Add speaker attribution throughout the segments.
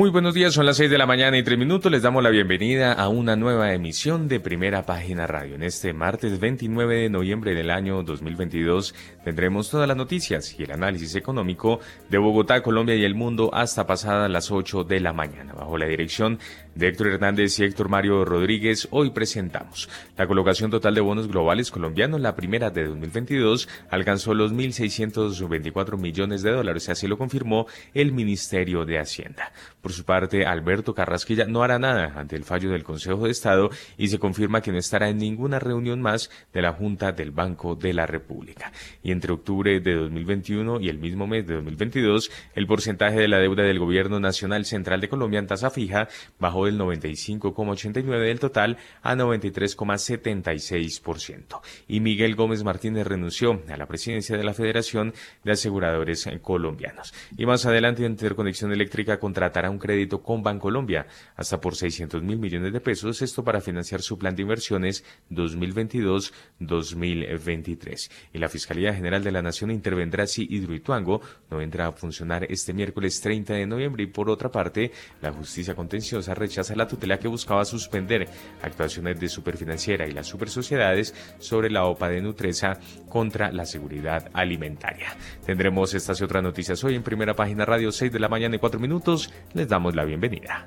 Speaker 1: Muy buenos días, son las 6 de la mañana y 3 minutos. Les damos la bienvenida a una nueva emisión de Primera Página Radio. En este martes 29 de noviembre del año 2022 tendremos todas las noticias y el análisis económico de Bogotá, Colombia y el mundo hasta pasadas las 8 de la mañana. Bajo la dirección de Héctor Hernández y Héctor Mario Rodríguez, hoy presentamos la colocación total de bonos globales colombianos, la primera de 2022, alcanzó los 1.624 millones de dólares, así lo confirmó el Ministerio de Hacienda. Por su parte, Alberto Carrasquilla no hará nada ante el fallo del Consejo de Estado y se confirma que no estará en ninguna reunión más de la Junta del Banco de la República. Y entre octubre de 2021 y el mismo mes de 2022, el porcentaje de la deuda del Gobierno Nacional Central de Colombia en tasa fija bajó del 95,89 del total a 93,76%. Y Miguel Gómez Martínez renunció a la presidencia de la Federación de Aseguradores Colombianos. Y más adelante, Interconexión Eléctrica contratará un crédito con Bancolombia hasta por 600 mil millones de pesos, esto para financiar su plan de inversiones 2022-2023. Y la Fiscalía General de la Nación intervendrá si Hidroituango no entra a funcionar este miércoles 30 de noviembre y por otra parte, la justicia contenciosa rechaza la tutela que buscaba suspender actuaciones de Superfinanciera y las supersociedades sobre la OPA de Nutresa contra la seguridad alimentaria. Tendremos estas y otras noticias hoy en primera página radio 6 de la mañana y 4 minutos les damos la bienvenida.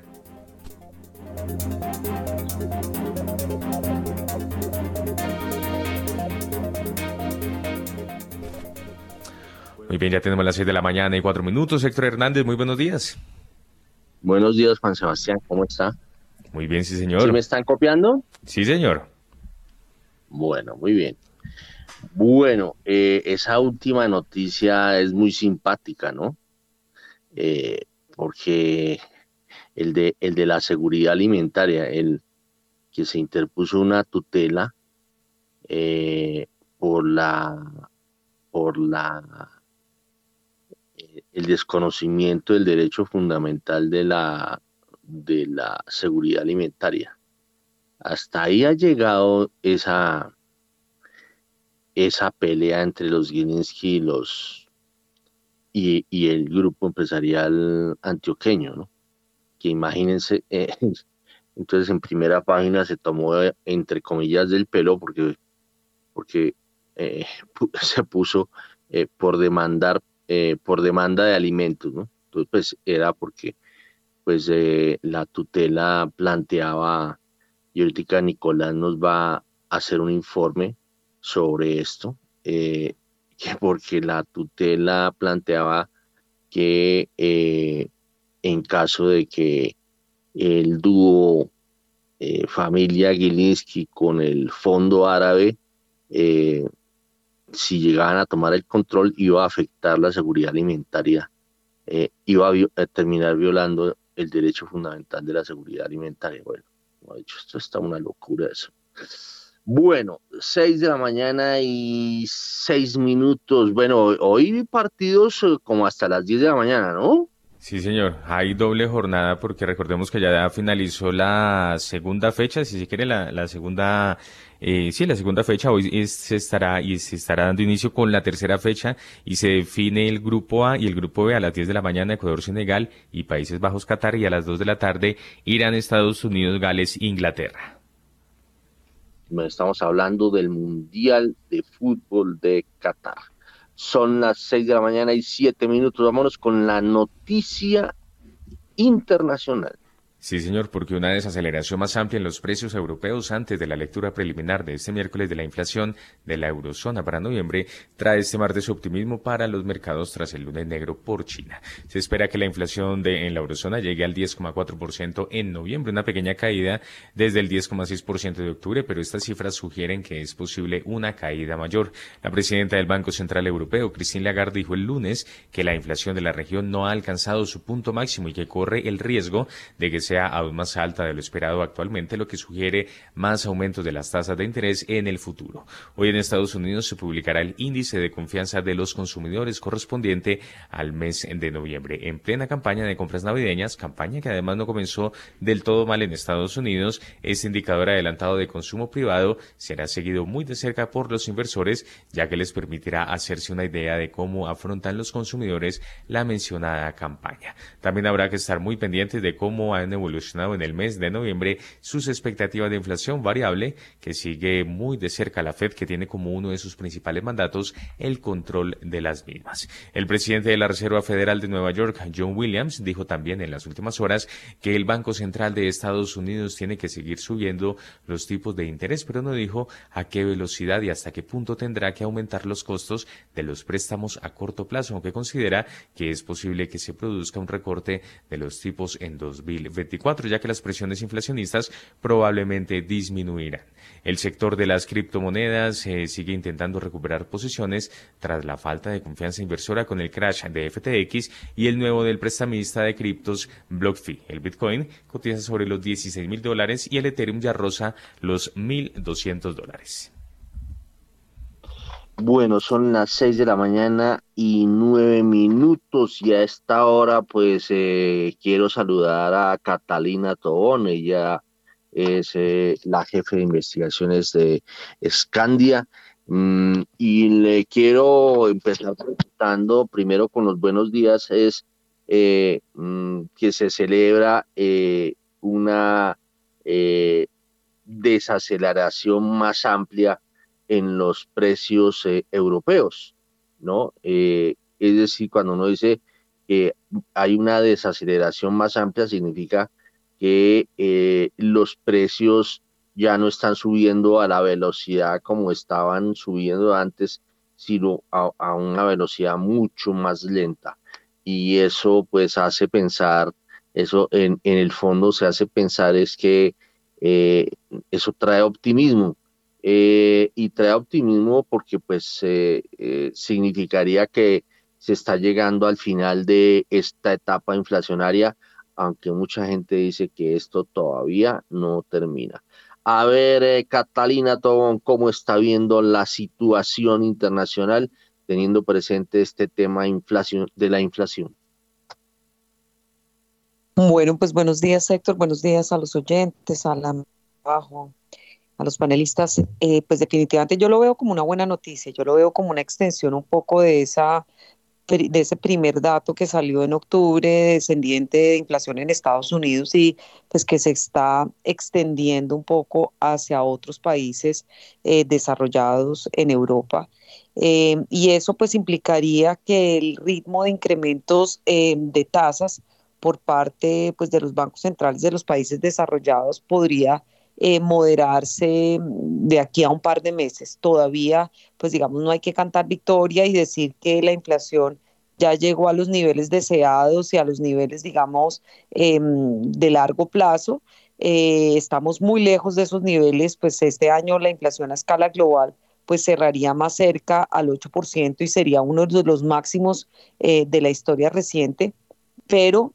Speaker 1: Muy bien, ya tenemos las 6 de la mañana y 4 minutos. Héctor Hernández, muy buenos días.
Speaker 2: Buenos días, Juan Sebastián, ¿cómo está?
Speaker 1: Muy bien, sí, señor.
Speaker 2: me están copiando?
Speaker 1: Sí, señor.
Speaker 2: Bueno, muy bien. Bueno, eh, esa última noticia es muy simpática, ¿no? Eh, porque el de, el de la seguridad alimentaria, el que se interpuso una tutela eh, por la por la el desconocimiento del derecho fundamental de la de la seguridad alimentaria. Hasta ahí ha llegado esa esa pelea entre los Guinness y los y, el grupo empresarial antioqueño, ¿no? Que imagínense, eh, entonces en primera página se tomó entre comillas del pelo porque, porque eh, se puso eh, por demandar, por demanda de alimentos, ¿no? Entonces, pues era porque pues la tutela planteaba, y ahorita Nicolás nos va a hacer un informe sobre esto, porque la tutela planteaba que eh, en caso de que el dúo eh, familia Gilinski con el fondo árabe, eh, si llegaban a tomar el control, iba a afectar la seguridad alimentaria, iba a, terminar violando el derecho fundamental de la seguridad alimentaria. Bueno, dicho, esto está una locura eso. Bueno, seis de la mañana y seis minutos. Bueno, hoy partidos eh, como hasta las diez de la mañana, ¿no?
Speaker 1: Sí, señor. Hay doble jornada porque recordemos que ya finalizó la segunda fecha, si se quiere, la, segunda, eh, sí, la segunda fecha. Hoy se estará y se estará dando inicio con la tercera fecha y se define el grupo A y el grupo B a las diez de la mañana, Ecuador, Senegal y Países Bajos, Qatar y a las dos de la tarde, Irán, Estados Unidos, Gales, Inglaterra.
Speaker 2: Estamos hablando del Mundial de Fútbol de Qatar. Son las seis de la mañana y siete minutos. Vámonos con la noticia internacional.
Speaker 1: Sí, señor, porque una desaceleración más amplia en los precios europeos antes de la lectura preliminar de este miércoles de la inflación de la eurozona para noviembre trae este martes optimismo para los mercados tras el lunes negro por China. Se espera que la inflación de, en la eurozona llegue al 10,4% en noviembre, una pequeña caída desde el 10,6% de octubre, pero estas cifras sugieren que es posible una caída mayor. La presidenta del Banco Central Europeo, Christine Lagarde, dijo el lunes que la inflación de la región no ha alcanzado su punto máximo y que corre el riesgo de que sea sea aún más alta de lo esperado actualmente, lo que sugiere más aumentos de las tasas de interés en el futuro. Hoy en Estados Unidos se publicará el índice de confianza de los consumidores correspondiente al mes de noviembre, en plena campaña de compras navideñas, campaña que además no comenzó del todo mal en Estados Unidos. Este indicador adelantado de consumo privado será seguido muy de cerca por los inversores, ya que les permitirá hacerse una idea de cómo afrontan los consumidores la mencionada campaña. También habrá que estar muy pendientes de cómo han evolucionado en el mes de noviembre sus expectativas de inflación variable, que sigue muy de cerca la Fed, que tiene como uno de sus principales mandatos el control de las mismas. El presidente de la Reserva Federal de Nueva York, John Williams, dijo también en las últimas horas que el Banco Central de Estados Unidos tiene que seguir subiendo los tipos de interés, pero no dijo a qué velocidad y hasta qué punto tendrá que aumentar los costos de los préstamos a corto plazo, aunque considera que es posible que se produzca un recorte de los tipos en 2024, ya que las presiones inflacionistas probablemente disminuirán. El sector de las criptomonedas eh, sigue intentando recuperar posiciones tras la falta de confianza inversora con el crash de FTX y el nuevo del prestamista de criptos BlockFi. El Bitcoin cotiza sobre los 16 mil dólares y el Ethereum ya roza los 1.200 dólares.
Speaker 2: Bueno, son las 6 de la mañana y 9 minutos y a esta hora pues eh, quiero saludar a Catalina Tobón, ella es eh, la jefe de investigaciones de Scandia. Mm, y le quiero empezar preguntando primero con los buenos días es eh, mm, que se celebra una desaceleración más amplia en los precios eh, europeos, ¿no? Eh, es decir, cuando uno dice que hay una desaceleración más amplia, significa que eh, los precios ya no están subiendo a la velocidad como estaban subiendo antes, sino a, una velocidad mucho más lenta. Y eso pues hace pensar, eso en, en el fondo se hace pensar es que eso trae optimismo, eh, y trae optimismo porque pues eh, significaría que se está llegando al final de esta etapa inflacionaria, aunque mucha gente dice que esto todavía no termina. A ver, eh, Catalina Tobón, ¿cómo está viendo la situación internacional teniendo presente este tema de la inflación?
Speaker 3: Bueno, pues buenos días, Héctor. Buenos días a los oyentes, a la bajo los panelistas, eh, pues definitivamente yo lo veo como una buena noticia, yo lo veo como una extensión un poco de esa de ese primer dato que salió en octubre descendiente de inflación en Estados Unidos y pues que se está extendiendo un poco hacia otros países eh, desarrollados en Europa. Eh, y eso pues implicaría que el ritmo de incrementos de tasas por parte pues de los bancos centrales de los países desarrollados podría eh, moderarse de aquí a un par de meses. Todavía, pues digamos, no hay que cantar victoria y decir que la inflación ya llegó a los niveles deseados y a los niveles, digamos, em, de largo plazo. Eh, estamos muy lejos de esos niveles, pues este año la inflación a escala global pues cerraría más cerca al 8% y sería uno de los máximos eh, de la historia reciente, pero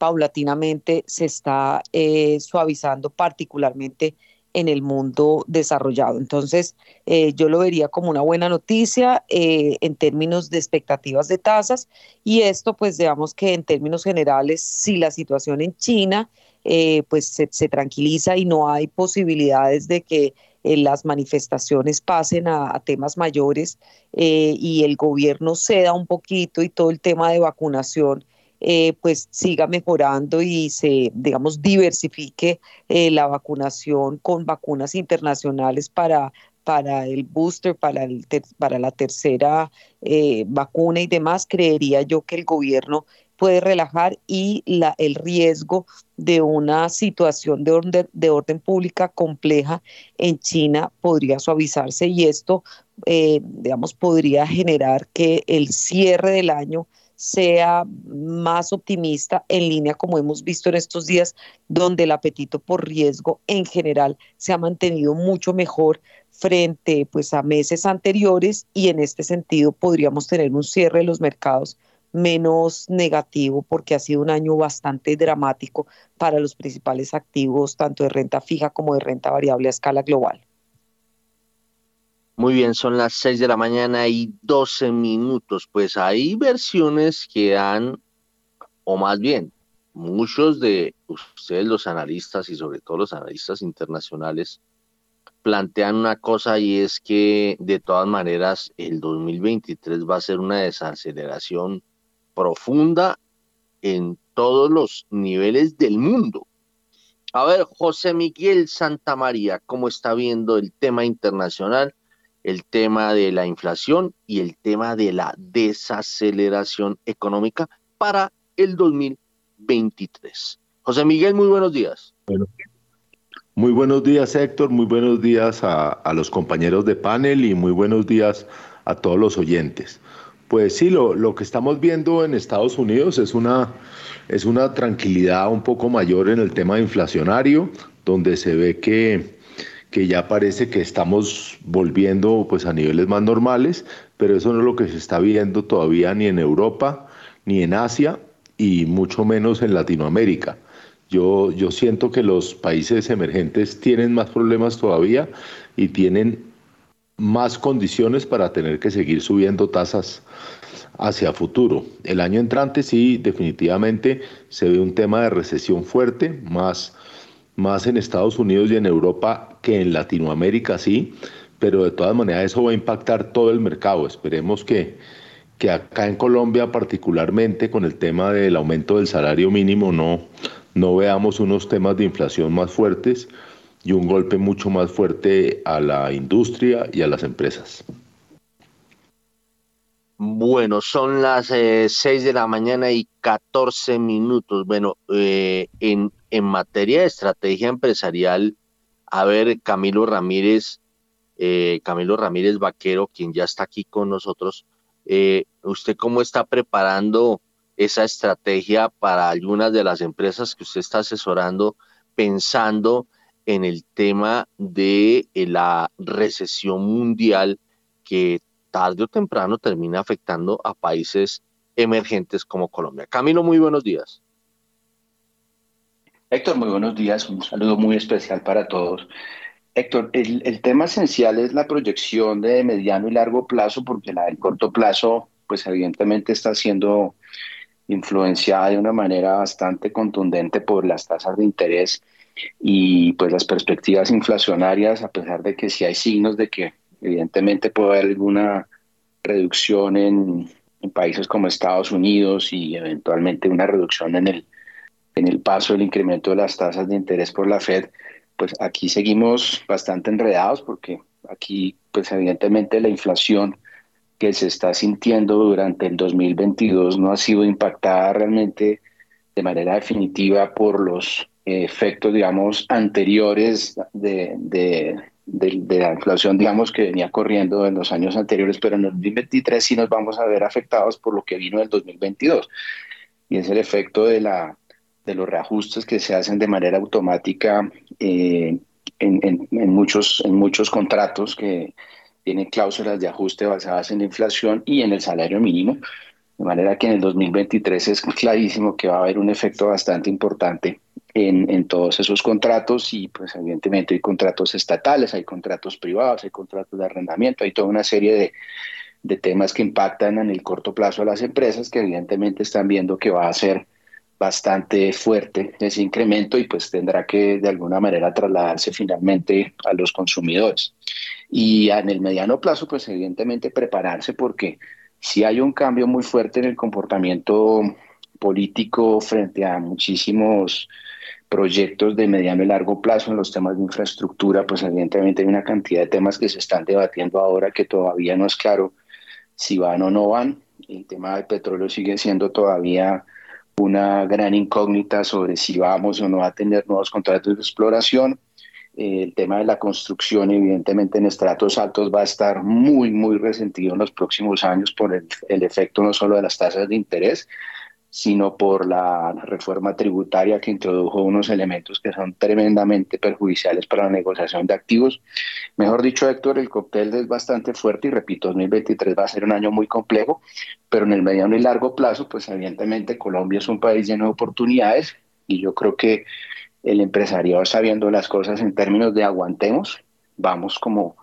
Speaker 3: paulatinamente se está eh, suavizando, particularmente en el mundo desarrollado. Entonces, eh, yo lo vería como una buena noticia eh, en términos de expectativas de tasas y esto, pues, digamos que en términos generales, si la situación en China, pues, se, tranquiliza y no hay posibilidades de que las manifestaciones pasen a, a temas mayores y el gobierno ceda un poquito y todo el tema de vacunación eh, pues siga mejorando y se, digamos, diversifique eh, la vacunación con vacunas internacionales para, para el booster, para, el para la tercera eh, vacuna y demás, creería yo que el gobierno puede relajar y la, el riesgo de una situación de orden, de orden pública compleja en China podría suavizarse y esto, digamos, podría generar que el cierre del año sea más optimista en línea como hemos visto en estos días, donde el apetito por riesgo en general se ha mantenido mucho mejor frente pues a meses anteriores y en este sentido podríamos tener un cierre de los mercados menos negativo porque ha sido un año bastante dramático para los principales activos, tanto de renta fija como de renta variable a escala global.
Speaker 2: Muy bien, son las 6 de la mañana y 12 minutos. Pues hay versiones que han, o más bien, muchos de ustedes los analistas y sobre todo los analistas internacionales plantean una cosa y es que de todas maneras el 2023 va a ser una desaceleración profunda en todos los niveles del mundo. A ver, José Miguel Santamaría, ¿cómo está viendo el tema internacional, el tema de la inflación y el tema de la desaceleración económica para el 2023? José Miguel, muy buenos días.
Speaker 4: muy buenos días, Héctor. Muy buenos días a, los compañeros de panel y muy buenos días a todos los oyentes. Pues sí, lo, lo, que estamos viendo en Estados Unidos es una, es una tranquilidad un poco mayor en el tema inflacionario, donde se ve que, que ya parece que estamos volviendo pues, a niveles más normales, pero eso no es lo que se está viendo todavía ni en Europa, ni en Asia, y mucho menos en Latinoamérica. Yo, yo siento que los países emergentes tienen más problemas todavía y tienen más condiciones para tener que seguir subiendo tasas hacia futuro. El año entrante sí, definitivamente se ve un tema de recesión fuerte, más, más en Estados Unidos y en Europa que en Latinoamérica sí, pero de todas maneras eso va a impactar todo el mercado. Esperemos que, que acá en Colombia particularmente con el tema del aumento del salario mínimo no, no veamos unos temas de inflación más fuertes y un golpe mucho más fuerte a la industria y a las empresas.
Speaker 2: Bueno, son las eh, 6 de la mañana y 14 minutos. Bueno, eh, en, en materia de estrategia empresarial, a ver, Camilo Ramírez, eh, Camilo Ramírez Vaquero, quien ya está aquí con nosotros, eh, ¿usted cómo está preparando esa estrategia para algunas de las empresas que usted está asesorando, pensando en el tema de eh, la recesión mundial que tarde o temprano termina afectando a países emergentes como Colombia. Camilo, muy buenos días.
Speaker 5: Héctor, muy buenos días. Un saludo muy especial para todos. Héctor, el, tema esencial es la proyección de mediano y largo plazo, porque la del corto plazo, pues evidentemente está siendo influenciada de una manera bastante contundente por las tasas de interés y pues las perspectivas inflacionarias, a pesar de que sí hay signos de que evidentemente puede haber alguna reducción en países como Estados Unidos y eventualmente una reducción en el, en el paso del incremento de las tasas de interés por la Fed, pues aquí seguimos bastante enredados porque aquí pues evidentemente la inflación que se está sintiendo durante el 2022 no ha sido impactada realmente de manera definitiva por los efectos, digamos, anteriores de, de, de, de, la inflación, digamos, que venía corriendo en los años anteriores, pero en el 2023 sí nos vamos a ver afectados por lo que vino en el 2022. Y es el efecto de, la, de los reajustes que se hacen de manera automática eh, en, en, muchos, en muchos contratos que tienen cláusulas de ajuste basadas en la inflación y en el salario mínimo. De manera que en el 2023 es clarísimo que va a haber un efecto bastante importante en, en, todos esos contratos y pues evidentemente hay contratos estatales, hay contratos privados, hay contratos de arrendamiento, hay toda una serie de, de temas que impactan en el corto plazo a las empresas que evidentemente están viendo que va a ser bastante fuerte ese incremento y pues tendrá que de alguna manera trasladarse finalmente a los consumidores. Y en el mediano plazo pues evidentemente prepararse porque si hay un cambio muy fuerte en el comportamiento político frente a muchísimos proyectos de mediano y largo plazo en los temas de infraestructura, pues evidentemente hay una cantidad de temas que se están debatiendo ahora que todavía no es claro si van o no van. El tema del petróleo sigue siendo todavía una gran incógnita sobre si vamos o no a tener nuevos contratos de exploración. El tema de la construcción, evidentemente, en estratos altos va a estar muy, muy resentido en los próximos años por el, el efecto no solo de las tasas de interés, sino por la reforma tributaria que introdujo unos elementos que son tremendamente perjudiciales para la negociación de activos. Mejor dicho, Héctor, el cóctel es bastante fuerte y repito, 2023 va a ser un año muy complejo, pero en el mediano y largo plazo, pues evidentemente Colombia es un país lleno de oportunidades y yo creo que el empresariado está viendo las cosas en términos de aguantemos, vamos como,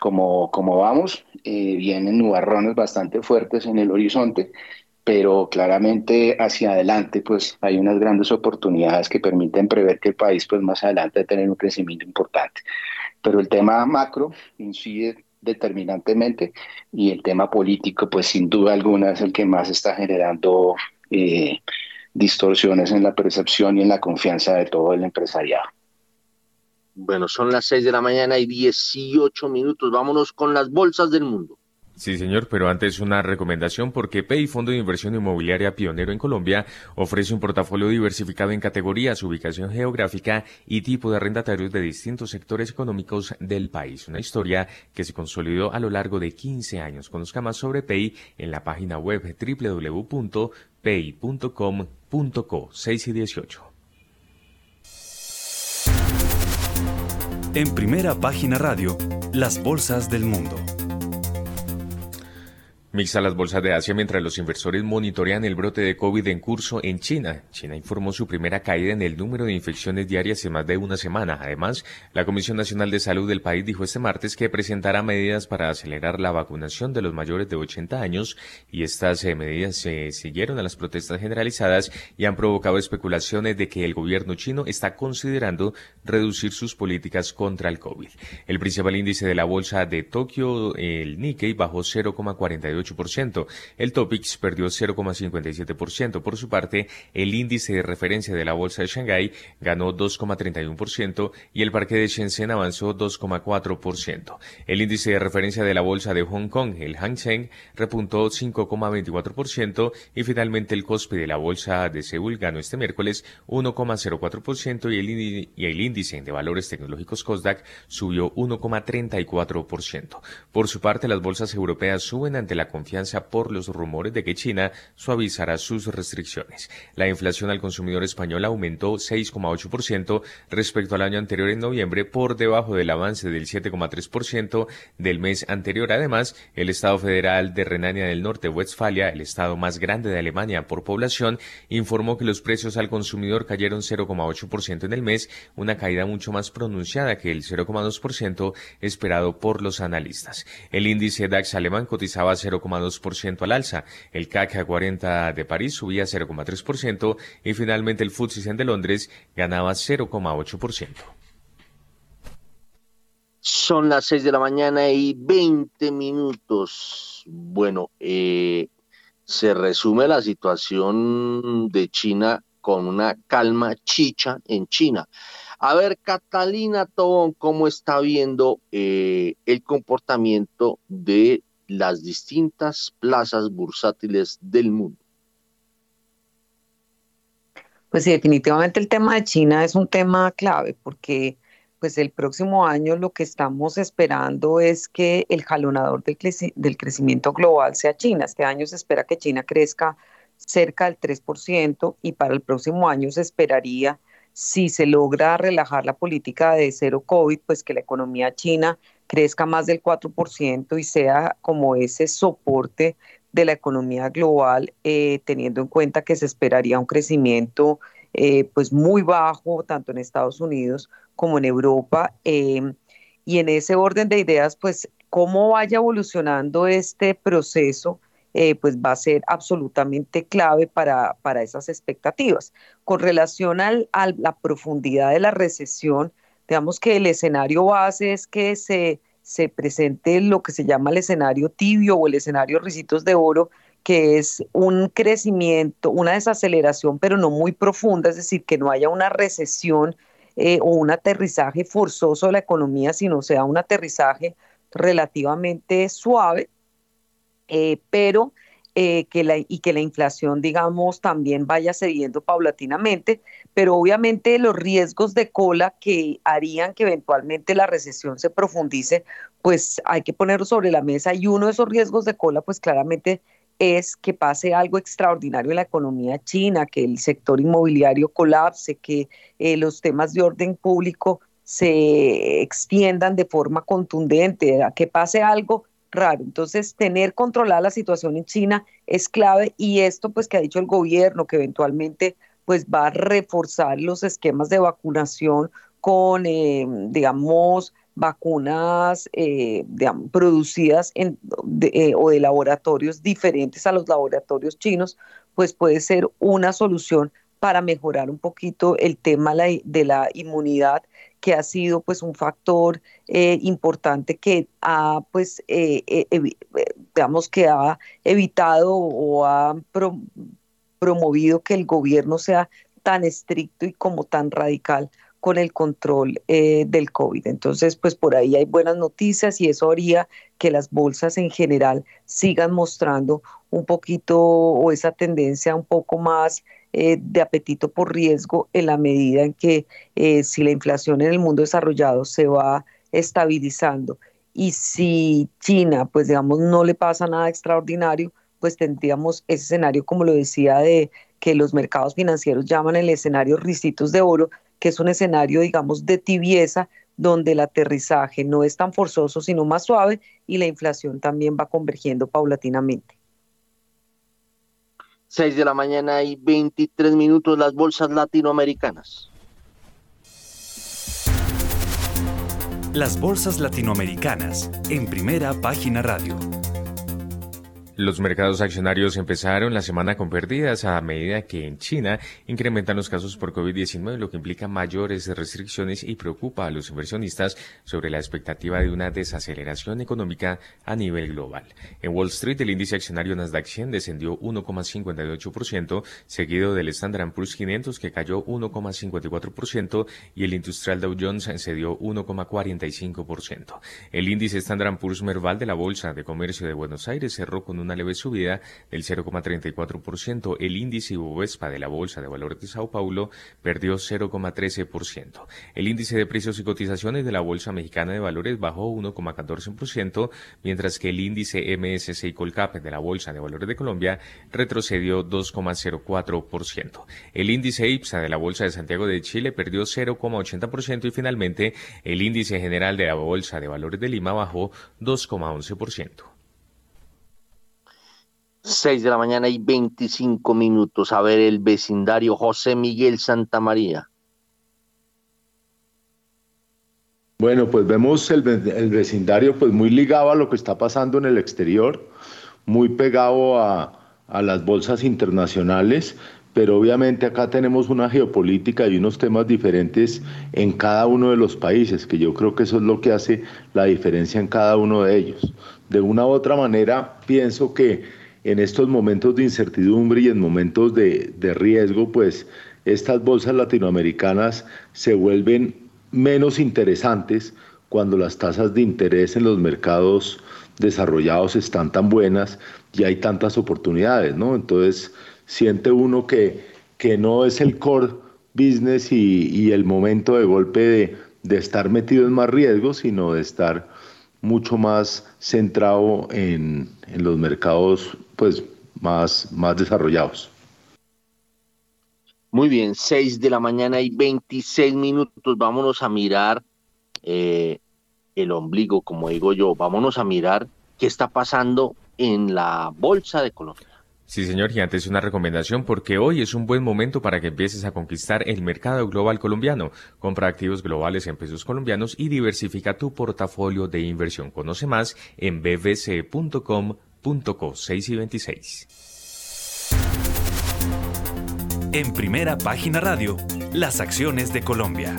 Speaker 5: como, como vamos, eh, vienen nubarrones bastante fuertes en el horizonte pero claramente hacia adelante pues hay unas grandes oportunidades que permiten prever que el país pues más adelante va a tener un crecimiento importante. Pero el tema macro incide determinantemente y el tema político pues sin duda alguna es el que más está generando eh, distorsiones en la percepción y en la confianza de todo el empresariado.
Speaker 2: Bueno, son las 6 de la mañana y 18 minutos. Vámonos con las bolsas del mundo.
Speaker 1: Sí, señor, pero antes una recomendación porque PEI, Fondo de Inversión Inmobiliaria pionero en Colombia, ofrece un portafolio diversificado en categorías, ubicación geográfica y tipo de arrendatarios de distintos sectores económicos del país. Una historia que se consolidó a lo largo de 15 años. Conozca más sobre PEI en la página web www.pei.com.co 6 y 18.
Speaker 6: En primera página radio, las bolsas del mundo.
Speaker 1: Mixta las bolsas de Asia mientras los inversores monitorean el brote de COVID en curso en China. China informó su primera caída en el número de infecciones diarias en más de una semana. Además, la Comisión Nacional de Salud del país dijo este martes que presentará medidas para acelerar la vacunación de los mayores de 80 años y estas eh, medidas se siguieron a las protestas generalizadas y han provocado especulaciones de que el gobierno chino está considerando reducir sus políticas contra el COVID. El principal índice de la bolsa de Tokio, el Nikkei, bajó 0,48 el Topix perdió 0,57%. Por su parte, el índice de referencia de la bolsa de Shanghái ganó 2,31% y el parque de Shenzhen avanzó 2,4%. El índice de referencia de la bolsa de Hong Kong, el Hang Seng, repuntó 5,24% y finalmente el COSPI de la bolsa de Seúl ganó este miércoles 1,04% y y el índice de valores tecnológicos COSDAC subió 1,34%. Por su parte, las bolsas europeas suben ante la confianza por los rumores de que China suavizará sus restricciones. La inflación al consumidor español aumentó 6,8% respecto al año anterior en noviembre, por debajo del avance del 7,3% del mes anterior. Además, el Estado federal de Renania del Norte, Westfalia, el estado más grande de Alemania por población, informó que los precios al consumidor cayeron 0,8% en el mes, una caída mucho más pronunciada que el 0,2% esperado por los analistas. El índice DAX alemán cotizaba 0, 0,2% al alza. El CAC 40 de París subía 0,3% y finalmente el FTSE de Londres ganaba 0,8%.
Speaker 2: Son las 6 de la mañana y 20 minutos. Bueno, eh, se resume la situación de China con una calma chicha en China. A ver, Catalina Tobón, ¿cómo está viendo eh, el comportamiento de las distintas plazas bursátiles del mundo.
Speaker 3: Pues sí, definitivamente el tema de China es un tema clave porque pues el próximo año lo que estamos esperando es que el jalonador del, del crecimiento global sea China. Este año se espera que China crezca cerca del 3% y para el próximo año se esperaría, si se logra relajar la política de cero COVID, pues que la economía china crezca más del 4% y sea como ese soporte de la economía global, eh, teniendo en cuenta que se esperaría un crecimiento eh, pues muy bajo, tanto en Estados Unidos como en Europa. Em, y en ese orden de ideas, pues cómo vaya evolucionando este proceso, eh, pues va a ser absolutamente clave para, para esas expectativas. Con relación a la profundidad de la recesión, Digamos que el escenario base es que se, se presente lo que se llama el escenario tibio o el escenario ricitos de oro, que es un crecimiento, una desaceleración, pero no muy profunda, es decir, que no haya una recesión eh, o un aterrizaje forzoso de la economía, sino sea un aterrizaje relativamente suave, eh, pero eh, que la, y que la inflación, digamos, también vaya cediendo paulatinamente, pero obviamente los riesgos de cola que harían que eventualmente la recesión se profundice, pues hay que ponerlo sobre la mesa. Y uno de esos riesgos de cola, pues claramente es que pase algo extraordinario en la economía china, que el sector inmobiliario colapse, que eh, los temas de orden público se extiendan de forma contundente, que pase algo raro. Entonces, tener controlada la situación en China es clave y esto pues que ha dicho el gobierno que eventualmente pues va a reforzar los esquemas de vacunación con, eh, digamos, vacunas eh, producidas en, eh, o de laboratorios diferentes a los laboratorios chinos, pues puede ser una solución para mejorar un poquito el tema de la inmunidad, que ha sido pues un factor eh, importante que ha pues digamos que ha evitado o ha promovido que el gobierno sea tan estricto y como tan radical con el control eh, del COVID. Entonces, pues por ahí hay buenas noticias y eso haría que las bolsas en general sigan mostrando un poquito o esa tendencia un poco más eh, de apetito por riesgo en la medida en que eh, si la inflación en el mundo desarrollado se va estabilizando y si China, pues digamos, no le pasa nada extraordinario, pues tendríamos ese escenario, como lo decía, de que los mercados financieros llaman el escenario ricitos de oro, que es un escenario, digamos, de tibieza, donde el aterrizaje no es tan forzoso, sino más suave, y la inflación también va convergiendo paulatinamente.
Speaker 2: 6 de la mañana y 23 minutos las bolsas latinoamericanas.
Speaker 6: Las bolsas latinoamericanas en primera página radio.
Speaker 1: Los mercados accionarios empezaron la semana con pérdidas a medida que en China incrementan los casos por COVID-19, lo que implica mayores restricciones y preocupa a los inversionistas sobre la expectativa de una desaceleración económica a nivel global. En Wall Street, el índice accionario Nasdaq 100 descendió 1,58%, seguido del Standard Poor's 500 que cayó 1,54% y el industrial Dow Jones cedió 1,45%. El índice Standard Poor's Merval de la Bolsa de Comercio de Buenos Aires cerró con una leve subida del 0,34%. El índice Bovespa de la Bolsa de Valores de Sao Paulo perdió 0,13%. El índice de precios y cotizaciones de la Bolsa Mexicana de Valores bajó 1,14%, mientras que el índice MSCI Colcap de la Bolsa de Valores de Colombia retrocedió 2,04%. El índice IPSA de la Bolsa de Santiago de Chile perdió 0,80% y finalmente el índice general de la Bolsa de Valores de Lima bajó 2,11%.
Speaker 2: 6 de la mañana y 25 minutos. A ver el vecindario José Miguel Santa María.
Speaker 4: Bueno, pues vemos el, vecindario pues muy ligado a lo que está pasando en el exterior, muy pegado a, a las bolsas internacionales, pero obviamente acá tenemos una geopolítica y unos temas diferentes en cada uno de los países, que yo creo que eso es lo que hace la diferencia en cada uno de ellos. De una u otra manera, pienso que en estos momentos de incertidumbre y en momentos de, riesgo, pues estas bolsas latinoamericanas se vuelven menos interesantes cuando las tasas de interés en los mercados desarrollados están tan buenas y hay tantas oportunidades, ¿no? Entonces siente uno que, que no es el core business y, el momento de golpe de, de, estar metido en más riesgo, sino de estar mucho más centrado en, en los mercados pues más, más desarrollados.
Speaker 2: Muy bien, 6 de la mañana y 26 minutos. Vámonos a mirar eh, el ombligo, como digo yo. Vámonos a mirar qué está pasando en la Bolsa de Colombia.
Speaker 1: Sí, señor Gigante, es una recomendación porque hoy es un buen momento para que empieces a conquistar el mercado global colombiano. Compra activos globales en pesos colombianos y diversifica tu portafolio de inversión. Conoce más en bbc.com 6 y 26.
Speaker 6: En primera página radio, las acciones de Colombia.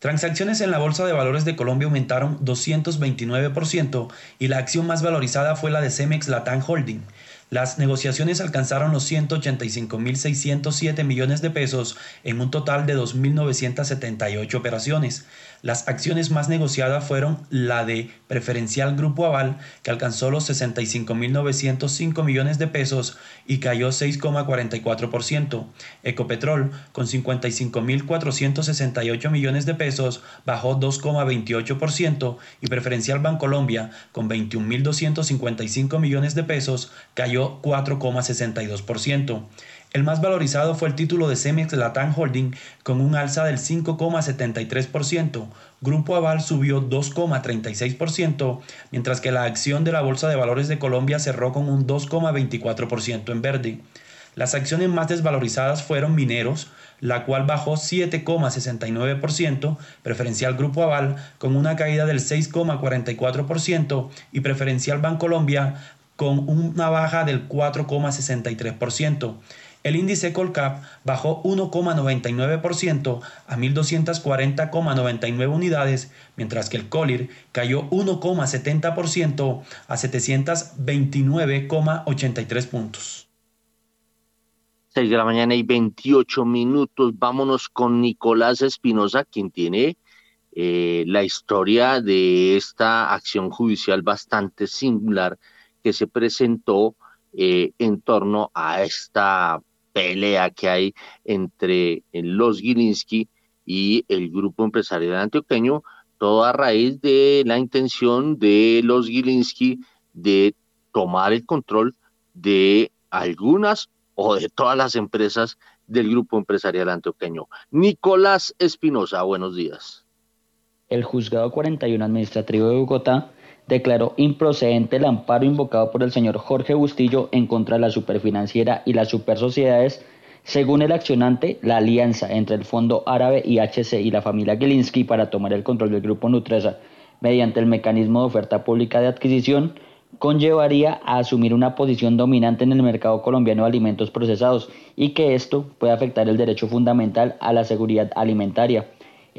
Speaker 7: Transacciones en la Bolsa de Valores de Colombia aumentaron 229% y la acción más valorizada fue la de Cemex Latam Holding, Las negociaciones alcanzaron los 185.607 millones de pesos en un total de 2.978 operaciones. Las acciones más negociadas fueron la de Preferencial Grupo Aval, que alcanzó los 65.905 millones de pesos y cayó 6,44%. Ecopetrol, con 55.468 millones de pesos, bajó 2,28% y Preferencial Bancolombia, con 21.255 millones de pesos, cayó 4,62%. El más valorizado fue el título de Cemex Latam Holding con un alza del 5,73%. Grupo Aval subió 2,36%, mientras que la acción de la Bolsa de Valores de Colombia cerró con un 2,24% en verde. Las acciones más desvalorizadas fueron Mineros, la cual bajó 7,69%, preferencial Grupo Aval con una caída del 6,44% y preferencial Bancolombia con una baja del 4,63%. El índice Colcap bajó 1,99% a 1.240,99 unidades, mientras que el Colir cayó 1,70% a 729,83 puntos.
Speaker 2: 6 de la mañana y 28 minutos. Vámonos con Nicolás Espinosa, quien tiene eh, la historia de esta acción judicial bastante singular que se presentó eh, en torno a esta pelea que hay entre los Gilinski y el grupo empresarial antioqueño, todo a raíz de la intención de los Gilinski de tomar el control de algunas o de todas las empresas del grupo empresarial antioqueño. Nicolás Espinosa, buenos días.
Speaker 8: El juzgado 41 administrativo de Bogotá declaró improcedente el amparo invocado por el señor Jorge Bustillo en contra de la superfinanciera y las supersociedades. Según el accionante, la alianza entre el Fondo Árabe IHC y la familia Gilinski para tomar el control del grupo Nutresa mediante el mecanismo de oferta pública de adquisición conllevaría a asumir una posición dominante en el mercado colombiano de alimentos procesados y que esto puede afectar el derecho fundamental a la seguridad alimentaria.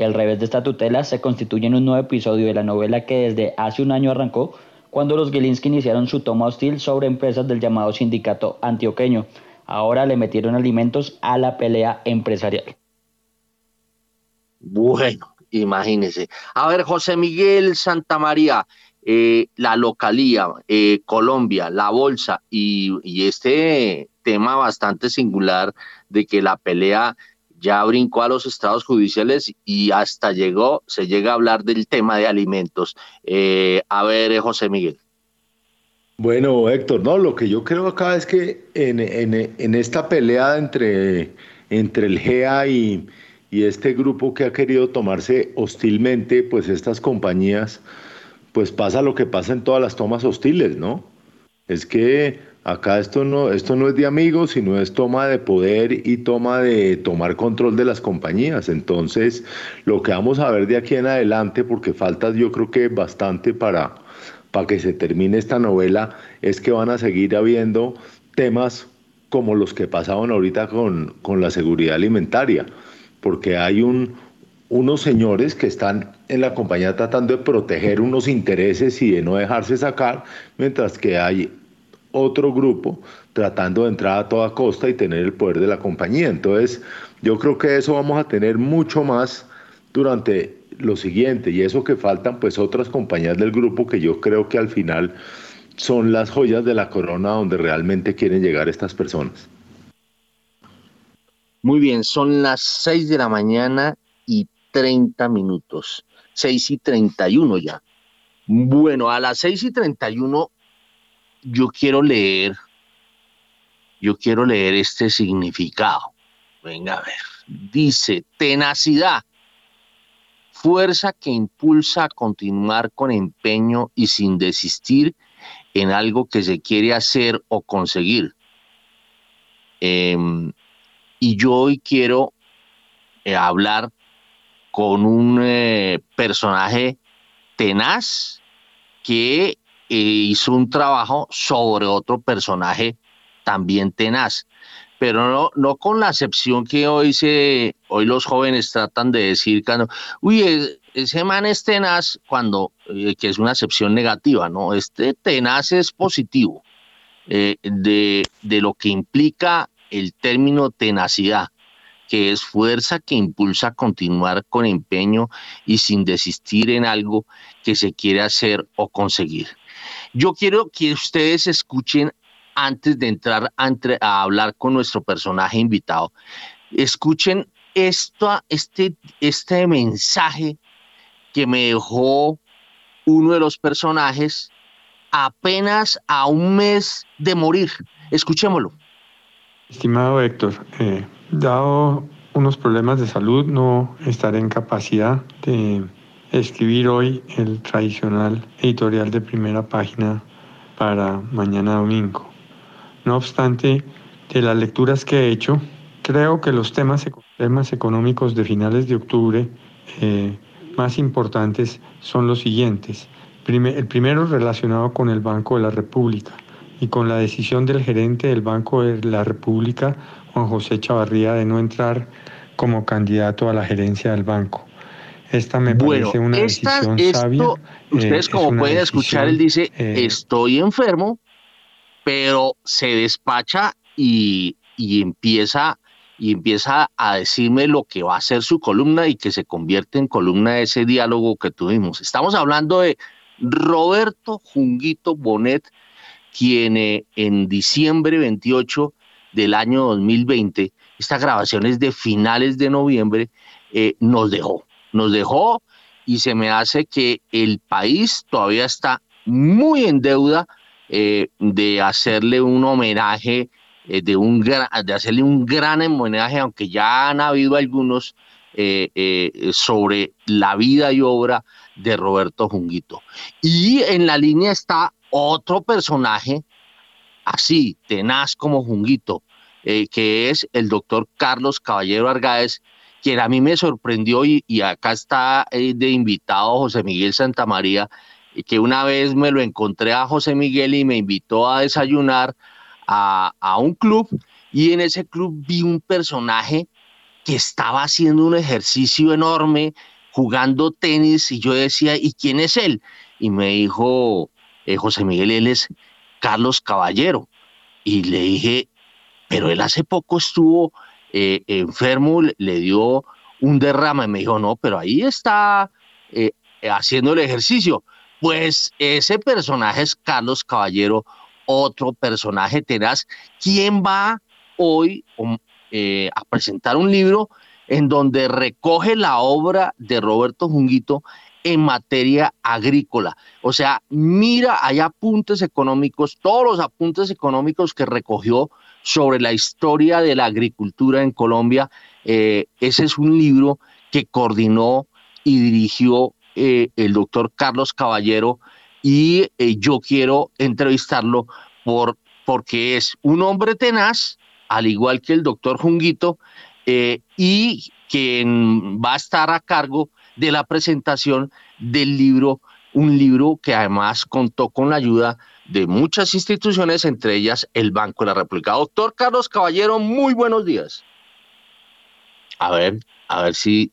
Speaker 8: El revés de esta tutela se constituye en un nuevo episodio de la novela que desde hace un año arrancó cuando los Gilinski iniciaron su toma hostil sobre empresas del llamado sindicato antioqueño. Ahora le metieron alimentos a la pelea empresarial.
Speaker 2: Bueno, imagínese. A ver, José Miguel Santamaría, eh, la localía, eh, Colombia, la bolsa y, y este tema bastante singular de que la pelea ya brincó a los estados judiciales y hasta llegó, se llega a hablar del tema de alimentos. Eh, a ver, José Miguel.
Speaker 4: Bueno, Héctor, no, lo que yo creo acá es que en, esta pelea entre, el GEA y, este grupo que ha querido tomarse hostilmente, pues estas compañías, pues pasa lo que pasa en todas las tomas hostiles, ¿no? Es que Acá esto no, esto no es de amigos, sino es toma de poder y toma de tomar control de las compañías. Entonces, lo que vamos a ver de aquí en adelante, porque falta yo creo que bastante para, para que se termine esta novela, es que van a seguir habiendo temas como los que pasaban ahorita con, con la seguridad alimentaria, porque hay un, unos señores que están en la compañía tratando de proteger unos intereses y de no dejarse sacar, mientras que hay otro grupo tratando de entrar a toda costa y tener el poder de la compañía. Entonces, yo creo que eso vamos a tener mucho más durante lo siguiente y eso que faltan pues otras compañías del grupo que yo creo que al final son las joyas de la corona donde realmente quieren llegar estas personas.
Speaker 2: Muy bien, son las 6 de la mañana y 30 minutos, 6 y 31 ya. Bueno, a las 6 y 31 yo quiero leer, yo quiero leer este significado. Venga a ver. Dice, tenacidad, fuerza que impulsa a continuar con empeño y sin desistir en algo que se quiere hacer o conseguir. Em, y yo hoy quiero eh, hablar con un eh, personaje tenaz que eh, hizo un trabajo sobre otro personaje también tenaz, pero no, con la acepción que hoy, se, hoy los jóvenes tratan de decir, cuando, uy, ese man es tenaz, cuando, eh, que es una acepción negativa, ¿no? Este tenaz es positivo. eh, de lo que implica el término tenacidad, que es fuerza que impulsa a continuar con empeño y sin desistir en algo que se quiere hacer o conseguir. Yo quiero que ustedes escuchen antes de entrar a, hablar con nuestro personaje invitado, escuchen esto, este, este mensaje que me dejó uno de los personajes apenas a un mes de morir. Escuchémoslo.
Speaker 9: Estimado Héctor, eh, dado unos problemas de salud, no estaré en capacidad de escribir hoy el tradicional editorial de primera página para mañana domingo. No obstante, de las lecturas que he hecho, creo que los temas, económicos de finales de octubre eh, más importantes son los siguientes. el primero relacionado con el Banco de la República y con la decisión del gerente del Banco de la República, Juan José Chavarría, de no entrar como candidato a la gerencia del banco. Esta me parece una decisión sabia.
Speaker 2: Ustedes eh, como pueden escuchar, él dice, eh, estoy enfermo, pero se despacha y, y empieza y empieza a decirme lo que va a ser su columna y que se convierte en columna de ese diálogo que tuvimos. Estamos hablando de Roberto Junguito Bonet, quien eh, en diciembre 28 del año 2020, esta grabación es de finales de noviembre, eh, nos dejó. Nos dejó y se me hace que el país todavía está muy en deuda eh, de hacerle un homenaje, eh, de, un, de hacerle un gran homenaje, aunque ya han habido algunos eh, sobre la vida y obra de Roberto Junguito. Y en la línea está otro personaje, así, tenaz como Junguito, que es el doctor Carlos Caballero Argáez, quien a mí me sorprendió y, acá está de invitado José Miguel Santamaría, que una vez me lo encontré a José Miguel y me invitó a desayunar a, un club y en ese club vi un personaje que estaba haciendo un ejercicio enorme, jugando tenis y yo decía, ¿y quién es él? Y me dijo eh, José Miguel, él es Carlos Caballero. Y le dije, pero él hace poco estuvo eh, enfermo, le, dio un derrame. Me dijo, no, pero ahí está eh, haciendo el ejercicio. Pues ese personaje es Carlos Caballero, otro personaje tenaz, quien va hoy um, eh, a presentar un libro en donde recoge la obra de Roberto Junguito en materia agrícola. O sea, mira, hay apuntes económicos, todos los apuntes económicos que recogió sobre la historia de la agricultura en Colombia. Eh, ese es un libro que coordinó y dirigió eh, el doctor Carlos Caballero y eh, yo quiero entrevistarlo por, porque es un hombre tenaz, al igual que el doctor Junguito, y quien va a estar a cargo de la presentación del libro, un libro que además contó con la ayuda de muchas instituciones, entre ellas el Banco de la República. Doctor Carlos Caballero, muy buenos días. A ver, a ver si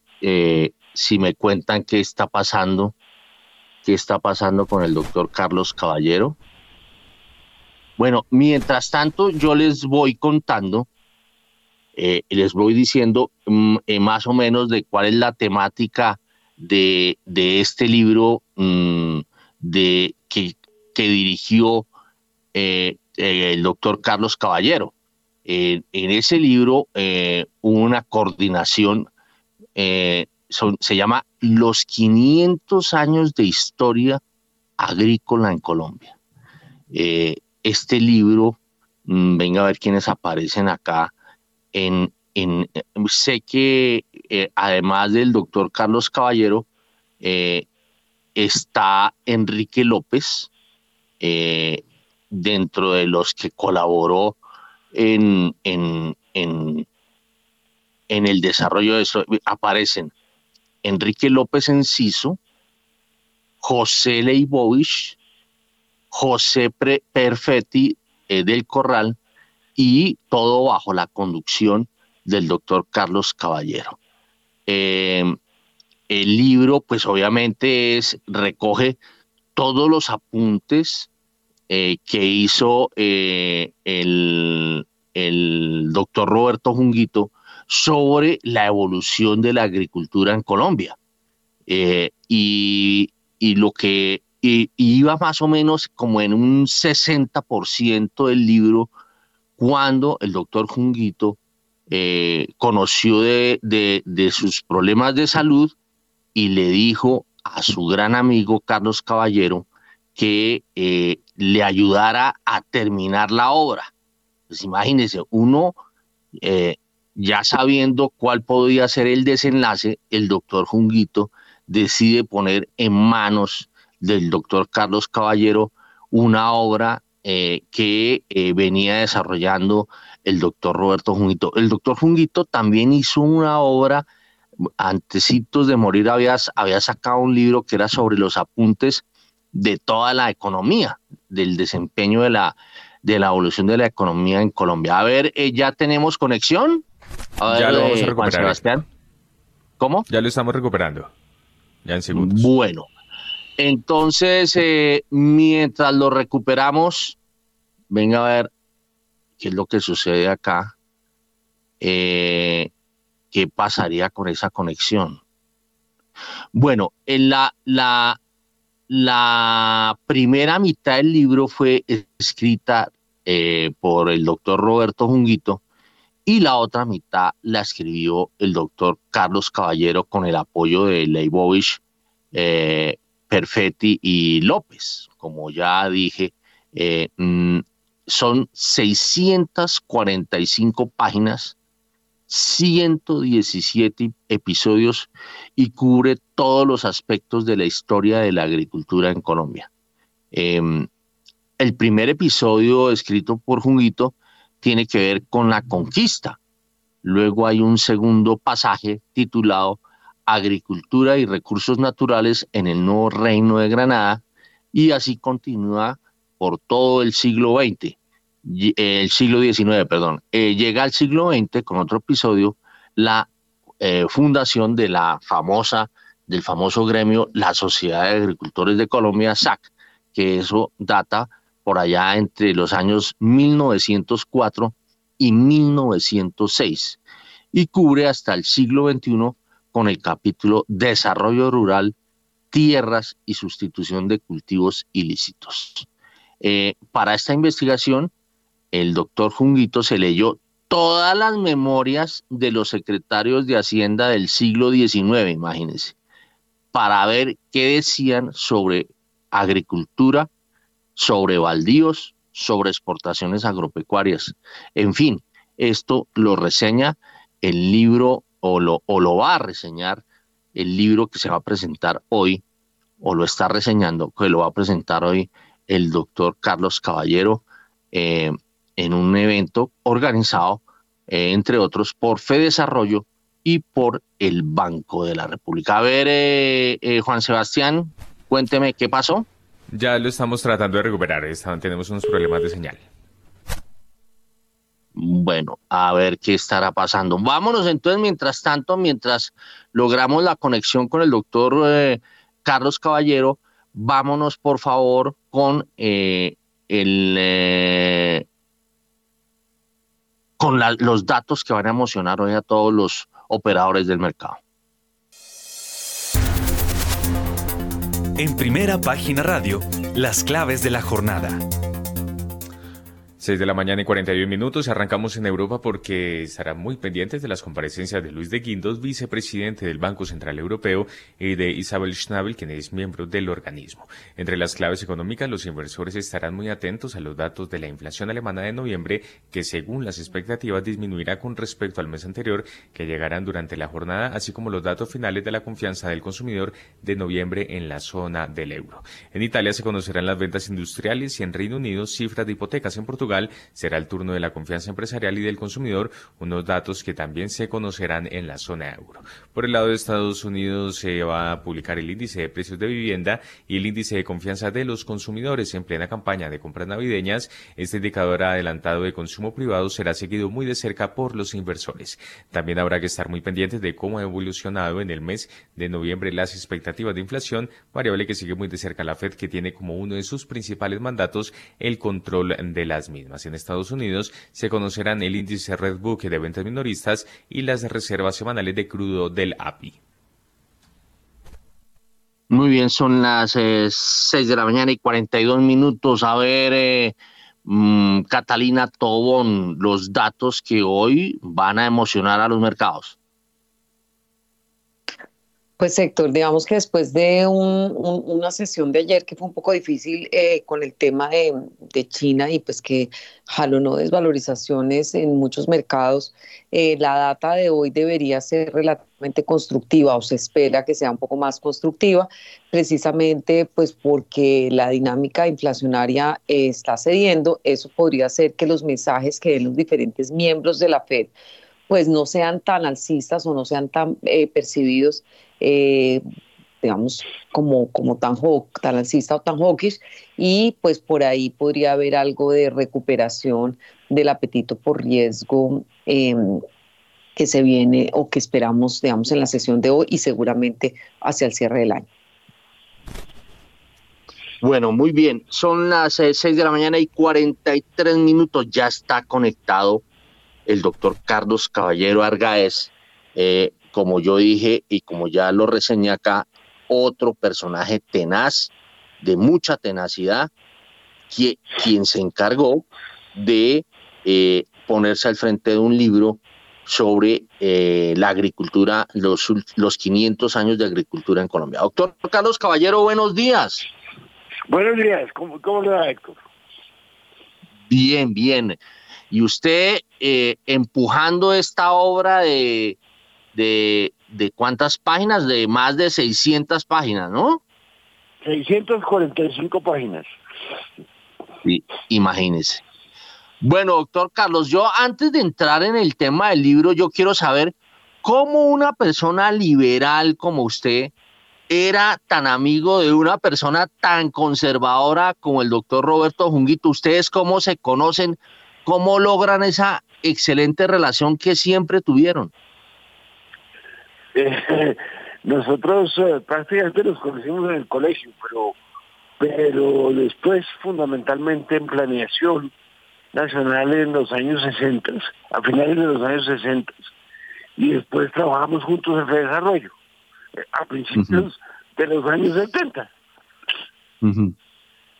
Speaker 2: si me cuentan qué está pasando, qué está pasando con el doctor Carlos Caballero. Bueno, mientras tanto yo les voy contando, eh, les voy diciendo mm, eh, más o menos de cuál es la temática de, este libro mm, de, que, dirigió eh, el doctor Carlos Caballero. en ese libro hubo una coordinación se llama Los 500 años de historia agrícola en Colombia. Eh, este libro, mm, venga a ver quiénes aparecen acá. En, sé que eh, además del doctor Carlos Caballero, eh, está Enrique López, dentro de los que colaboró en, en, en, en el desarrollo de eso. Aparecen Enrique López Enciso, José Leibovich, José Perfetti eh, del Corral y todo bajo la conducción del doctor Carlos Caballero. Em, el libro, pues obviamente es, recoge todos los apuntes eh, que hizo el, el doctor Roberto Junguito sobre la evolución de la agricultura en Colombia. y, y, lo que iba más o menos como en un 60% del libro cuando el doctor Junguito eh, conoció de, sus problemas de salud y le dijo a su gran amigo Carlos Caballero que eh, le ayudara a terminar la obra. Pues imagínense, uno eh, ya sabiendo cuál podía ser el desenlace, el doctor Junguito decide poner en manos del doctor Carlos Caballero una obra que venía desarrollando el doctor Roberto Junguito. El doctor Junguito también hizo una obra, antecitos de morir había, había sacado un libro que era sobre los apuntes de toda la economía, del desempeño de la, de la evolución de la economía en Colombia. A ver, eh, ¿ya tenemos conexión?
Speaker 1: ya lo vamos a eh, recuperar.
Speaker 2: Sebastián. ¿Cómo?
Speaker 1: Ya lo estamos recuperando. Ya en segundos.
Speaker 2: Bueno, entonces, eh, mientras lo recuperamos, venga a ver, qué es lo que sucede acá, eh, qué pasaría con esa conexión. Bueno, en la, la, primera mitad del libro fue escrita eh, por el doctor Roberto Junguito y la otra mitad la escribió el doctor Carlos Caballero con el apoyo de Leibovich, eh, Perfetti y López. Como ya dije, mm, son 645 páginas, 117 episodios y cubre todos los aspectos de la historia de la agricultura en Colombia. Em, el primer episodio escrito por Junguito tiene que ver con la conquista. Luego hay un segundo pasaje titulado Agricultura y Recursos Naturales en el Nuevo Reino de Granada y así continúa por todo el siglo XX el siglo XIX, perdón, eh, llega al siglo XX con otro episodio, la eh, fundación de la famosa, del famoso gremio, la Sociedad de Agricultores de Colombia, SAC, que eso data por allá entre los años 1904 y 1906 y cubre hasta el siglo XXI con el capítulo Desarrollo Rural, Tierras y Sustitución de Cultivos Ilícitos. Eh, para esta investigación el doctor Junguito se leyó todas las memorias de los secretarios de Hacienda del siglo XIX, imagínense, para ver qué decían sobre agricultura, sobre baldíos, sobre exportaciones agropecuarias. En fin, esto lo reseña el libro o lo, o lo va a reseñar el libro que se va a presentar hoy, o lo está reseñando, que lo va a presentar hoy el doctor Carlos Caballero, eh, en un evento organizado, eh, entre otros, por Desarrollo y por el Banco de la República. A ver, eh, eh, Juan Sebastián, cuénteme qué pasó.
Speaker 1: Ya lo estamos tratando de recuperar, tenemos unos problemas de señal.
Speaker 2: Bueno, a ver qué estará pasando. Vámonos entonces, mientras tanto, mientras logramos la conexión con el doctor Carlos Caballero, vámonos por favor con el con los datos que van a emocionar hoy a todos los operadores del mercado.
Speaker 6: En primera página radio, las claves de la jornada.
Speaker 1: 6 de la mañana y 41 minutos. Arrancamos en Europa porque estarán muy pendientes de las comparecencias de Luis de Guindos, vicepresidente del Banco Central Europeo, y de Isabel Schnabel, quien es miembro del organismo. Entre las claves económicas, los inversores estarán muy atentos a los datos de la inflación alemana de noviembre, que según las expectativas disminuirá con respecto al mes anterior, que llegarán durante la jornada, así como los datos finales de la confianza del consumidor de noviembre en la zona del euro. En Italia se conocerán las ventas industriales y en Reino Unido cifras de hipotecas en Portugal, será el turno de la confianza empresarial y del consumidor, unos datos que también se conocerán en la zona euro. Por el lado de Estados Unidos se va a publicar el índice de precios de vivienda y el índice de confianza de los consumidores en plena campaña de compras navideñas. Este indicador adelantado de consumo privado será seguido muy de cerca por los inversores. También habrá que estar muy pendientes de cómo ha evolucionado en el mes de noviembre las expectativas de inflación, variable que sigue muy de cerca la Fed, que tiene como uno de sus principales mandatos el control de las mismas. En Estados Unidos se conocerán el índice Redbook de ventas minoristas y las reservas semanales de crudo del API.
Speaker 2: Muy bien, son las eh, 6 de la mañana y 42 minutos. A ver, eh, mm, Catalina Tobón, los datos que hoy van a emocionar a los mercados.
Speaker 3: Pues Héctor, digamos que después de una sesión de ayer que fue un poco difícil eh, con el tema de, China y pues que jalonó desvalorizaciones en muchos mercados, eh, la data de hoy debería ser relativamente constructiva o se espera que sea un poco más constructiva, precisamente pues porque la dinámica inflacionaria está cediendo. Eso podría hacer que los mensajes que den los diferentes miembros de la Fed pues no sean tan alcistas o no sean tan eh, percibidos eh, digamos, como, como tan, tan alcista o tan hawkish, y pues por ahí podría haber algo de recuperación del apetito por riesgo em, que se viene o que esperamos, digamos, en la sesión de hoy y seguramente hacia el cierre del año.
Speaker 2: Bueno, muy bien. Son las 6 de la mañana y 43 minutos. Ya está conectado el doctor Carlos Caballero Argaez, eh, como yo dije y como ya lo reseñé acá, otro personaje tenaz, de mucha tenacidad, quien se encargó de eh, ponerse al frente de un libro sobre eh, la agricultura, los, los 500 años de agricultura en Colombia. Doctor Carlos Caballero, buenos días.
Speaker 10: Buenos días, ¿cómo, cómo le va, Héctor?
Speaker 2: Bien, bien. Y usted eh, empujando esta obra de de, de cuántas páginas, de más de 600 páginas, ¿no?
Speaker 10: 645 páginas.
Speaker 2: Sí, imagínese. Bueno, doctor Carlos, yo antes de entrar en el tema del libro, yo quiero saber cómo una persona liberal como usted era tan amigo de una persona tan conservadora como el doctor Roberto Junguito. ¿Ustedes cómo se conocen? ¿Cómo logran esa excelente relación que siempre tuvieron?
Speaker 10: nosotros eh, prácticamente nos conocimos en el colegio, pero, pero después fundamentalmente en planeación nacional en los años 60, a finales de los años 60, y después trabajamos juntos en Desarrollo, eh, a principios de los años 70.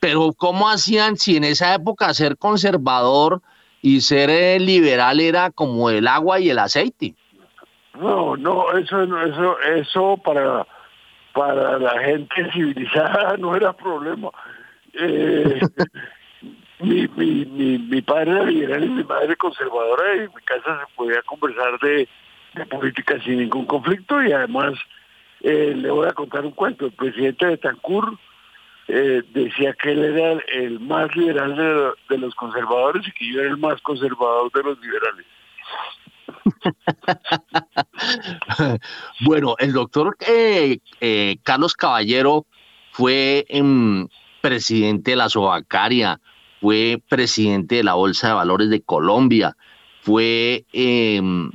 Speaker 2: Pero ¿cómo hacían si en esa época ser conservador y ser eh, liberal era como el agua y el aceite?
Speaker 10: No, no, eso, eso, eso para, para la gente civilizada no era problema. Eh, mi, mi, mi, padre era liberal y mi madre conservadora y en mi casa se podía conversar de, política sin ningún conflicto y además eh, le voy a contar un cuento. El presidente de Tancur eh, decía que él era el, más liberal de, de, los conservadores y que yo era el más conservador de los liberales.
Speaker 2: Bueno, el doctor eh, eh, Carlos Caballero fue em, presidente de la Sobacaria, fue presidente de la Bolsa de Valores de Colombia, fue em,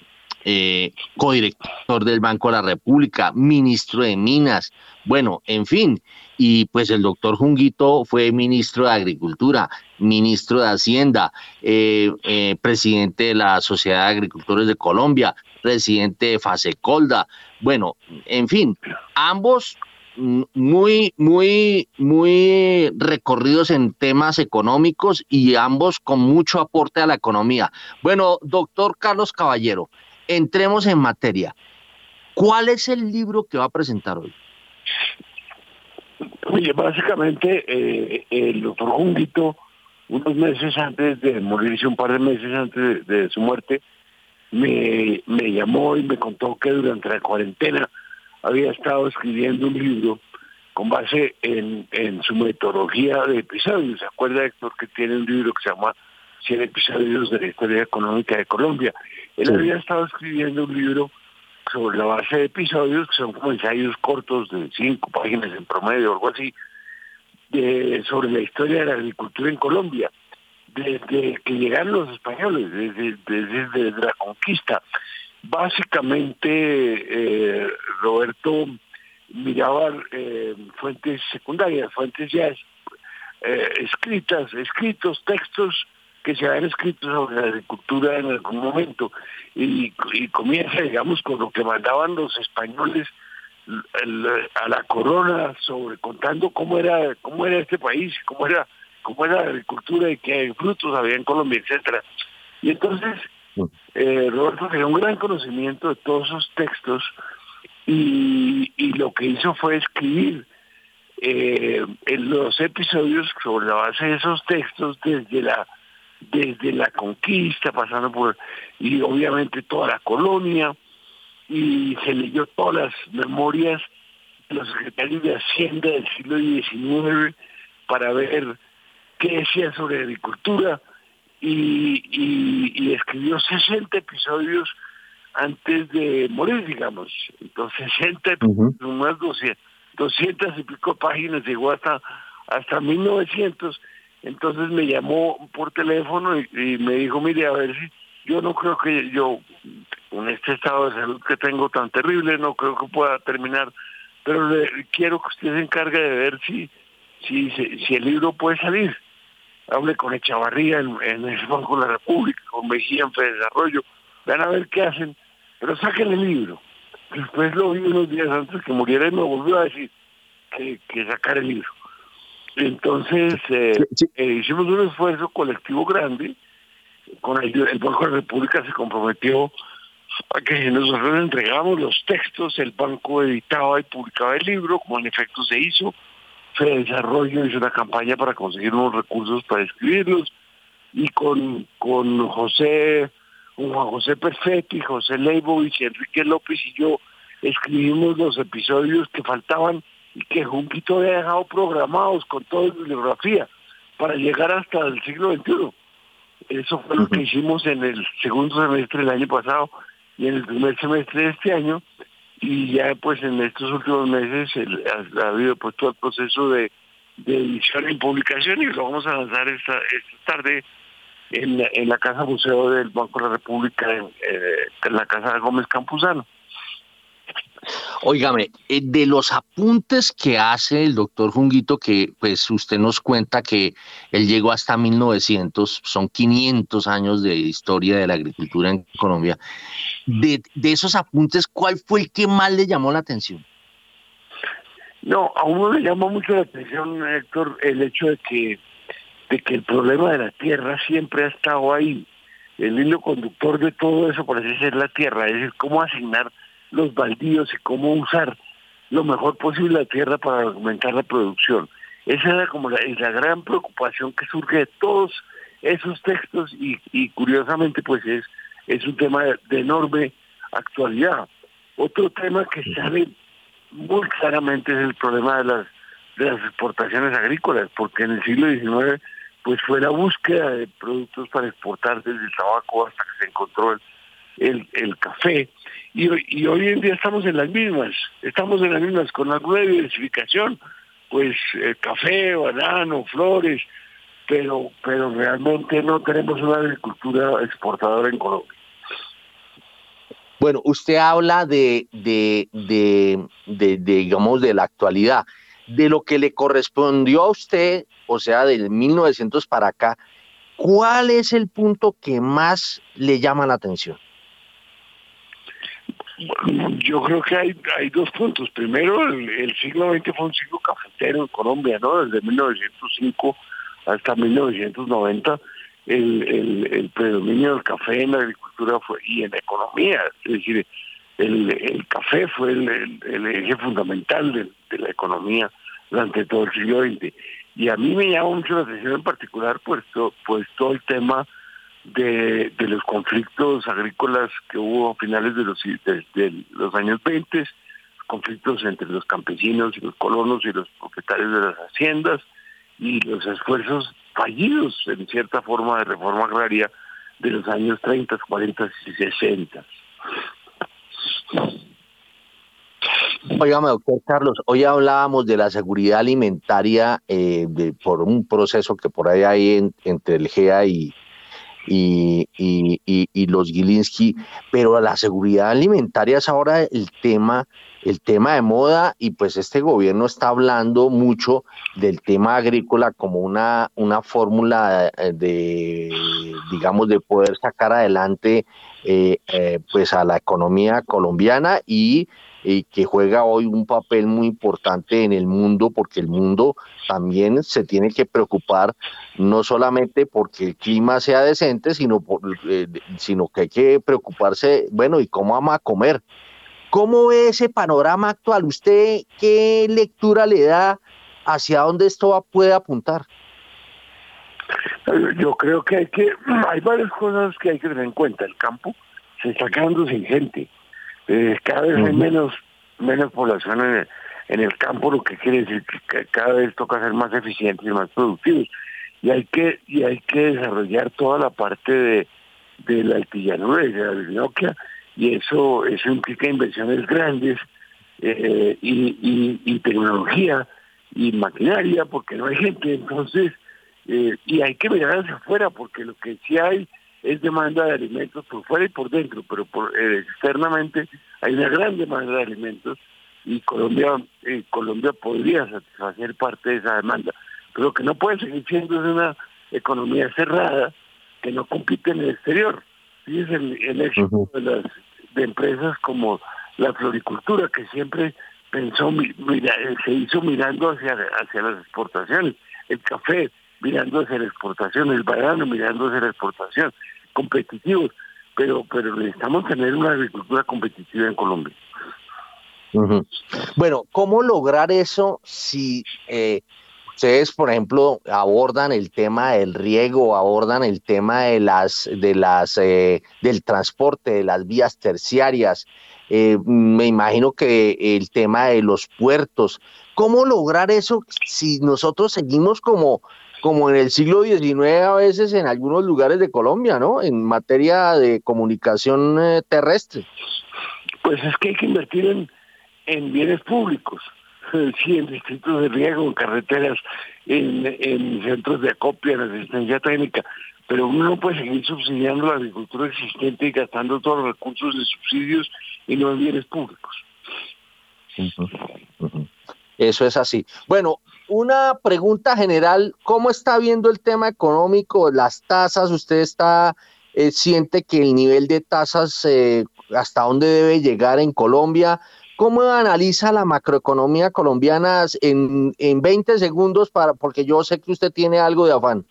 Speaker 2: eh, codirector del Banco de la República, ministro de Minas, bueno, en fin, y pues el doctor Junguito fue ministro de Agricultura, ministro de Hacienda, eh, eh, presidente de la Sociedad de Agricultores de Colombia, presidente de Fasecolda, bueno, en fin, ambos muy, muy, muy recorridos en temas económicos y ambos con mucho aporte a la economía. Bueno, doctor Carlos Caballero, entremos en materia. ¿Cuál es el libro que va a presentar hoy?
Speaker 10: Oye, básicamente eh, el doctor Junguito, unos meses antes de morirse, un par de meses antes de, su muerte, me, me, llamó y me contó que durante la cuarentena había estado escribiendo un libro con base en, en su metodología de episodios. ¿Se acuerda, Héctor, que tiene un libro que se llama 100 episodios de la historia económica de Colombia. Él había estado escribiendo un libro sobre la base de episodios, que son como ensayos cortos de cinco páginas en promedio o algo así, sobre la historia de la agricultura en Colombia, desde que llegaron los españoles, desde, desde, la conquista. Básicamente, eh, Roberto miraba eh, fuentes secundarias, fuentes ya eh, escritas, escritos, textos que se habían escrito sobre la agricultura en algún momento y, comienza, digamos, con lo que mandaban los españoles a la corona sobre contando cómo era cómo era este país, cómo era cómo era la agricultura y qué frutos había en Colombia, etcétera. Y entonces eh, Roberto tenía un gran conocimiento de todos esos textos y, y lo que hizo fue escribir eh, en los episodios sobre la base de esos textos desde la desde la conquista, pasando por, y obviamente toda la colonia, y se leyó todas las memorias de los secretarios de Hacienda del siglo XIX para ver qué decía sobre agricultura, y, escribió 60 episodios antes de morir, digamos. Entonces, 60 episodios, unas 200, 200 y pico páginas, llegó hasta, hasta 1900 entonces me llamó por teléfono y, me dijo, mire, a ver si yo no creo que yo, con este estado de salud que tengo tan terrible, no creo que pueda terminar, pero quiero que usted se encargue de ver si, si, el libro puede salir. Hable con Echavarría en, en el Banco de la República, con Mejía en Fede Desarrollo, van a ver qué hacen, pero saquen el libro. Después lo vi unos días antes que muriera y me volvió a decir que sacar el libro. Entonces, eh, eh, hicimos un esfuerzo colectivo grande, con el, el Banco de la República se comprometió a que nosotros entregamos los textos, el banco editaba y publicaba el libro, como en efecto se hizo, se desarrolló, hizo una campaña para conseguir unos recursos para escribirlos, y con, con José, con Juan José Perfetti, José Leibovich, Enrique López y yo escribimos los episodios que faltaban y que Junquito había dejado programados con toda la bibliografía para llegar hasta el siglo XXI. Eso fue lo que hicimos en el segundo semestre del año pasado y en el primer semestre de este año. Y ya pues en estos últimos meses ha, habido pues todo el proceso de, edición y publicación y lo vamos a lanzar esta, esta tarde en la, en la Casa Museo del Banco de la República, en, eh, en la Casa de Gómez Campuzano.
Speaker 2: Óigame, eh, de los apuntes que hace el doctor Junguito, que pues usted nos cuenta que él llegó hasta 1900, son 500 años de historia de la agricultura en Colombia, de, esos apuntes, ¿cuál fue el que más le llamó la atención?
Speaker 10: No, a uno le llama mucho la atención, Héctor, el hecho de que, de que el problema de la tierra siempre ha estado ahí. El hilo conductor de todo eso parece ser la tierra, es decir, cómo asignar los baldíos y cómo usar lo mejor posible la tierra para aumentar la producción. Esa era como la, la gran preocupación que surge de todos esos textos y, curiosamente pues es, es un tema de, enorme actualidad. Otro tema que sale muy claramente es el problema de las, de las exportaciones agrícolas, porque en el siglo XIX pues fue la búsqueda de productos para exportar desde el tabaco hasta que se encontró el, el café y, y hoy en día estamos en las mismas, estamos en las mismas con alguna diversificación, pues eh, café, banano, flores, pero, pero realmente no tenemos una agricultura exportadora en Colombia.
Speaker 2: Bueno, usted habla de, de, de, de, digamos, de la actualidad, de lo que le correspondió a usted, o sea, del 1900 para acá, ¿cuál es el punto que más le llama la atención?
Speaker 10: Yo creo que hay, hay dos puntos. Primero, el, siglo XX fue un siglo cafetero en Colombia, ¿no? Desde 1905 hasta 1990, el, el, el predominio del café en la agricultura fue y en la economía. Es decir, el, el café fue el, eje fundamental de, de, la economía durante todo el siglo XX. Y a mí me llama mucho la atención en particular pues, pues todo el tema de, los conflictos agrícolas que hubo a finales de los, de, los años 20, conflictos entre los campesinos y los colonos y los propietarios de las haciendas y los esfuerzos fallidos en cierta forma de reforma agraria de los años 30, 40 y 60.
Speaker 2: Oígame, doctor Carlos, hoy hablábamos de la seguridad alimentaria eh, por un proceso que por ahí hay entre el GEA y, y, y, los Gilinski, pero la seguridad alimentaria es ahora el tema, el tema de moda y pues este gobierno está hablando mucho del tema agrícola como una, una fórmula de, digamos, de poder sacar adelante eh, eh, pues a la economía colombiana y y que juega hoy un papel muy importante en el mundo, porque el mundo también se tiene que preocupar no solamente porque el clima sea decente, sino, por, eh, sino que hay que preocuparse, bueno, ¿y cómo vamos a comer? ¿Cómo ve ese panorama actual? ¿Usted qué lectura le da hacia dónde esto puede apuntar?
Speaker 10: Yo creo que hay que, hay varias cosas que hay que tener en cuenta. El campo se está quedando sin gente eh, cada vez hay menos, menos población en el, campo, lo que quiere decir que cada vez toca ser más eficientes y más productivos. Y hay que, y hay que desarrollar toda la parte de, de la altillanura y de la binoquia, y eso, eso implica inversiones grandes eh, y, y, tecnología y maquinaria, porque no hay gente, entonces, eh, y hay que mirar hacia afuera, porque lo que sí hay es demanda de alimentos por fuera y por dentro, pero por, eh, externamente hay una gran demanda de alimentos y Colombia eh, Colombia podría satisfacer parte de esa demanda, pero que no puede seguir siendo una economía cerrada que no compite en el exterior. Fíjense el, el éxito de las de empresas como la floricultura que siempre pensó mira, se hizo mirando hacia hacia las exportaciones, el café mirando hacia la exportación, el banano mirando hacia la exportación, competitivos, pero, pero necesitamos tener una agricultura competitiva en Colombia.
Speaker 2: Bueno, ¿cómo lograr eso si eh, ustedes, por ejemplo, abordan el tema del riego, abordan el tema de las, de las, eh, del transporte, de las vías terciarias? Eh, me imagino que el tema de los puertos. ¿Cómo lograr eso si nosotros seguimos como como en el siglo XIX a veces en algunos lugares de Colombia, ¿no? En materia de comunicación eh, terrestre.
Speaker 10: Pues es que hay que invertir en, en bienes públicos, sí, en distritos de riego, en carreteras, en, en centros de acopio, en asistencia técnica, pero uno no puede seguir subsidiando la agricultura existente y gastando todos los recursos de subsidios y no en bienes públicos.
Speaker 2: Eso es así. Bueno, una pregunta general, ¿cómo está viendo el tema económico, las tasas? ¿Usted está eh, siente que el nivel de tasas eh, hasta dónde debe llegar en Colombia? ¿Cómo analiza la macroeconomía colombiana en, en 20 segundos para porque yo sé que usted tiene algo de afán?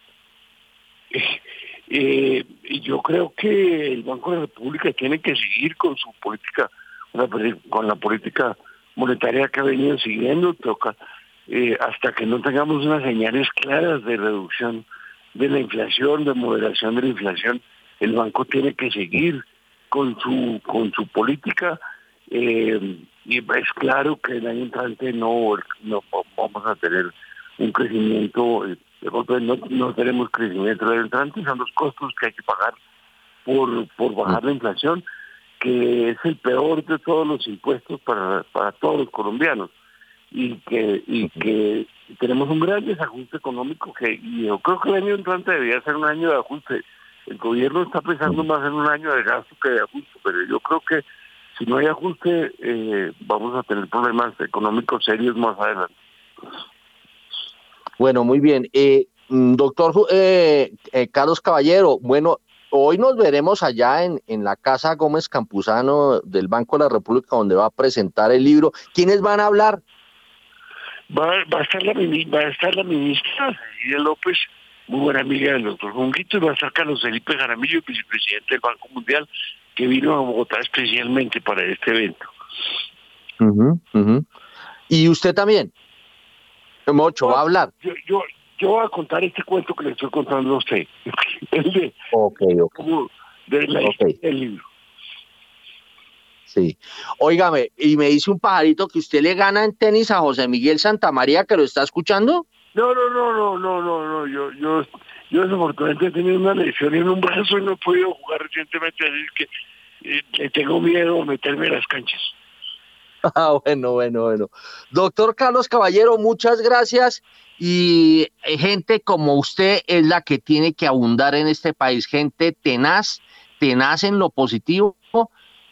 Speaker 10: Eh, yo creo que el Banco de la República tiene que seguir con su política, con la política monetaria que ha venido siguiendo, toca eh, hasta que no tengamos unas señales claras de reducción de la inflación, de moderación de la inflación, el banco tiene que seguir con su con su política. Eh, y es claro que el año entrante no, no vamos a tener un crecimiento, eh, no, no tenemos crecimiento el año entrante, son los costos que hay que pagar por, por bajar la inflación, que es el peor de todos los impuestos para, para todos los colombianos y que y que tenemos un gran desajuste económico que yo creo que el año entrante debería ser un año de ajuste. El gobierno está pensando más en un año de gasto que de ajuste, pero yo creo que si no hay ajuste eh, vamos a tener problemas económicos serios más adelante.
Speaker 2: Bueno, muy bien. Eh, mm, doctor eh, eh, Carlos Caballero, bueno, hoy nos veremos allá en, en la Casa Gómez Campuzano del Banco de la República, donde va a presentar el libro. ¿Quiénes van a hablar?
Speaker 10: Va, va, a estar la, va a estar la ministra Cecilia López, muy buena amiga del doctor Junguito, y va a estar Carlos Felipe Jaramillo, vicepresidente del Banco Mundial, que vino a Bogotá especialmente para este evento.
Speaker 2: ¿Y usted también? Mocho, va a hablar.
Speaker 10: Yo, yo, yo voy a contar este cuento que le estoy contando a usted. El de,
Speaker 2: okay, okay.
Speaker 10: de la okay. del libro.
Speaker 2: Sí. Óigame, y me dice un pajarito que usted le gana en tenis a José Miguel Santamaría, que lo está escuchando.
Speaker 10: No, no, no, no, no, no, no. Yo, yo, yo desafortunadamente he tenido una lesión en un brazo y no he podido jugar recientemente, así que eh, le tengo miedo a meterme en las canchas.
Speaker 2: Ah, bueno, bueno, bueno. Doctor Carlos Caballero, muchas gracias. Y eh, gente como usted es la que tiene que abundar en este país, gente tenaz, tenaz en lo positivo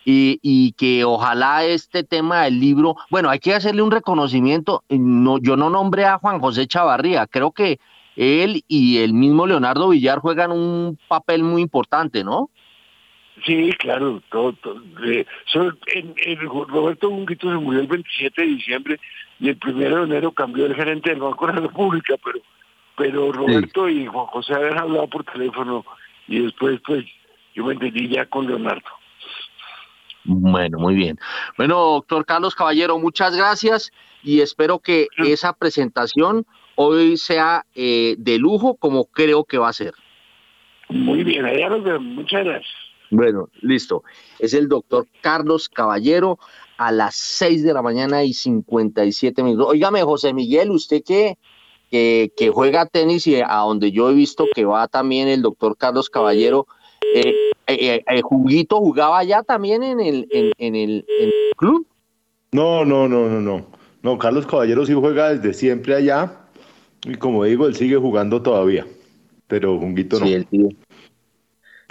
Speaker 2: y, y, que ojalá este tema del libro, bueno, hay que hacerle un reconocimiento. No, yo no nombré a Juan José Chavarría, creo que él y el mismo Leonardo Villar juegan un papel muy importante, ¿no?
Speaker 10: Sí, claro, todo, eh, Roberto Bunguito se murió el 27 de diciembre y el 1 de enero cambió el gerente del Banco de la República, pero pero Roberto y Juan José habían hablado por teléfono y después pues yo me entendí ya con Leonardo.
Speaker 2: Bueno, muy bien. Bueno, doctor Carlos Caballero, muchas gracias y espero que esa presentación hoy sea eh, de lujo como creo que va a ser.
Speaker 10: Muy bien, allá nos vemos. Muchas gracias.
Speaker 2: Bueno, listo. Es el doctor Carlos Caballero a las 6 de la mañana y 57 minutos. Óigame, José Miguel, usted que, que, juega tenis y a donde yo he visto que va también el doctor Carlos Caballero, eh, eh, eh Juguito jugaba allá también en el, en, el, club.
Speaker 4: No, no, no, no, no. No, Carlos Caballero sí juega desde siempre allá y como digo, él sigue jugando todavía, pero Juguito no. Sí,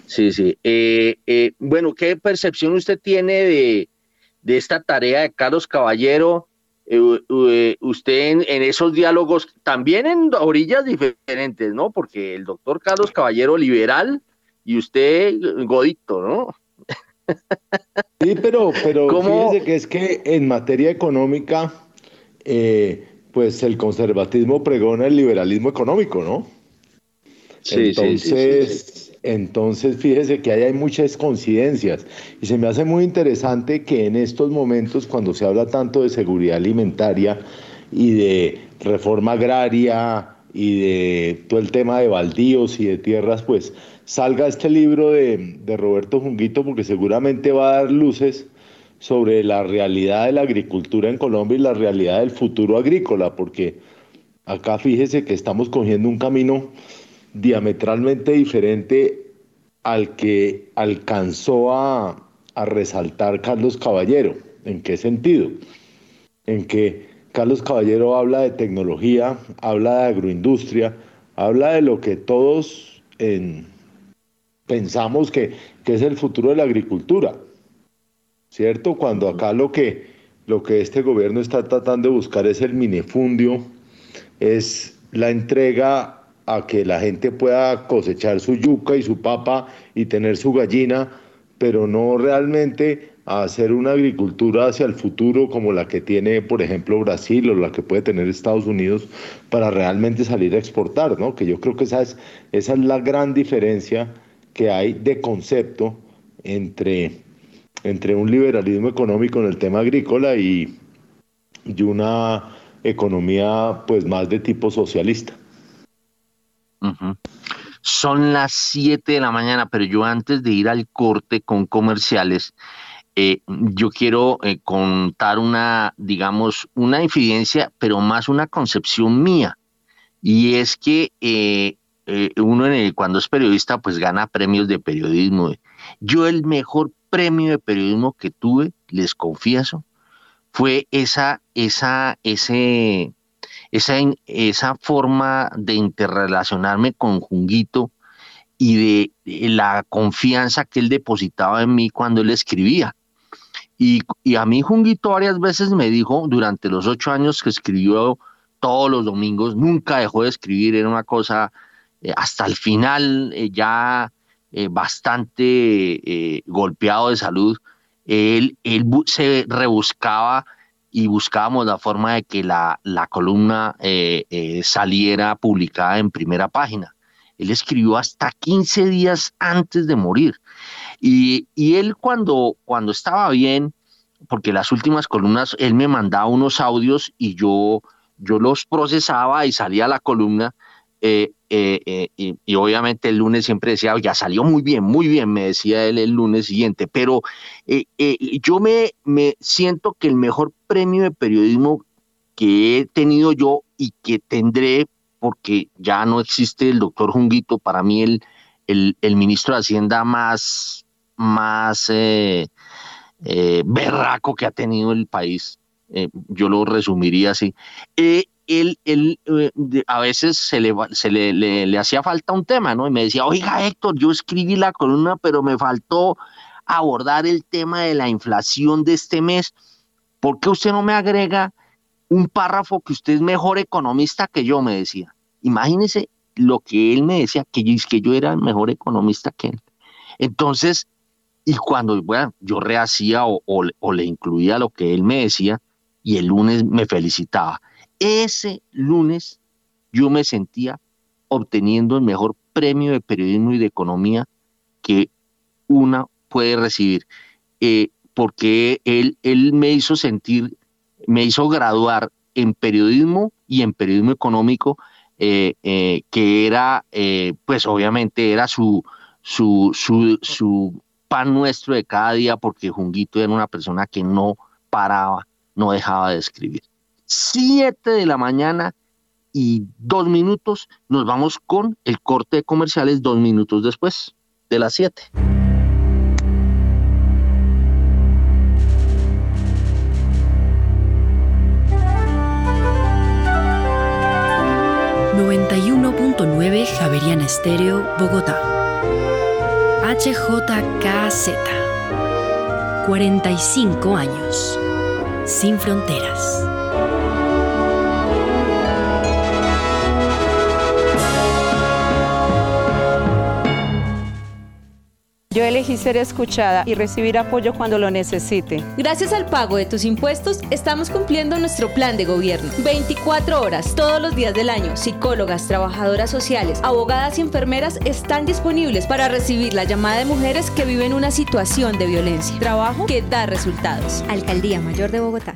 Speaker 2: Sí, sí. Eh, eh, bueno, ¿qué percepción usted tiene de, esta tarea de Carlos Caballero? Eh, usted en, esos diálogos, también en orillas diferentes, ¿no? Porque el doctor Carlos Caballero liberal y usted godito, ¿no?
Speaker 4: Sí, pero, pero fíjese que es que en materia económica, pues el conservatismo pregona el liberalismo económico, ¿no? Sí, Entonces, sí, sí, entonces, fíjese que ahí hay muchas coincidencias y se me hace muy interesante que en estos momentos, cuando se habla tanto de seguridad alimentaria y de reforma agraria y de todo el tema de baldíos y de tierras, pues salga este libro de, Roberto Junguito porque seguramente va a dar luces sobre la realidad de la agricultura en Colombia y la realidad del futuro agrícola, porque acá fíjese que estamos cogiendo un camino diametralmente diferente al que alcanzó a, resaltar Carlos Caballero. ¿En qué sentido? En que Carlos Caballero habla de tecnología, habla de agroindustria, habla de lo que todos pensamos que, que, es el futuro de la agricultura. ¿Cierto? Cuando acá lo que, lo que este gobierno está tratando de buscar es el minifundio, es la entrega a que la gente pueda cosechar su yuca y su papa y tener su gallina, pero no realmente a hacer una agricultura hacia el futuro como la que tiene, por ejemplo, Brasil o la que puede tener Estados Unidos para realmente salir a exportar, ¿no? Que yo creo que esa es, esa es la gran diferencia que hay de concepto entre, entre un liberalismo económico en el tema agrícola y, y una economía pues más de tipo socialista.
Speaker 2: Son las 7 de la mañana, pero yo antes de ir al corte con comerciales, eh, yo quiero eh, contar una, digamos, una infidencia, pero más una concepción mía. Y es que eh, uno cuando es periodista, pues gana premios de periodismo. Yo el mejor premio de periodismo que tuve, les confieso, fue esa, esa, ese, esa, esa forma de interrelacionarme con Junguito y de, la confianza que él depositaba en mí cuando él escribía. Y, a mí Junguito varias veces me dijo, durante los ocho años que escribió todos los domingos, nunca dejó de escribir, era una cosa eh, hasta el final eh, ya eh, bastante golpeado de salud, él, él se rebuscaba y buscábamos la forma de que la, columna eh, eh, saliera publicada en primera página. Él escribió hasta 15 días antes de morir. Y, él cuando, cuando estaba bien, porque las últimas columnas, él me mandaba unos audios y yo, yo los procesaba y salía la columna. Eh, y, obviamente el lunes siempre decía, ya salió muy bien, muy bien, me decía él el lunes siguiente, pero yo me, me siento que el mejor premio de periodismo que he tenido yo y que tendré porque ya no existe el doctor Junguito, para mí el, el, ministro de Hacienda más, más eh, eh, berraco que ha tenido el país, eh, yo lo resumiría así. Él, él a veces se, le, se le, le, hacía falta un tema, ¿no? Y me decía, oiga Héctor, yo escribí la columna, pero me faltó abordar el tema de la inflación de este mes. ¿Por qué usted no me agrega un párrafo que usted es mejor economista que yo, me decía. Imagínese lo que él me decía, que yo, que yo era mejor economista que él. Entonces, y cuando bueno, yo rehacía o, o, le incluía lo que él me decía, y el lunes me felicitaba. Ese lunes yo me sentía obteniendo el mejor premio de periodismo y de economía que una puede recibir, eh, porque él, él me hizo sentir me hizo graduar en periodismo y en periodismo económico, eh, eh, que era, pues obviamente era su, su, su, pan nuestro de cada día, porque Junguito era una persona que no paraba, no dejaba de escribir. Siete de la mañana y dos minutos, nos vamos con el corte de comerciales dos minutos después de las siete.
Speaker 11: 91.9 Javeriana Estéreo, Bogotá. HJKZ. 45 años. Sin fronteras.
Speaker 12: Yo elegí ser escuchada y recibir apoyo cuando lo necesite.
Speaker 13: Gracias al pago de tus impuestos, estamos cumpliendo nuestro plan de gobierno. 24 horas, todos los días del año, psicólogas, trabajadoras sociales, abogadas y enfermeras están disponibles para recibir la llamada de mujeres que viven una situación de violencia. Trabajo que da resultados. Alcaldía Mayor de Bogotá.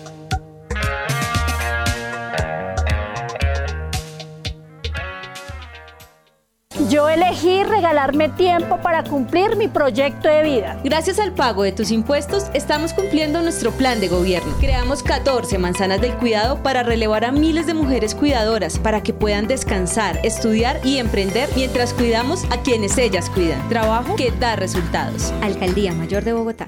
Speaker 14: Yo elegí regalarme tiempo para cumplir mi proyecto de vida.
Speaker 13: Gracias al pago de tus impuestos, estamos cumpliendo nuestro plan de gobierno. Creamos 14 manzanas del cuidado para relevar a miles de mujeres cuidadoras para que puedan descansar, estudiar y emprender mientras cuidamos a quienes ellas cuidan. Trabajo que da resultados. Alcaldía Mayor de Bogotá.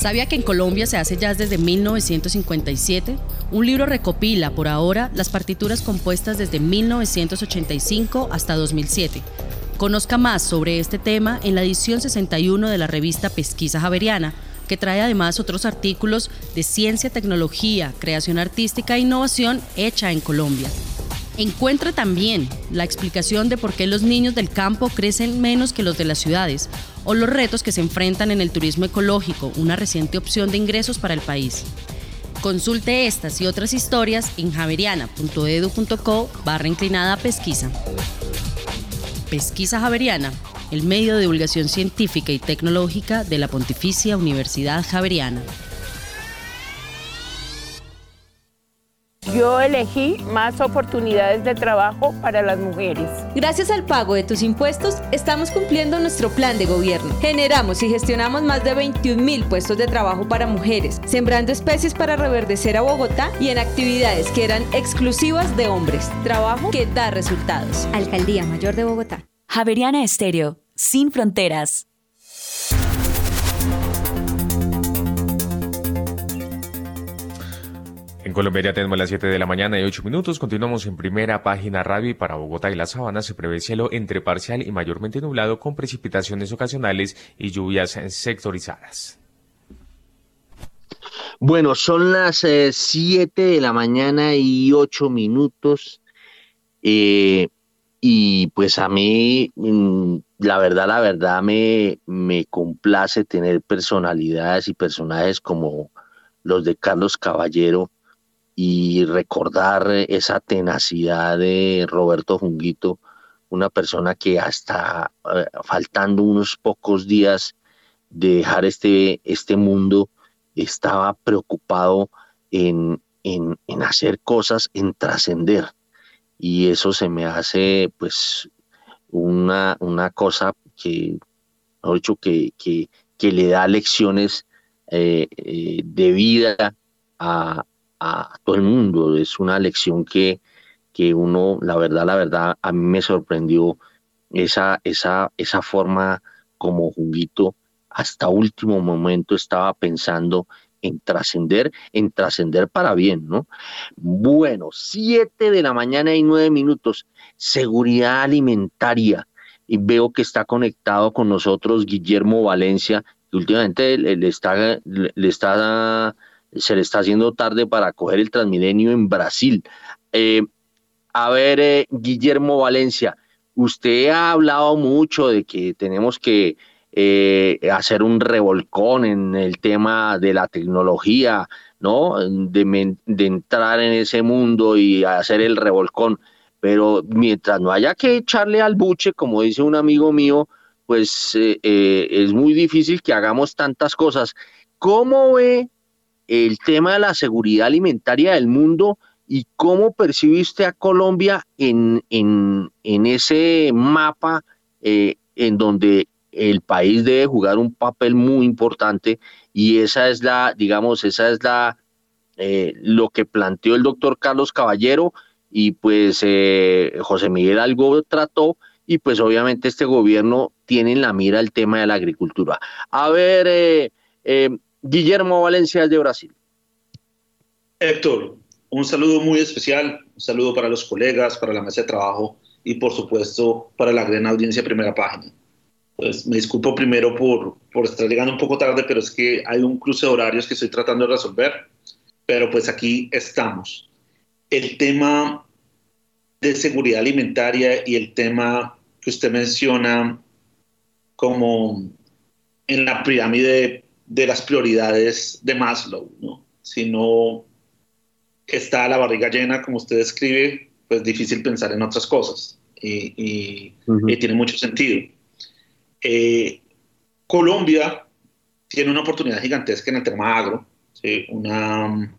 Speaker 15: ¿Sabía que en Colombia se hace jazz desde 1957? Un libro recopila, por ahora, las partituras compuestas desde 1985 hasta 2007. Conozca más sobre este tema en la edición 61 de la revista Pesquisa Javeriana, que trae además otros artículos de ciencia, tecnología, creación artística e innovación hecha en Colombia. Encuentre también la explicación de por qué los niños del campo crecen menos que los de las ciudades o los retos que se enfrentan en el turismo ecológico, una reciente opción de ingresos para el país. Consulte estas y otras historias en javeriana.edu.co barra inclinada pesquisa. Pesquisa Javeriana, el medio de divulgación científica y tecnológica de la Pontificia Universidad Javeriana.
Speaker 12: Yo elegí más oportunidades de trabajo para las mujeres.
Speaker 13: Gracias al pago de tus impuestos, estamos cumpliendo nuestro plan de gobierno. Generamos y gestionamos más de 21 mil puestos de trabajo para mujeres, sembrando especies para reverdecer a Bogotá y en actividades que eran exclusivas de hombres. Trabajo que da resultados.
Speaker 11: Alcaldía Mayor de Bogotá. Javeriana Estéreo, sin fronteras.
Speaker 1: En Colombia ya tenemos las 7 de la mañana y 8 minutos. Continuamos en primera página radio y para Bogotá y la Sabana se prevé cielo entre parcial y mayormente nublado con precipitaciones ocasionales y lluvias sectorizadas.
Speaker 2: Bueno, son las 7 de la mañana y 8 minutos. Eh, y pues a mí, mm, la verdad, la verdad, me, me complace tener personalidades y personajes como los de Carlos Caballero y recordar esa tenacidad de Roberto Junguito, una persona que hasta eh, faltando unos pocos días de dejar este, este mundo, estaba preocupado en, en, hacer cosas, en trascender. Y eso se me hace pues una, una cosa que, dicho, que, que, le da lecciones eh, eh, de vida a, a, todo el mundo. Es una lección que, que uno, la verdad, la verdad, a mí me sorprendió esa, esa, esa forma como Junguito hasta último momento estaba pensando en trascender, en trascender para bien, ¿no? Bueno, siete de la mañana y nueve minutos, seguridad alimentaria. Y veo que está conectado con nosotros Guillermo Valencia, que últimamente le, está, le está, se le está haciendo tarde para coger el Transmilenio en Brasil. Eh, a ver, eh, Guillermo Valencia, usted ha hablado mucho de que tenemos que eh, hacer un revolcón en el tema de la tecnología, ¿no? De, entrar en ese mundo y hacer el revolcón. Pero mientras no haya que echarle al buche, como dice un amigo mío, pues eh, es muy difícil que hagamos tantas cosas. ¿Cómo ve el tema de la seguridad alimentaria del mundo y cómo percibe usted a Colombia en, en, en ese mapa en donde el país debe jugar un papel muy importante y esa es la, digamos, esa es la, eh, lo que planteó el doctor Carlos Caballero y pues eh, José Miguel algo trató y pues obviamente este gobierno tiene en la mira el tema de la agricultura. A ver, eh, Guillermo Valencia de Brasil.
Speaker 16: Héctor, un saludo muy especial, un saludo para los colegas, para la mesa de trabajo y por supuesto para la gran audiencia primera página. Pues me disculpo primero por, por estar llegando un poco tarde, pero es que hay un cruce de horarios que estoy tratando de resolver. Pero pues aquí estamos. El tema de seguridad alimentaria y el tema que usted menciona como en la pirámide de las prioridades de Maslow, ¿no? Si no está la barriga llena, como usted describe, pues difícil pensar en otras cosas y, tiene mucho sentido. Eh, Colombia tiene una oportunidad gigantesca en el tema agro, una,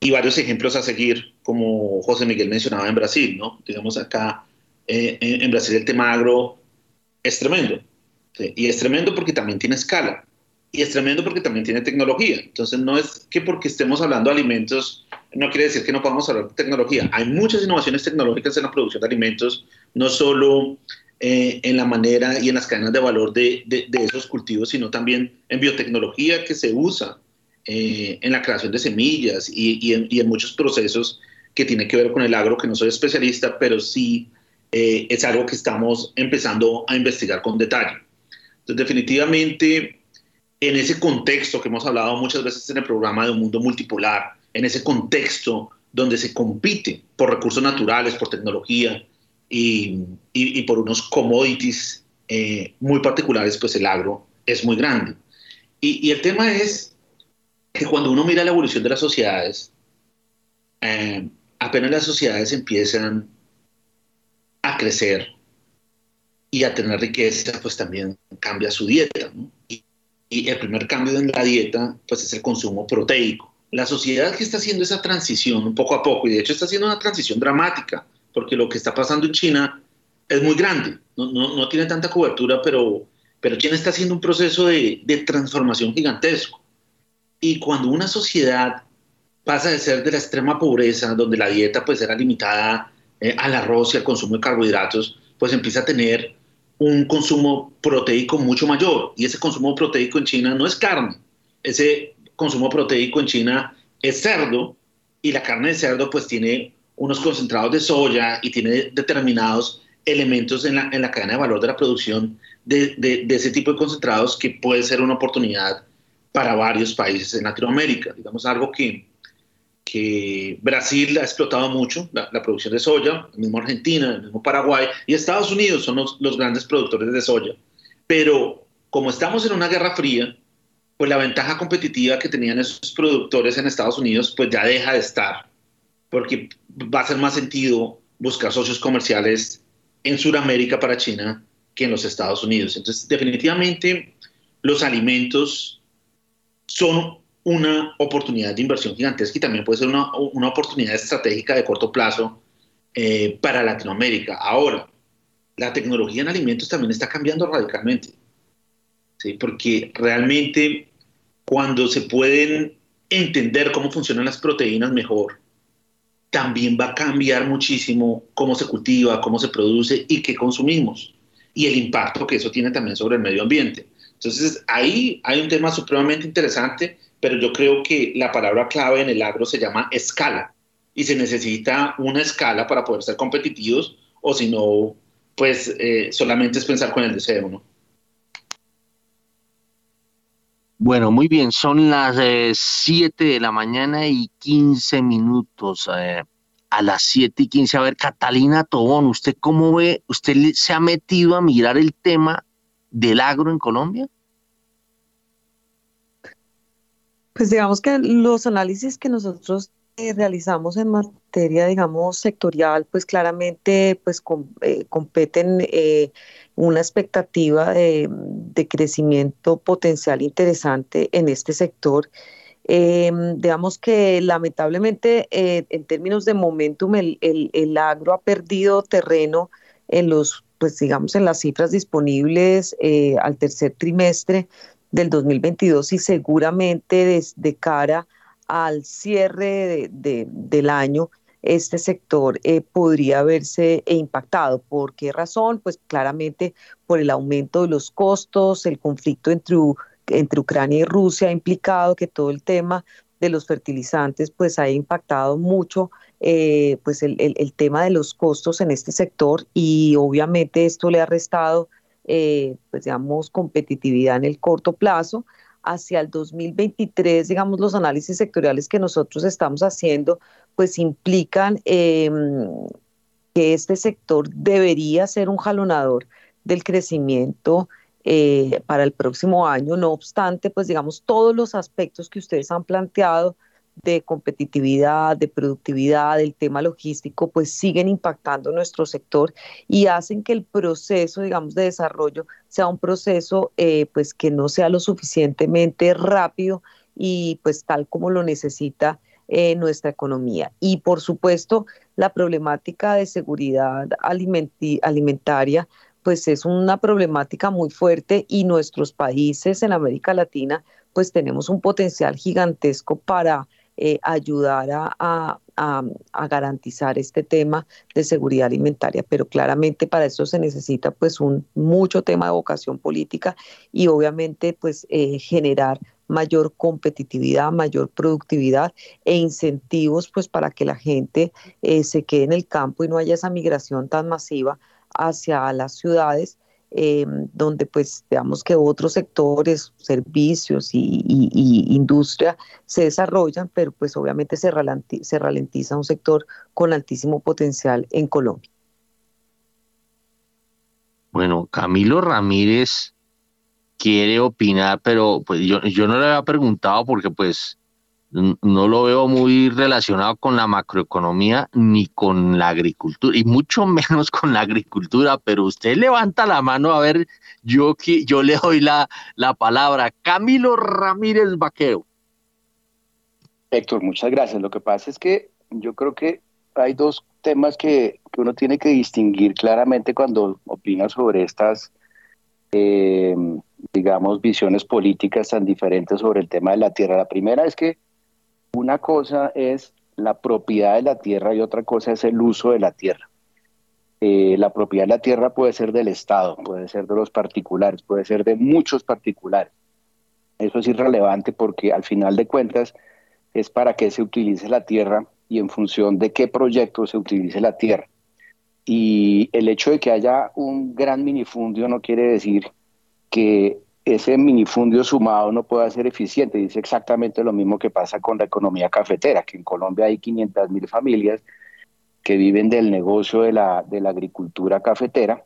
Speaker 16: y varios ejemplos a seguir, como José Miguel mencionaba en Brasil, ¿no? Digamos acá, eh, en Brasil el tema agro es tremendo, y es tremendo porque también tiene escala, y es tremendo porque también tiene tecnología. Entonces no es que porque estemos hablando de alimentos, no quiere decir que no podamos hablar de tecnología. Hay muchas innovaciones tecnológicas en la producción de alimentos, no solo eh, en la manera y en las cadenas de valor de, de, esos cultivos, sino también en biotecnología que se usa eh, en la creación de semillas y, y, en, y, en, muchos procesos que tiene que ver con el agro, que no soy especialista, pero sí eh, es algo que estamos empezando a investigar con detalle. Entonces, definitivamente, en ese contexto que hemos hablado muchas veces en el programa de un mundo multipolar, en ese contexto donde se compite por recursos naturales, por tecnología, y, por unos commodities eh, muy particulares, pues el agro es muy grande. Y, el tema es que cuando uno mira la evolución de las sociedades, eh, apenas las sociedades empiezan a crecer y a tener riqueza, pues también cambia su dieta. Y, y, el primer cambio en la dieta, pues es el consumo proteico. La sociedad que está haciendo esa transición poco a poco, y de hecho está haciendo una transición dramática, porque lo que está pasando en China es muy grande, no, no, no tiene tanta cobertura, pero, pero China está haciendo un proceso de, de transformación gigantesco. Y cuando una sociedad pasa de ser de la extrema pobreza, donde la dieta pues era limitada eh, al arroz y al consumo de carbohidratos, pues empieza a tener un consumo proteico mucho mayor. Y ese consumo proteico en China no es carne, ese consumo proteico en China es cerdo y la carne de cerdo pues tiene unos concentrados de soya y tiene determinados elementos en la, en la cadena de valor de la producción de, de, ese tipo de concentrados que puede ser una oportunidad para varios países en Latinoamérica. Digamos algo que, que Brasil ha explotado mucho, la, producción de soya, el mismo Argentina, el mismo Paraguay y Estados Unidos son los, grandes productores de soya. Pero como estamos en una guerra fría, pues la ventaja competitiva que tenían esos productores en Estados Unidos pues ya deja de estar porque va a hacer más sentido buscar socios comerciales en Sudamérica para China que en los Estados Unidos. Entonces, definitivamente, los alimentos son una oportunidad de inversión gigantesca y también puede ser una, una oportunidad estratégica de corto plazo eh, para Latinoamérica. Ahora, la tecnología en alimentos también está cambiando radicalmente, ¿sí? porque realmente cuando se pueden entender cómo funcionan las proteínas mejor, también va a cambiar muchísimo cómo se cultiva, cómo se produce y qué consumimos y el impacto que eso tiene también sobre el medio ambiente. Entonces, ahí hay un tema supremamente interesante, pero yo creo que la palabra clave en el agro se llama escala y se necesita una escala para poder ser competitivos o si no, pues eh, solamente es pensar con el deseo, ¿no?
Speaker 2: Bueno, muy bien, son las 7 eh, de la mañana y 15 minutos. Eh, a las 7 y 15, a ver, Catalina Tobón, ¿usted cómo ve? ¿Usted se ha metido a mirar el tema del agro en Colombia?
Speaker 3: Pues digamos que los análisis que nosotros eh, realizamos en materia, digamos, sectorial, pues claramente pues competen una expectativa de, crecimiento potencial interesante en este sector. Eh, digamos que lamentablemente eh, en términos de momentum el, el, agro ha perdido terreno en los, pues digamos, en las cifras disponibles eh, al tercer trimestre del 2022 y seguramente desde cara al cierre de, del año este sector eh, podría verse impactado. ¿Por qué razón? Pues claramente por el aumento de los costos, el conflicto entre, entre Ucrania y Rusia ha implicado que todo el tema de los fertilizantes pues ha impactado mucho eh, pues el, tema de los costos en este sector y obviamente esto le ha restado eh, pues digamos competitividad en el corto plazo hacia el 2023 digamos los análisis sectoriales que nosotros estamos haciendo pues implican em, que este sector debería ser un jalonador del crecimiento eh, para el próximo año. No obstante, pues digamos, todos los aspectos que ustedes han planteado de competitividad, de productividad, del tema logístico, pues siguen impactando nuestro sector y hacen que el proceso, digamos, de desarrollo sea un proceso eh, pues que no sea lo suficientemente rápido y pues tal como lo necesita eh, nuestra economía. Y por supuesto, la problemática de seguridad alimentaria pues es una problemática muy fuerte y nuestros países en América Latina pues tenemos un potencial gigantesco para eh, ayudar a, garantizar este tema de seguridad alimentaria, pero claramente para eso se necesita pues un mucho tema de vocación política y obviamente pues eh, generar mayor competitividad, mayor productividad e incentivos pues para que la gente eh, se quede en el campo y no haya esa migración tan masiva hacia las ciudades eh, donde pues digamos que otros sectores, servicios y, industria se desarrollan, pero pues obviamente se se ralentiza un sector con altísimo potencial en Colombia.
Speaker 2: Bueno, Camilo Ramírez quiere opinar, pero pues yo, yo no le había preguntado porque pues no lo veo muy relacionado con la macroeconomía ni con la agricultura, y mucho menos con la agricultura, pero usted levanta la mano a ver, yo, yo le doy la, la palabra. Camilo Ramírez Vaqueo.
Speaker 5: Héctor, muchas gracias. Lo que pasa es que yo creo que hay dos temas que, que uno tiene que distinguir claramente cuando opina sobre estas, eh, digamos, visiones políticas tan diferentes sobre el tema de la tierra. La primera es que una cosa es la propiedad de la tierra y otra cosa es el uso de la tierra. Eh, la propiedad de la tierra puede ser del Estado, puede ser de los particulares, puede ser de muchos particulares. Eso es irrelevante porque al final de cuentas es para qué se utilice la tierra y en función de qué proyecto se utilice la tierra. Y el hecho de que haya un gran minifundio no quiere decir que ese minifundio sumado no puede ser eficiente. Dice exactamente lo mismo que pasa con la economía cafetera, que en Colombia hay 500 mil familias que viven del negocio de la, de la agricultura cafetera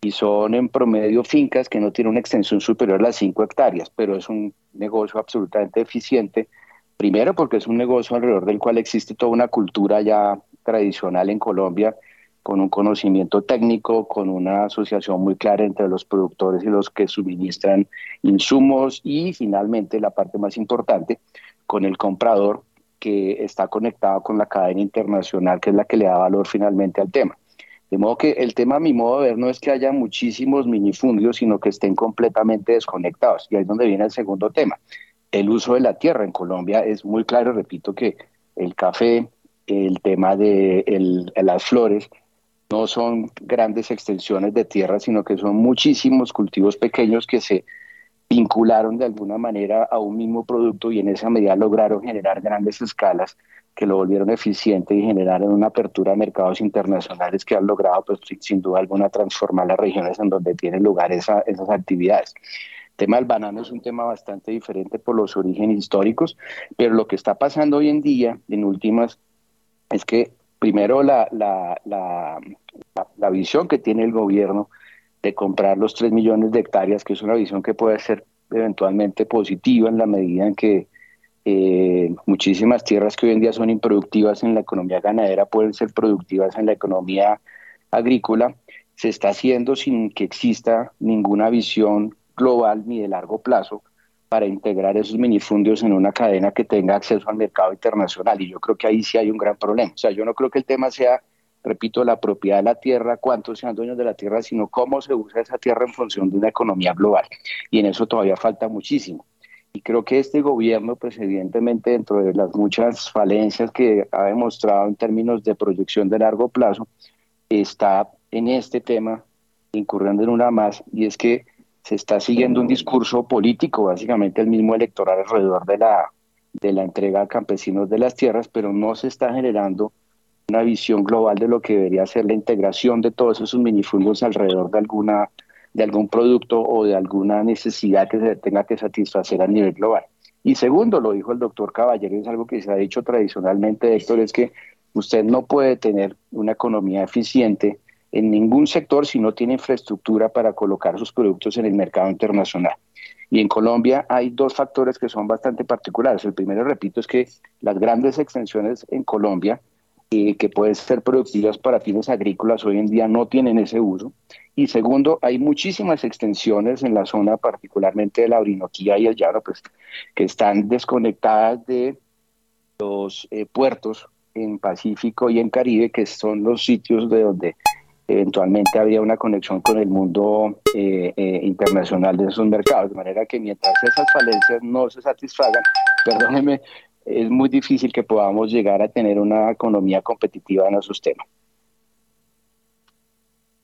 Speaker 5: y son en promedio fincas que no tienen una extensión superior a las 5 hectáreas, pero es un negocio absolutamente eficiente, primero porque es un negocio alrededor del cual existe toda una cultura ya tradicional en Colombia con un conocimiento técnico, con una asociación muy clara entre los productores y los que suministran insumos y finalmente la parte más importante, con el comprador que está conectado con la cadena internacional, que es la que le da valor finalmente al tema. De modo que el tema, a mi modo de ver, no es que haya muchísimos minifundios, sino que estén completamente desconectados. Y ahí es donde viene el segundo tema. El uso de la tierra en Colombia es muy claro, repito, que el café, el tema de las flores, no son grandes extensiones de tierra, sino que son muchísimos cultivos pequeños que se vincularon de alguna manera a un mismo producto y en esa medida lograron generar grandes escalas que lo volvieron eficiente y generaron una apertura a mercados internacionales que han logrado, pues sin duda alguna, transformar las regiones en donde tienen lugar esas actividades. El tema del banano es un tema bastante diferente por los orígenes históricos, pero lo que está pasando hoy en día, en últimas, es que primero la, la, la, visión que tiene el gobierno de comprar los 3 millones de hectáreas, que es una visión que puede ser eventualmente positiva en la medida en que eh, muchísimas tierras que hoy en día son improductivas en la economía ganadera pueden ser productivas en la economía agrícola, se está haciendo sin que exista ninguna visión global ni de largo plazo para integrar esos minifundios en una cadena que tenga acceso al mercado internacional. Y yo creo que ahí sí hay un gran problema. O sea, yo no creo que el tema sea, repito, la propiedad de la tierra, cuántos sean dueños de la tierra, sino cómo se usa esa tierra en función de una economía global. Y en eso todavía falta muchísimo. Y creo que este gobierno, pues evidentemente dentro de las muchas falencias que ha demostrado en términos de proyección de largo plazo, está en este tema incurriendo en una más, y es que se está siguiendo un discurso político, básicamente el mismo electoral alrededor de la, de la entrega a campesinos de las tierras, pero no se está generando una visión global de lo que debería ser la integración de todos esos minifundios alrededor de alguna de algún producto o de alguna necesidad que se tenga que satisfacer a nivel global. Y segundo, lo dijo el doctor Caballero, es algo que se ha dicho tradicionalmente, Héctor, es que Usted no puede tener una economía eficiente en ningún sector si no tiene infraestructura para colocar sus productos en el mercado internacional. Y en Colombia hay dos factores que son bastante particulares. El primero, repito, es que las grandes extensiones en Colombia, eh, que pueden ser productivas para fines agrícolas, hoy en día no tienen ese uso. Y segundo, hay muchísimas extensiones en la zona, particularmente de la Orinoquía y el Llano, pues, que están desconectadas de los eh, puertos en Pacífico y en Caribe, que son los sitios de donde eventualmente había una conexión con el mundo eh, eh, internacional de esos mercados, de manera que mientras esas falencias no se satisfagan, perdóneme, es muy difícil que podamos llegar a tener una economía competitiva en esos temas.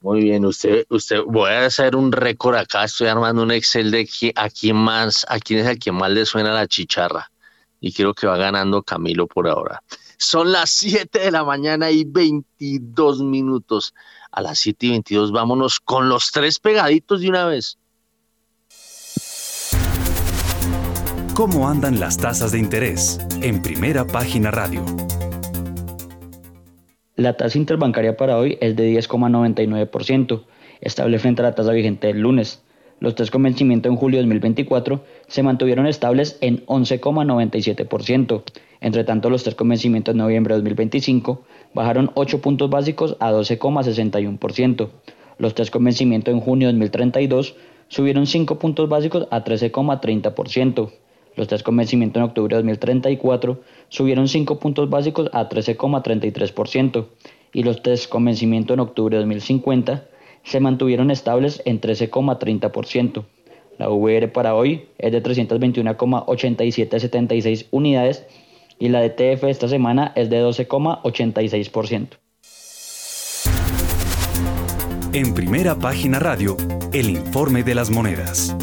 Speaker 2: Muy bien, usted, usted, voy a hacer un récord acá, estoy armando un Excel de a quién más, a quién es el que más le suena la chicharra. Y quiero que va ganando Camilo por ahora. Son las 7 de la mañana y 22 minutos. A las 7 y 22 vámonos con los tres pegaditos de una vez.
Speaker 6: ¿Cómo andan las tasas de interés? En primera página radio.
Speaker 8: La tasa interbancaria para hoy es de 10,99%, estable frente a la tasa vigente del lunes. Los tres con vencimiento en julio de 2024 se mantuvieron estables en 11,97%. Entre tanto, los tres con vencimiento en noviembre de 2025 bajaron 8 puntos básicos a 12,61%. Los tres con vencimiento en junio de 2032 subieron 5 puntos básicos a 13,30%. Los tres con vencimiento en octubre de 2034 subieron 5 puntos básicos a 13,33%. Y los tres con vencimiento en octubre de 2050 se mantuvieron estables en 13,30%. La VR para hoy es de 321,8776 unidades y la DTF esta semana es de 12,86%.
Speaker 6: En primera página radio, el informe de las monedas.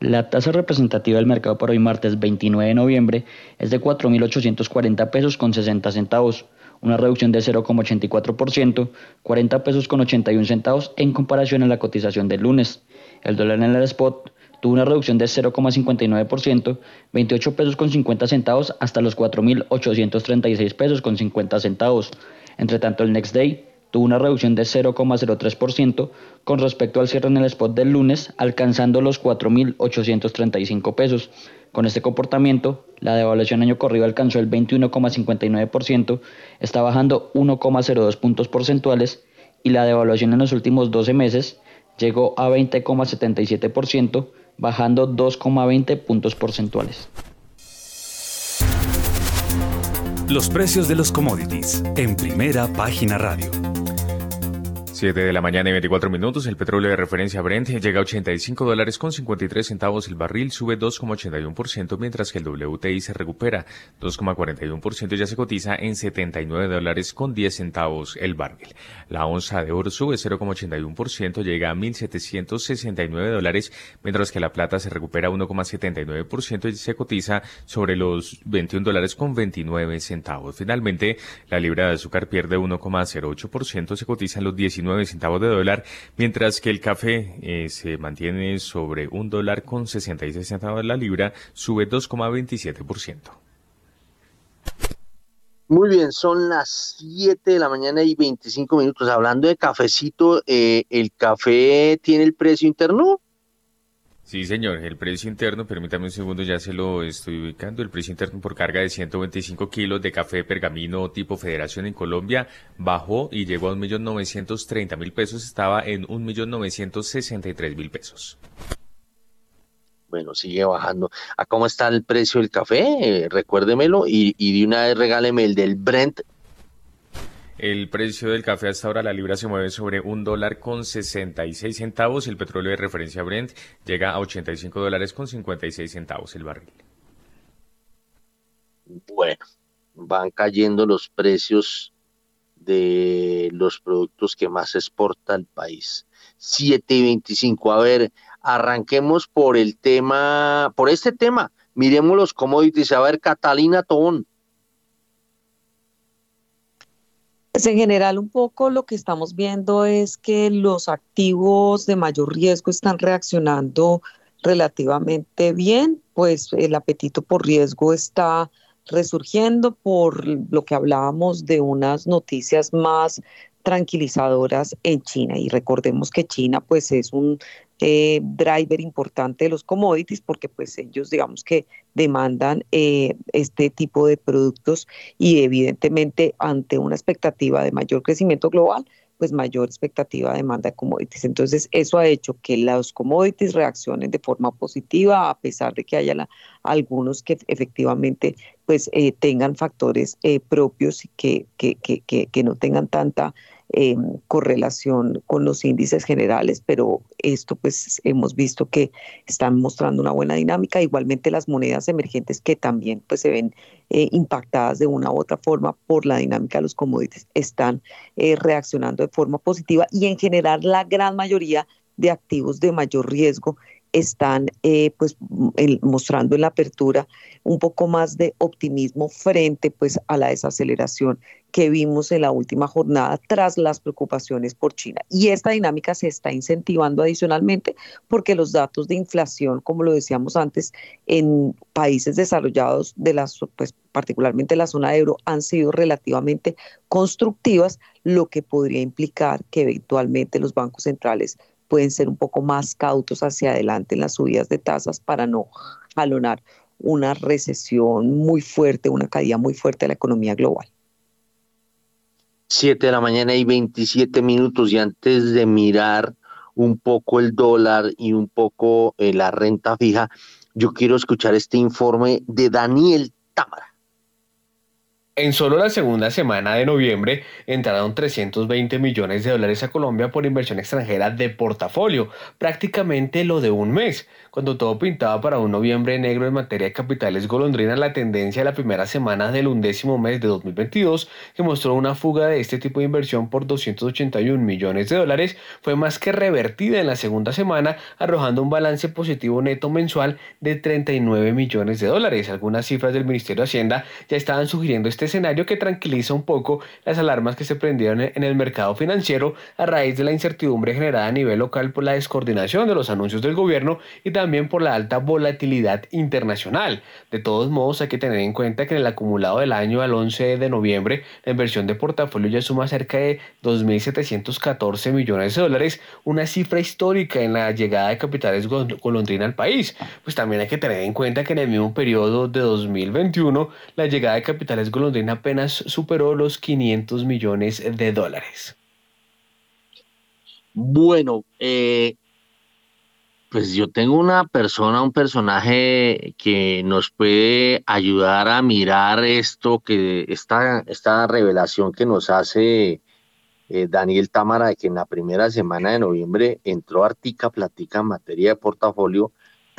Speaker 8: La tasa representativa del mercado para hoy martes 29 de noviembre es de 4.840 pesos con 60 centavos una reducción de 0,84%, 40 pesos con 81 centavos en comparación a la cotización del lunes. El dólar en el spot tuvo una reducción de 0,59%, 28 pesos con 50 centavos hasta los 4.836 pesos con 50 centavos. Entre tanto, el next day tuvo una reducción de 0,03% con respecto al cierre en el spot del lunes, alcanzando los 4.835 pesos. Con este comportamiento, la devaluación año corrido alcanzó el 21,59%, está bajando 1,02 puntos porcentuales y la devaluación en los últimos 12 meses llegó a 20,77%, bajando 2,20 puntos porcentuales.
Speaker 6: Los precios de los commodities en primera página radio.
Speaker 1: 7 de la mañana y 24 minutos, el petróleo de referencia Brent llega a 85 dólares con 53 centavos el barril, sube 2,81%, mientras que el WTI se recupera 2,41% y ya se cotiza en 79 dólares con 10 centavos el barril. La onza de oro sube 0,81%, llega a 1.769 dólares, mientras que la plata se recupera 1,79% y se cotiza sobre los 21 dólares con 29 centavos. Finalmente, la libra de azúcar pierde 1,08%, se cotiza en los 19 centavos de dólar, mientras que el café eh, se mantiene sobre un dólar con 66 centavos la libra, sube 2,27%.
Speaker 2: Muy bien, son las 7 de la mañana y 25 minutos. Hablando de cafecito, eh, ¿el café tiene el precio interno?
Speaker 1: Sí, señor. El precio interno, permítame un segundo, ya se lo estoy ubicando. El precio interno por carga de 125 kilos de café pergamino tipo Federación en Colombia bajó y llegó a 1.930.000 pesos. Estaba en 1.963.000 pesos.
Speaker 2: Bueno, sigue bajando. ¿A cómo está el precio del café? Eh, recuérdemelo y, y de una vez regáleme el del Brent
Speaker 1: el precio del café hasta ahora, la libra se mueve sobre un dólar con 66 centavos. El petróleo de referencia Brent llega a 85 dólares con 56 centavos el barril.
Speaker 2: Bueno, van cayendo los precios de los productos que más exporta el país. 7 y 25. A ver, arranquemos por el tema, por este tema. Miremos los commodities. A ver, Catalina Tobón.
Speaker 3: Pues en general un poco lo que estamos viendo es que los activos de mayor riesgo están reaccionando relativamente bien, pues el apetito por riesgo está resurgiendo por lo que hablábamos de unas noticias más tranquilizadoras en China. Y recordemos que China pues es un eh, driver importante de los commodities porque pues ellos digamos que demandan eh, este tipo de productos y evidentemente ante una expectativa de mayor crecimiento global, pues mayor expectativa de demanda de commodities. Entonces, eso ha hecho que los commodities reaccionen de forma positiva, a pesar de que haya algunos que efectivamente pues eh, tengan factores propios y que, que, que, que, no tengan tanta eh, correlación con los índices generales, pero esto pues hemos visto que están mostrando una buena dinámica. Igualmente las monedas emergentes que también pues se ven eh, impactadas de una u otra forma por la dinámica de los commodities están eh, reaccionando de forma positiva y en general la gran mayoría de activos de mayor riesgo están eh, pues mostrando en la apertura un poco más de optimismo frente pues a la desaceleración que vimos en la última jornada tras las preocupaciones por China. Y esta dinámica se está incentivando adicionalmente porque los datos de inflación, como lo decíamos antes, en países desarrollados de las pues particularmente la zona euro han sido relativamente constructivas, lo que podría implicar que eventualmente los bancos centrales pueden ser un poco más cautos hacia adelante en las subidas de tasas para no jalonar una recesión muy fuerte, una caída muy fuerte de la economía global.
Speaker 2: Siete de la mañana y 27 minutos y antes de mirar un poco el dólar y un poco eh, la renta fija, yo quiero escuchar este informe de Daniel Támara.
Speaker 17: En solo la segunda semana de noviembre entraron 320 millones de dólares a Colombia por inversión extranjera de portafolio, prácticamente lo de un mes. Cuando todo pintaba para un noviembre negro en materia de capitales golondrina, la tendencia de la primera semana del undécimo mes de 2022, que mostró una fuga de este tipo de inversión por 281 millones de dólares, fue más que revertida en la segunda semana, arrojando un balance positivo neto mensual de 39 millones de dólares. Algunas cifras del Ministerio de Hacienda ya estaban sugiriendo este escenario que tranquiliza un poco las alarmas que se prendieron en el mercado financiero a raíz de la incertidumbre generada a nivel local por la descoordinación de los anuncios del gobierno y también también por la alta volatilidad internacional. De todos modos, hay que tener en cuenta que en el acumulado del año al 11 de noviembre, la inversión de portafolio ya suma cerca de 2.714 millones de dólares, una cifra histórica en la llegada de capitales golondrina al país. Pues también hay que tener en cuenta que en el mismo periodo de 2021, la llegada de capitales golondrina apenas superó los 500 millones de dólares.
Speaker 2: Bueno, eh, pues yo tengo una persona, un personaje que nos puede ayudar a mirar esto, que esta, esta revelación que nos hace eh, Daniel Támara de que en la primera semana de noviembre entró Artica Platica en materia de portafolio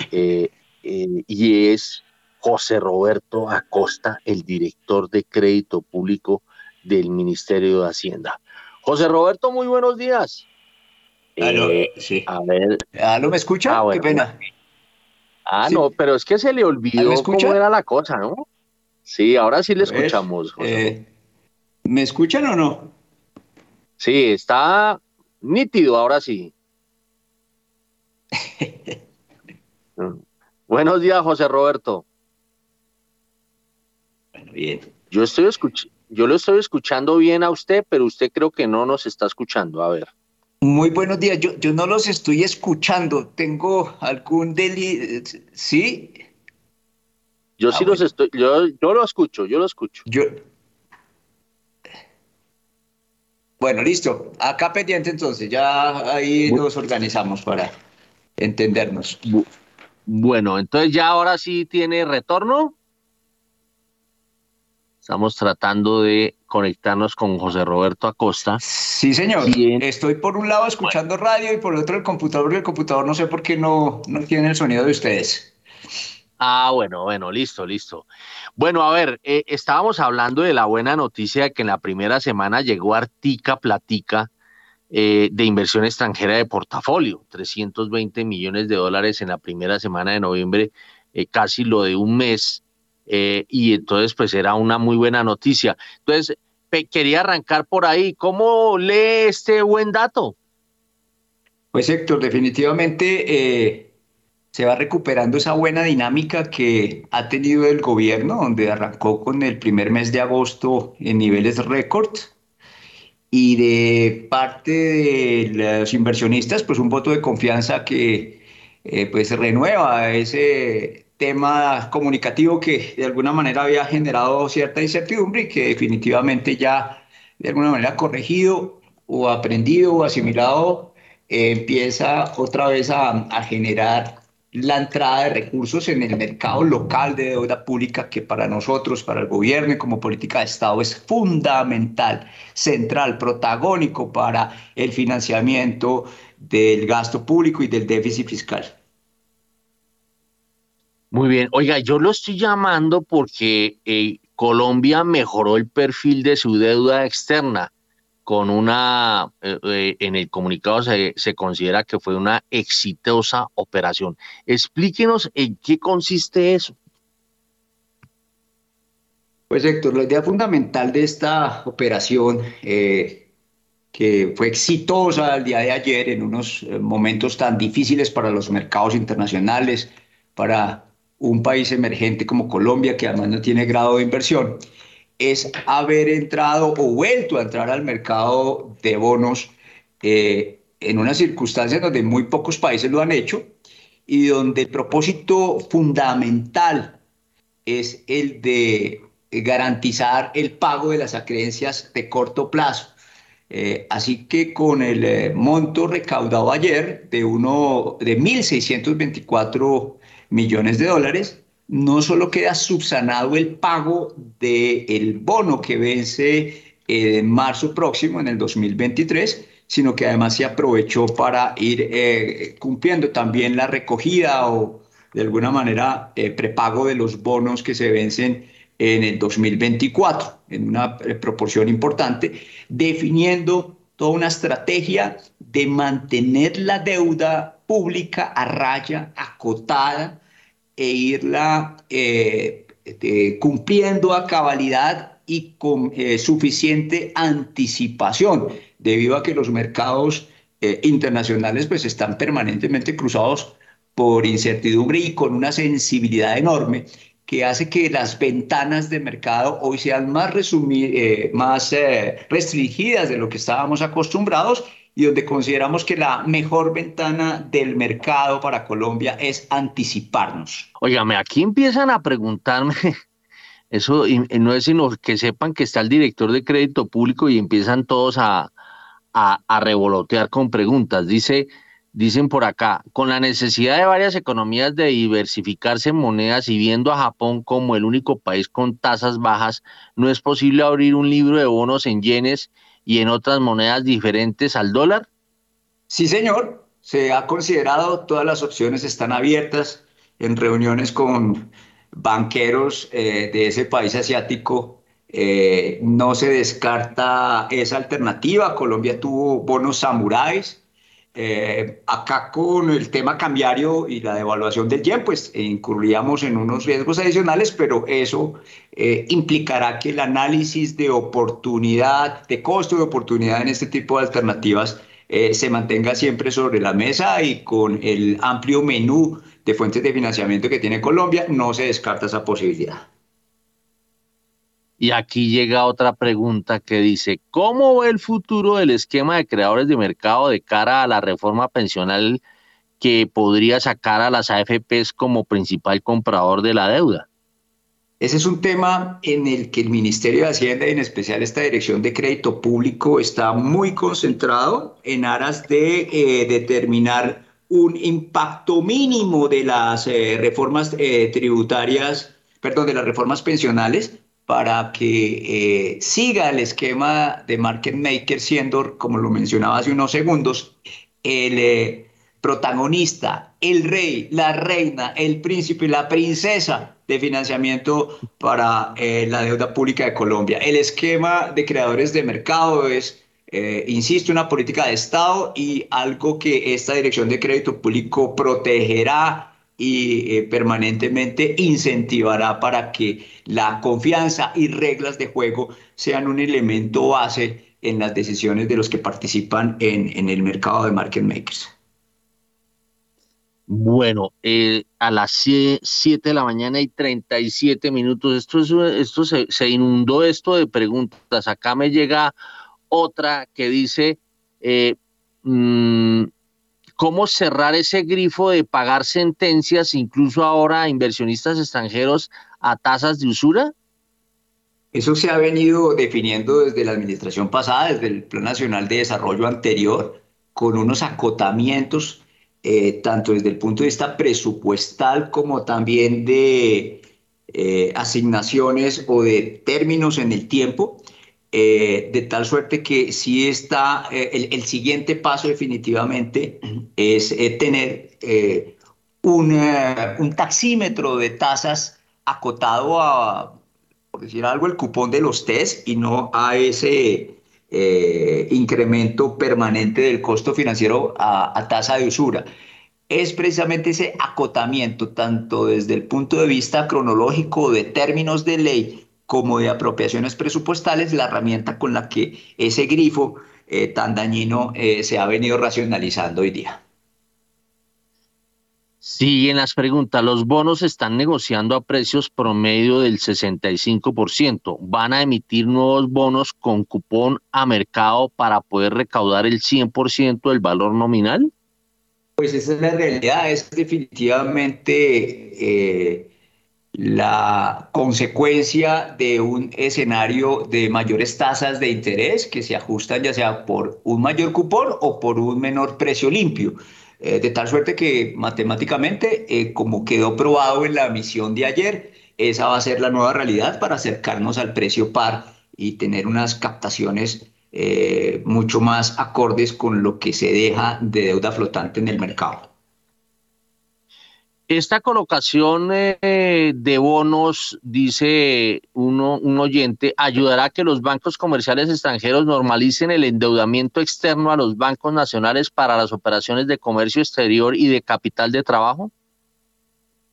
Speaker 2: eh, eh, y es José Roberto Acosta, el director de crédito público del Ministerio de Hacienda. José Roberto, muy buenos días.
Speaker 18: Aló, eh, sí.
Speaker 2: A ver.
Speaker 18: ¿Aló, me escucha? Ah, Qué pena.
Speaker 2: Ah, no, pero es que se le olvidó cómo era la cosa, ¿no? Sí, ahora sí le escuchamos.
Speaker 18: Eh, ¿Me escuchan o no?
Speaker 2: Sí, está nítido, ahora sí. Buenos días, José Roberto.
Speaker 18: Bueno, bien.
Speaker 2: Yo estoy yo lo estoy escuchando bien a usted, pero usted creo que no nos está escuchando. A ver.
Speaker 18: Muy buenos días. Yo, yo no los estoy escuchando. ¿Tengo algún deli? ¿Sí?
Speaker 2: Yo sí ah, los estoy. Yo, yo lo escucho, yo lo escucho.
Speaker 18: Yo. Bueno, listo. Acá pendiente entonces. Ya ahí nos organizamos para entendernos.
Speaker 2: Bueno, entonces ya ahora sí tiene retorno. Estamos tratando de conectarnos con José Roberto Acosta.
Speaker 18: Sí, señor. Estoy por un lado escuchando radio y por otro el computador y el computador no sé por qué no, no tiene el sonido de ustedes.
Speaker 2: Ah, bueno, bueno, listo, listo. Bueno, a ver, eh, estábamos hablando de la buena noticia de que en la primera semana llegó Artica Platica eh, de inversión extranjera de portafolio, 320 millones de dólares en la primera semana de noviembre, eh, casi lo de un mes eh, y entonces pues era una muy buena noticia. Entonces, quería arrancar por ahí. ¿Cómo lee este buen dato?
Speaker 18: Pues Héctor, definitivamente eh, se va recuperando esa buena dinámica que ha tenido el gobierno, donde arrancó con el primer mes de agosto en niveles récord y de parte de los inversionistas, pues un voto de confianza que eh, pues renueva ese tema comunicativo que de alguna manera había generado cierta incertidumbre y que definitivamente ya de alguna manera corregido o aprendido o asimilado eh, empieza otra vez a, a generar la entrada de recursos en el mercado local de deuda pública que para nosotros, para el gobierno y como política de Estado es fundamental, central, protagónico para el financiamiento del gasto público y del déficit fiscal.
Speaker 2: Muy bien, oiga, yo lo estoy llamando porque eh, Colombia mejoró el perfil de su deuda externa con una, eh, eh, en el comunicado se, se, considera que fue una exitosa operación. Explíquenos en qué consiste eso.
Speaker 18: Pues Héctor, la idea fundamental de esta operación, eh, que fue exitosa el día de ayer en unos momentos tan difíciles para los mercados internacionales, para un país emergente como Colombia, que además no tiene grado de inversión, es haber entrado o vuelto a entrar al mercado de bonos eh, en una circunstancia donde muy pocos países lo han hecho y donde el propósito fundamental es el de garantizar el pago de las acreencias de corto plazo. Eh, así que con el eh, monto recaudado ayer de, uno, de 1.624 millones de dólares, no solo queda subsanado el pago del bono que vence en marzo próximo, en el 2023, sino que además se aprovechó para ir eh, cumpliendo también la recogida o de alguna manera eh, prepago de los bonos que se vencen en el 2024, en una eh, proporción importante, definiendo toda una estrategia de mantener la deuda pública a raya, acotada, e irla eh, cumpliendo a cabalidad y con eh, suficiente anticipación, debido a que los mercados eh, internacionales pues están permanentemente cruzados por incertidumbre y con una sensibilidad enorme que hace que las ventanas de mercado hoy sean más, más restringidas de lo que estábamos acostumbrados y donde consideramos que la mejor ventana del mercado para Colombia es anticiparnos.
Speaker 2: Óigame, aquí empiezan a preguntarme, eso no es sino que sepan que está el director de crédito público y empiezan todos a, a, revolotear con preguntas. Dice, dicen por acá, con la necesidad de varias economías de diversificarse en monedas y viendo a Japón como el único país con tasas bajas, ¿no es posible abrir un libro de bonos en yenes y en otras monedas diferentes al dólar?
Speaker 18: Sí, señor. Se ha considerado, todas las opciones están abiertas en reuniones con banqueros eh, de ese país asiático. Eh, no se descarta esa alternativa. Colombia tuvo bonos samuráis eh, acá con el tema cambiario y la devaluación del yen, pues incurríamos en unos riesgos adicionales, pero eso eh, implicará que el análisis de oportunidad, de costo de oportunidad en este tipo de alternativas eh, se mantenga siempre sobre la mesa y con el amplio menú de fuentes de financiamiento que tiene Colombia, no se descarta esa posibilidad.
Speaker 2: Y aquí llega otra pregunta que dice, ¿cómo ve el futuro del esquema de creadores de mercado de cara a la reforma pensional que podría sacar a las AFPs como principal comprador de la deuda?
Speaker 18: Ese es un tema en el que el Ministerio de Hacienda y en especial esta Dirección de Crédito Público está muy concentrado en aras de eh, determinar un impacto mínimo de las eh, reformas eh, tributarias, perdón, de las reformas pensionales para que eh, siga el esquema de market maker siendo, como lo mencionaba hace unos segundos, el eh, protagonista, el rey, la reina, el príncipe, la princesa de financiamiento para eh, la deuda pública de Colombia. El esquema de creadores de mercado es, insisto, una política de Estado y algo que esta Dirección de Crédito Público protegerá y eh, permanentemente incentivará para que la confianza y reglas de juego sean un elemento base en las decisiones de los que participan en, en el mercado de market makers.
Speaker 2: Bueno, eh, a las 7 de la mañana y 37 minutos. Esto, es, esto se, se, inundó esto de preguntas. Acá me llega otra que dice, eh, mmm, ¿cómo cerrar ese grifo de pagar sentencias, incluso ahora a inversionistas extranjeros, a tasas de usura?
Speaker 18: Eso se ha venido definiendo desde la administración pasada, desde el Plan Nacional de Desarrollo anterior, con unos acotamientos eh, tanto desde el punto de vista presupuestal como también de eh, asignaciones o de términos en el tiempo, eh, de tal suerte que si está, el, el, siguiente paso definitivamente es tener un, un taxímetro de tasas acotado a, por decir algo, el cupón de los test y no a ese eh, incremento permanente del costo financiero a, a tasa de usura. Es precisamente ese acotamiento, tanto desde el punto de vista cronológico de términos de ley como de apropiaciones presupuestales, la herramienta con la que ese grifo eh, tan dañino eh, se ha venido racionalizando hoy día.
Speaker 2: Siguen las preguntas. Los bonos están negociando a precios promedio del 65%. ¿Van a emitir nuevos bonos con cupón a mercado para poder recaudar el 100% del valor nominal?
Speaker 18: Pues esa es la realidad. Es definitivamente eh, la consecuencia de un escenario de mayores tasas de interés que se ajustan ya sea por un mayor cupón o por un menor precio limpio. Eh, de tal suerte que matemáticamente, eh, como quedó probado en la misión de ayer, esa va a ser la nueva realidad para acercarnos al precio par y tener unas captaciones eh, mucho más acordes con lo que se deja de deuda flotante en el mercado.
Speaker 2: Esta colocación eh, de bonos, dice uno, un oyente, ayudará a que los bancos comerciales extranjeros normalicen el endeudamiento externo a los bancos nacionales para las operaciones de comercio exterior y de capital de trabajo.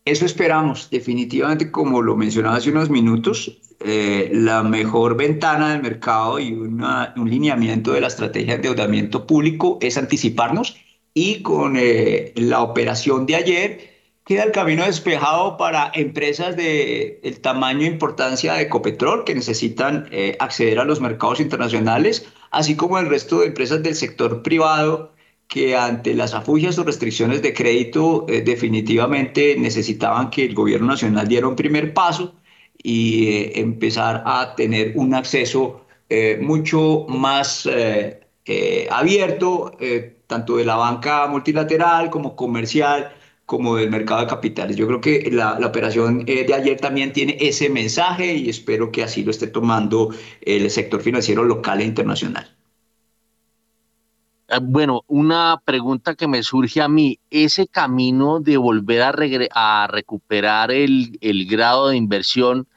Speaker 18: Eso esperamos, definitivamente, como lo mencionaba hace unos minutos, eh, la mejor ventana del mercado y una, un lineamiento de la estrategia de endeudamiento público es anticiparnos y con eh, la operación de ayer, queda el camino despejado para empresas de el tamaño e importancia de Ecopetrol que necesitan eh, acceder a los mercados internacionales, así como el resto de empresas del sector privado que ante las afugias o restricciones de crédito eh, definitivamente necesitaban que el gobierno nacional diera un primer paso y eh, empezar a tener un acceso mucho más abierto, tanto de la banca multilateral como comercial, como del mercado de capitales. Yo creo que la, operación eh, de ayer también tiene ese mensaje y espero que así lo esté tomando el sector financiero local e internacional.
Speaker 2: Ah, bueno, una pregunta que me surge a mí, ese camino de volver a, recuperar el, el, grado de inversión,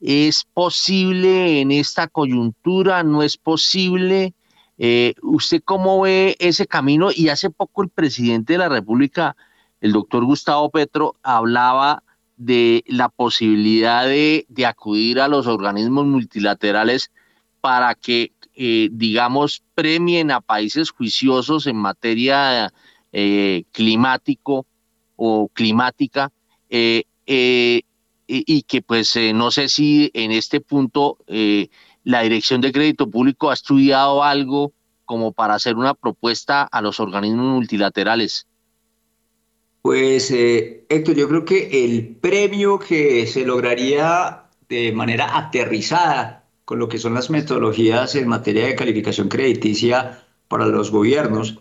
Speaker 2: ¿es posible en esta coyuntura? ¿No es posible? Eh, ¿Usted cómo ve ese camino? Y hace poco el presidente de la República el doctor Gustavo Petro hablaba de la posibilidad de, acudir a los organismos multilaterales para que, eh, digamos, premien a países juiciosos en materia eh, climático o climática, eh, y que pues no sé si en este punto la Dirección de Crédito Público ha estudiado algo como para hacer una propuesta a los organismos multilaterales.
Speaker 18: Pues eh, Héctor, yo creo que el premio que se lograría de manera aterrizada con lo que son las metodologías en materia de calificación crediticia para los gobiernos,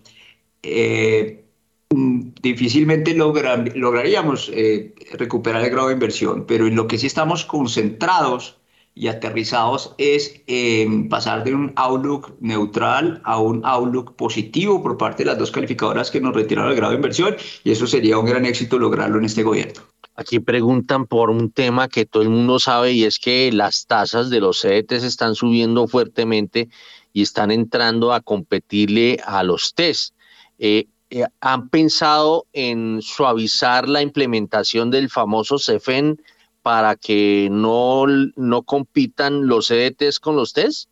Speaker 18: eh, mm, difícilmente lograríamos eh, recuperar el grado de inversión, pero en lo que sí estamos concentrados y aterrizados es en pasar de un outlook neutral a un outlook positivo por parte de las dos calificadoras que nos retiraron el grado de inversión y eso sería un gran éxito lograrlo en este gobierno.
Speaker 2: Aquí preguntan por un tema que todo el mundo sabe y es que las tasas de los CDTs están subiendo fuertemente y están entrando a competirle a los test. Eh, eh, ¿Han pensado en suavizar la implementación del famoso CEFEN para que no, no compitan los CDTs con los TES?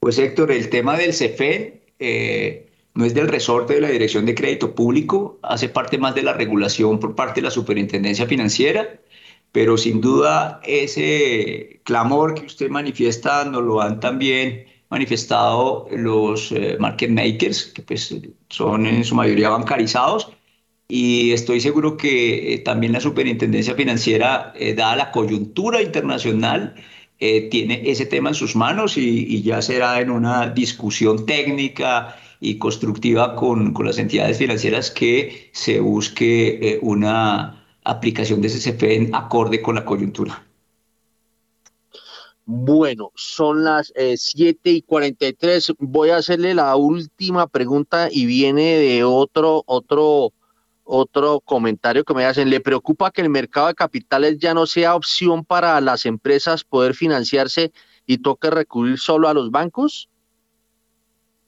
Speaker 18: Pues Héctor, el tema del CEFEN, eh, no es del resorte de la Dirección de Crédito Público, hace parte más de la regulación por parte de la Superintendencia Financiera, pero sin duda ese clamor que usted manifiesta nos lo han también manifestado los eh, market makers, que pues son en su mayoría bancarizados, y estoy seguro que eh, también la Superintendencia Financiera, eh, dada la coyuntura internacional, tiene ese tema en sus manos y, y, ya será en una discusión técnica y constructiva con, con las entidades financieras que se busque una aplicación de SCP en acorde con la coyuntura.
Speaker 2: Bueno, son las eh, 7 y 43. Voy a hacerle la última pregunta y viene de otro, otro, otro comentario que me hacen. ¿Le preocupa que el mercado de capitales ya no sea opción para las empresas poder financiarse y toque recurrir solo a los bancos?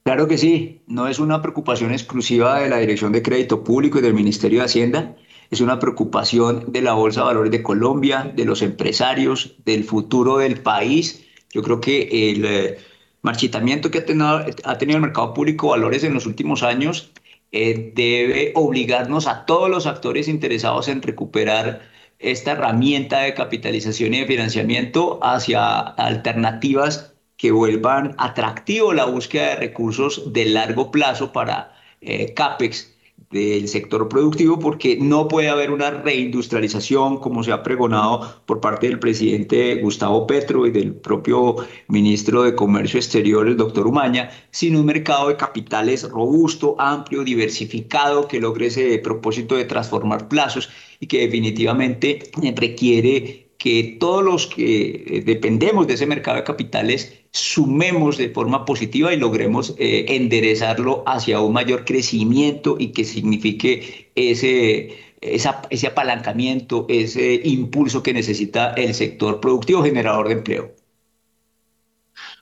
Speaker 18: Claro que sí, no es una preocupación exclusiva de la Dirección de Crédito Público y del Ministerio de Hacienda es una preocupación de la Bolsa de Valores de Colombia, de los empresarios, del futuro del país. Yo creo que el eh, marchitamiento que ha tenido, ha tenido, el mercado público de valores en los últimos años eh, debe obligarnos a todos los actores interesados en recuperar esta herramienta de capitalización y de financiamiento hacia alternativas que vuelvan atractivo la búsqueda de recursos de largo plazo para eh, CAPEX del sector productivo porque no puede haber una reindustrialización como se ha pregonado por parte del presidente Gustavo Petro y del propio ministro de Comercio Exterior, el doctor Umaña, sin un mercado de capitales robusto, amplio, diversificado, que logre ese propósito de transformar plazos y que definitivamente requiere que todos los que dependemos de ese mercado de capitales sumemos de forma positiva y logremos eh, enderezarlo hacia un mayor crecimiento y que signifique ese, ese apalancamiento, ese impulso que necesita el sector productivo generador de empleo.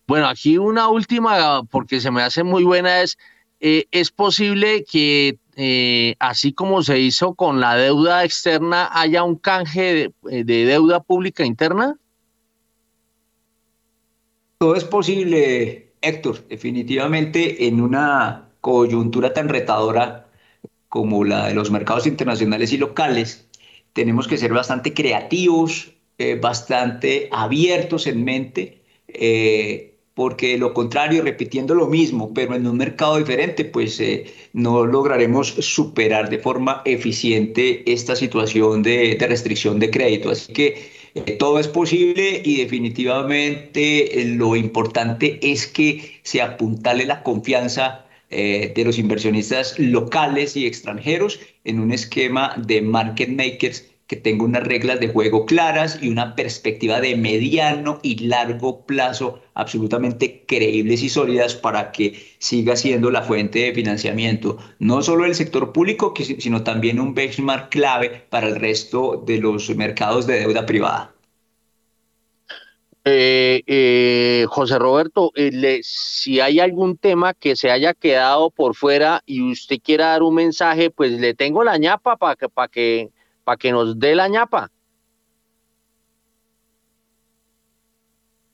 Speaker 2: Bueno, aquí una última, porque se me hace muy buena, es, eh, ¿es posible que eh, así como se hizo con la deuda externa, haya un canje de, deuda pública interna?
Speaker 18: Todo es posible, Héctor. Definitivamente en una coyuntura tan retadora como la de los mercados internacionales y locales, tenemos que ser bastante creativos, eh, bastante abiertos en mente. Eh, porque de lo contrario, repitiendo lo mismo, pero en un mercado diferente, pues eh, no lograremos superar de forma eficiente esta situación de, restricción de crédito. Así que eh, todo es posible y definitivamente eh, lo importante es que se apuntale la confianza de los inversionistas locales y extranjeros en un esquema de market makers que tenga unas reglas de juego claras y una perspectiva de mediano y largo plazo absolutamente creíbles y sólidas para que siga siendo la fuente de financiamiento, no solo del sector público, sino también un benchmark clave para el resto de los mercados de deuda privada.
Speaker 2: Eh, eh, José Roberto, eh, si hay algún tema que se haya quedado por fuera y usted quiera dar un mensaje, pues le tengo la ñapa para que, para que para que nos dé la ñapa.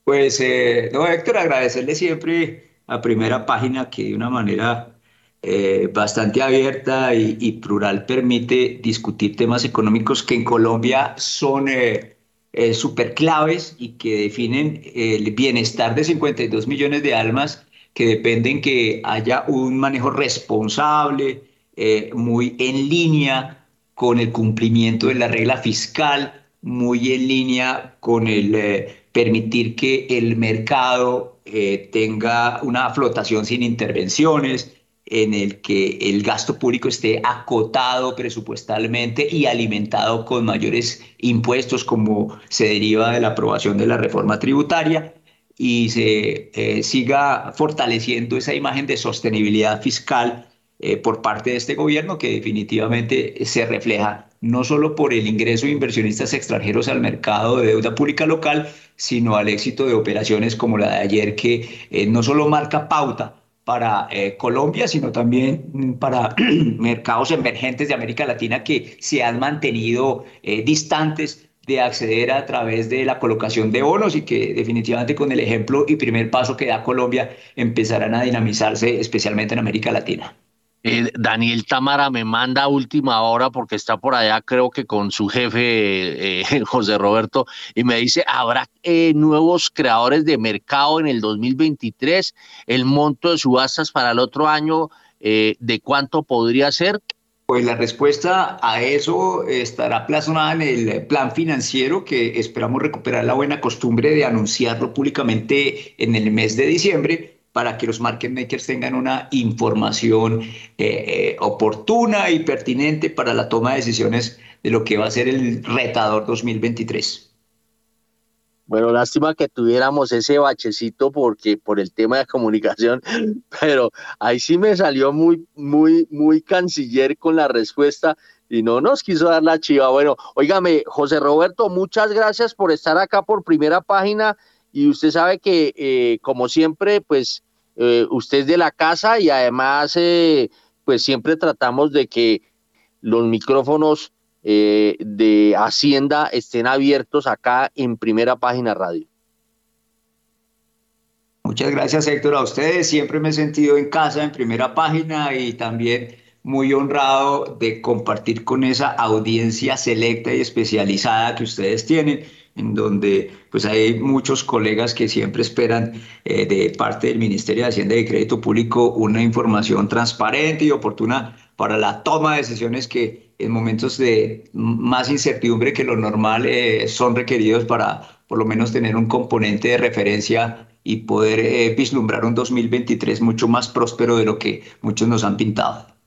Speaker 18: Pues, eh, no, Héctor, agradecerle siempre a primera página que de una manera eh, bastante abierta y, plural permite discutir temas económicos que en Colombia son eh, eh súper claves y que definen el bienestar de 52 millones de almas que dependen que haya un manejo responsable, muy en línea con el cumplimiento de la regla fiscal, muy en línea con el eh, permitir que el mercado eh, tenga una flotación sin intervenciones, en el que el gasto público esté acotado presupuestalmente y alimentado con mayores impuestos como se deriva de la aprobación de la reforma tributaria y se eh, siga fortaleciendo esa imagen de sostenibilidad fiscal eh, por parte de este gobierno que definitivamente se refleja no solo por el ingreso de inversionistas extranjeros al mercado de deuda pública local, sino al éxito de operaciones como la de ayer que eh, no solo marca pauta para eh, Colombia, sino también para mercados emergentes de América Latina que se han mantenido distantes de acceder a través de la colocación de bonos y que definitivamente con el ejemplo y primer paso que da Colombia empezarán a dinamizarse especialmente en América Latina.
Speaker 2: Eh, Daniel Tamara me manda a última hora porque está por allá, creo que con su jefe eh, José Roberto, y me dice, ¿habrá eh, nuevos creadores de mercado en el 2023? ¿El monto de subastas para el otro año, de cuánto podría ser?
Speaker 18: Pues la respuesta a eso estará plasmada en el plan financiero que esperamos recuperar la buena costumbre de anunciarlo públicamente en el mes de diciembre para que los market makers tengan una información eh, eh, oportuna y pertinente para la toma de decisiones de lo que va a ser el retador 2023.
Speaker 2: Bueno, lástima que tuviéramos ese bachecito porque por el tema de comunicación, pero ahí sí me salió muy, muy, muy canciller con la respuesta y no nos quiso dar la chiva. Bueno, óigame, José Roberto, muchas gracias por estar acá por primera página y usted sabe que, eh, como siempre, pues eh, usted es de la casa y además eh, pues siempre tratamos de que los micrófonos de Hacienda estén abiertos acá en primera página radio.
Speaker 18: Muchas gracias Héctor a ustedes, siempre me he sentido en casa en primera página y también muy honrado de compartir con esa audiencia selecta y especializada que ustedes tienen en donde pues hay muchos colegas que siempre esperan eh, de parte del Ministerio de Hacienda y Crédito Público una información transparente y oportuna para la toma de decisiones que en momentos de más incertidumbre que lo normal eh, son requeridos para por lo menos tener un componente de referencia y poder eh, vislumbrar un 2023 mucho más próspero de lo que muchos nos han pintado.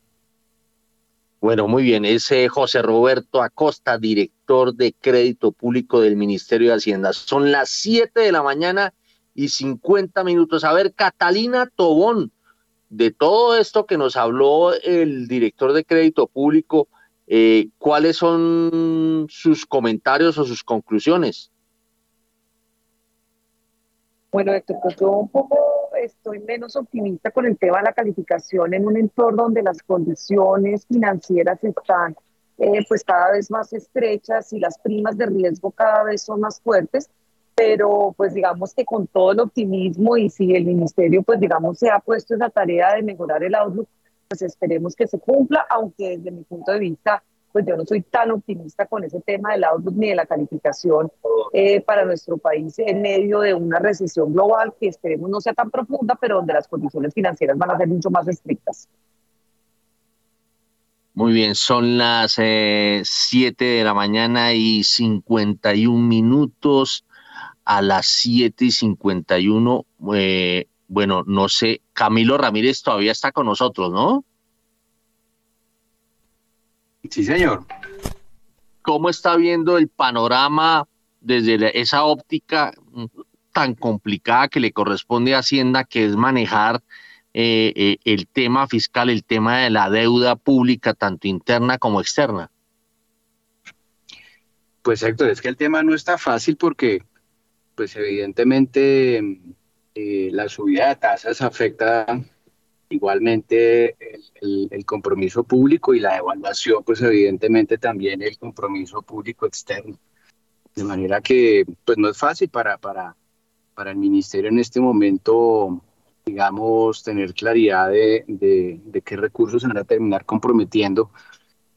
Speaker 2: Bueno, muy bien, es José Roberto Acosta, director de crédito público del Ministerio de Hacienda. Son las 7 de la mañana y 50 minutos. A ver, Catalina Tobón, de todo esto que nos habló el director de crédito público, eh, ¿cuáles son sus comentarios o sus conclusiones?
Speaker 19: Bueno, Héctor, pues un poco estoy menos optimista con el tema de la calificación en un entorno donde las condiciones financieras están eh, pues cada vez más estrechas y las primas de riesgo cada vez son más fuertes, pero pues digamos que con todo el optimismo y si el ministerio pues digamos se ha puesto esa tarea de mejorar el outlook, pues esperemos que se cumpla, aunque desde mi punto de vista pues yo no soy tan optimista con ese tema del outlook ni de la calificación eh, para nuestro país en medio de una recesión global que esperemos no sea tan profunda, pero donde las condiciones financieras van a ser mucho más estrictas.
Speaker 2: Muy bien, son las 7 eh, de la mañana y 51 minutos. A las 7 y 51, eh, bueno, no sé, Camilo Ramírez todavía está con nosotros, ¿no?
Speaker 5: Sí, señor.
Speaker 2: ¿Cómo está viendo el panorama desde esa óptica mm, tan complicada que le corresponde a Hacienda, que es manejar eh, eh, el tema fiscal, el tema de la deuda pública, tanto interna como externa?
Speaker 5: Pues Héctor, es que el tema no está fácil porque, pues evidentemente, eh, la subida de tasas afecta Igualmente el, compromiso público y la evaluación, pues evidentemente también el compromiso público externo. De manera que pues no es fácil para, para, para el ministerio en este momento, digamos, tener claridad de, de, qué recursos se van a terminar comprometiendo.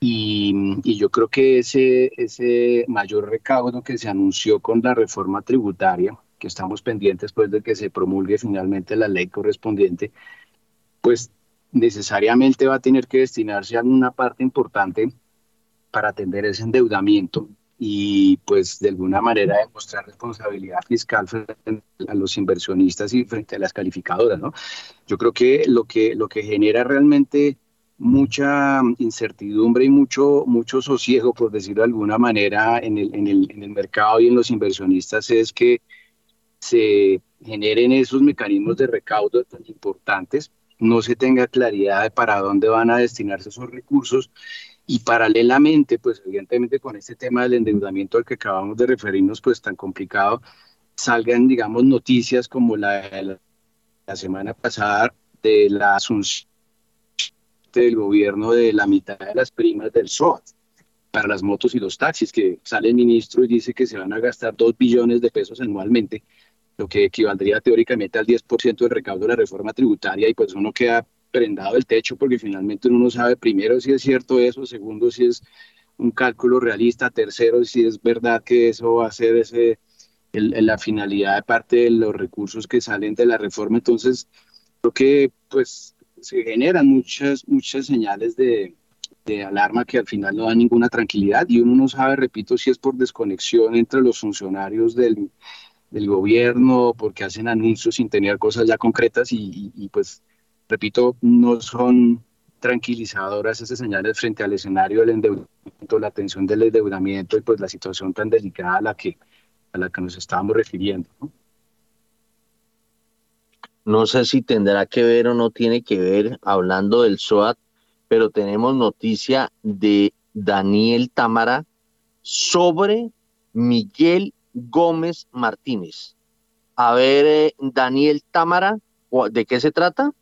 Speaker 5: Y, y, yo creo que ese, ese mayor recaudo que se anunció con la reforma tributaria, que estamos pendientes pues de que se promulgue finalmente la ley correspondiente, pues necesariamente va a tener que destinarse a una parte importante para atender ese endeudamiento y pues de alguna manera demostrar responsabilidad fiscal frente a los inversionistas y frente a las calificadoras, ¿no? Yo creo que lo que, lo que genera realmente mucha incertidumbre y mucho, mucho sosiego, por decirlo de alguna manera, en el, en el, en el mercado y en los inversionistas es que se generen esos mecanismos de recaudo tan importantes no se tenga claridad de para dónde van a destinarse esos recursos y paralelamente, pues evidentemente con este tema del endeudamiento al que acabamos de referirnos, pues tan complicado, salgan, digamos, noticias como la de la, semana pasada de la asunción del gobierno de la mitad de las primas del SOAT. para las motos y los taxis, que sale el ministro y dice que se van a gastar 2 billones de pesos anualmente, lo que equivaldría teóricamente al 10% del recaudo de la reforma tributaria y pues uno queda prendado del techo porque finalmente uno no sabe primero si es cierto eso, segundo si es un cálculo realista, tercero si es verdad que eso va a ser ese, la finalidad de parte de los recursos que salen de la reforma. Entonces, creo que pues se generan muchas, muchas señales de, de alarma que al final no dan ninguna tranquilidad y uno no sabe, repito, si es por desconexión entre los funcionarios del, del gobierno, porque hacen anuncios sin tener cosas ya concretas y, pues, repito, no son tranquilizadoras esas señales frente al escenario del endeudamiento, la tensión del endeudamiento y pues la situación tan delicada a la que, a la que nos estábamos refiriendo. ¿no?
Speaker 2: no sé si tendrá que ver o no tiene que ver hablando del SOAT, pero tenemos noticia de Daniel Támara sobre Miguel Gómez Martínez. A ver, eh, Daniel Támara, ¿de qué se trata?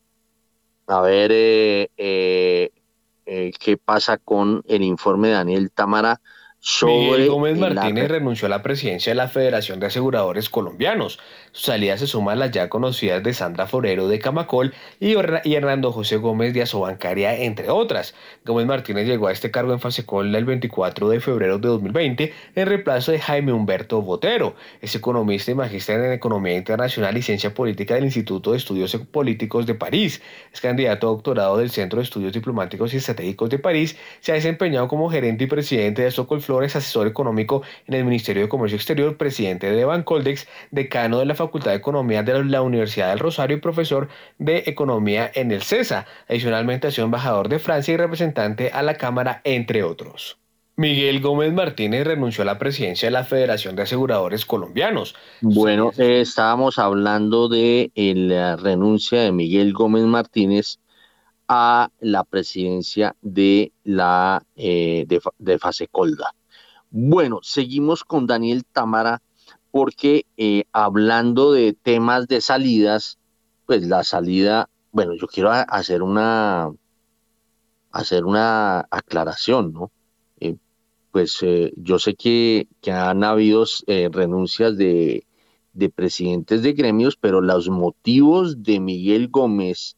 Speaker 2: A ver eh, eh, qué pasa con el informe de Daniel Támara
Speaker 17: Miguel Gómez Martínez renunció a la presidencia de la Federación de Aseguradores Colombianos. Su salida se suma a las ya conocidas de Sandra Forero de Camacol y, Hernando José Gómez de Asobancaria, entre otras. Gómez Martínez llegó a este cargo en Fasecol el 24 de febrero de 2020 en reemplazo de Jaime Humberto Botero. Es economista y magíster en Economía Internacional y Ciencia Política del Instituto de Estudios Políticos de París. Es candidato a doctorado del Centro de Estudios Diplomáticos y Estratégicos de París. Se ha desempeñado como gerente y presidente de Socol Flores, asesor económico en el Ministerio de Comercio Exterior, presidente de Bancoldex, decano de la Facultad de Economía de la Universidad del Rosario y profesor de Economía en el CESA. Adicionalmente ha sido embajador de Francia y representante a la Cámara, entre otros. Miguel Gómez Martínez renunció a la presidencia de la Federación de Aseguradores Colombianos.
Speaker 2: Bueno, eh, estábamos hablando de eh, la renuncia de Miguel Gómez Martínez a la presidencia de la eh, de, de Fasecolda. Bueno, seguimos con Daniel Tamara porque eh, hablando de temas de salidas, pues la salida, bueno, yo quiero hacer una hacer una aclaración, ¿no? Eh, pues eh, yo sé que, que han habido renuncias de, de presidentes de gremios, pero los motivos de Miguel Gómez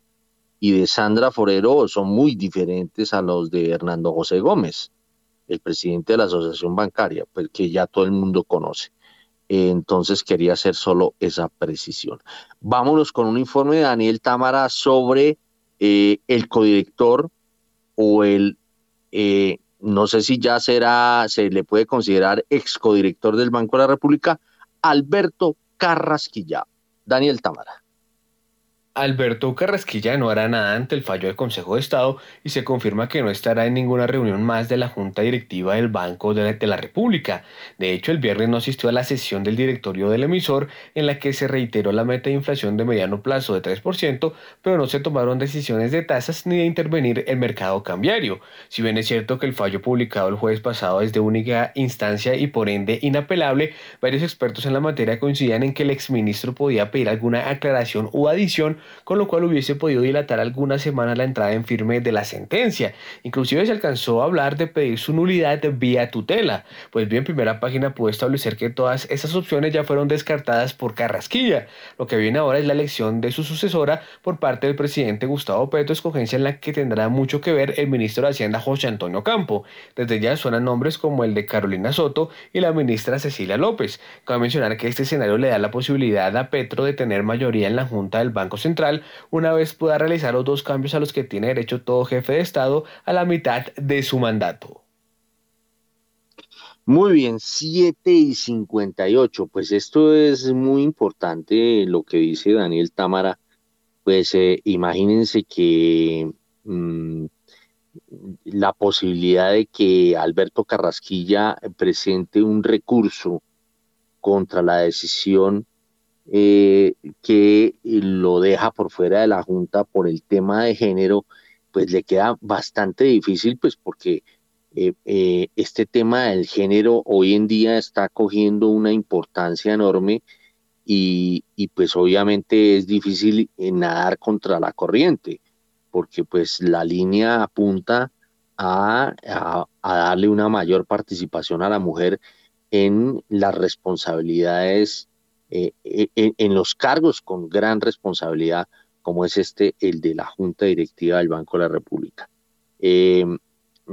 Speaker 2: y de Sandra Forero son muy diferentes a los de Hernando José Gómez el presidente de la asociación bancaria, pues que ya todo el mundo conoce. Entonces quería hacer solo esa precisión. Vámonos con un informe de Daniel Támara sobre eh, el codirector o el, eh, no sé si ya será, se le puede considerar ex codirector del Banco de la República, Alberto Carrasquilla. Daniel Támara.
Speaker 17: Alberto Carrasquilla no hará nada ante el fallo del Consejo de Estado y se confirma que no estará en ninguna reunión más de la Junta Directiva del Banco de la, República. De hecho, el viernes no asistió a la sesión del directorio del emisor en la que se reiteró la meta de inflación de mediano plazo de 3%, pero no se tomaron decisiones de tasas ni de intervenir el mercado cambiario. Si bien es cierto que el fallo publicado el jueves pasado es de única instancia y por ende inapelable, varios expertos en la materia coincidían en que el exministro podía pedir alguna aclaración u adición con lo cual hubiese podido dilatar algunas semanas la entrada en firme de la sentencia. Inclusive se alcanzó a hablar de pedir su nulidad vía tutela. Pues bien, primera página pudo establecer que todas esas opciones ya fueron descartadas por Carrasquilla. Lo que viene ahora es la elección de su sucesora por parte del presidente Gustavo Petro, escogencia en la que tendrá mucho que ver el ministro de Hacienda José Antonio Campo. Desde ya suenan nombres como el de Carolina Soto y la ministra Cecilia López. Cabe mencionar que este escenario le da la posibilidad a Petro de tener mayoría en la Junta del Banco Central una vez pueda realizar los dos cambios a los que tiene derecho todo jefe de Estado a la mitad de su mandato.
Speaker 2: Muy bien, 7 y 58. Pues esto es muy importante lo que dice Daniel Támara. Pues eh, imagínense que mm, la posibilidad de que Alberto Carrasquilla presente un recurso contra la decisión eh, que deja por fuera de la Junta por el tema de género, pues le queda bastante difícil, pues porque eh, eh, este tema del género hoy en día está cogiendo una importancia enorme y, y pues obviamente es difícil nadar contra la corriente, porque pues la línea apunta a, darle una mayor participación a la mujer en las responsabilidades, eh, e, e, en, los cargos con gran responsabilidad, como es este, el de la Junta Directiva del Banco de la República. Em,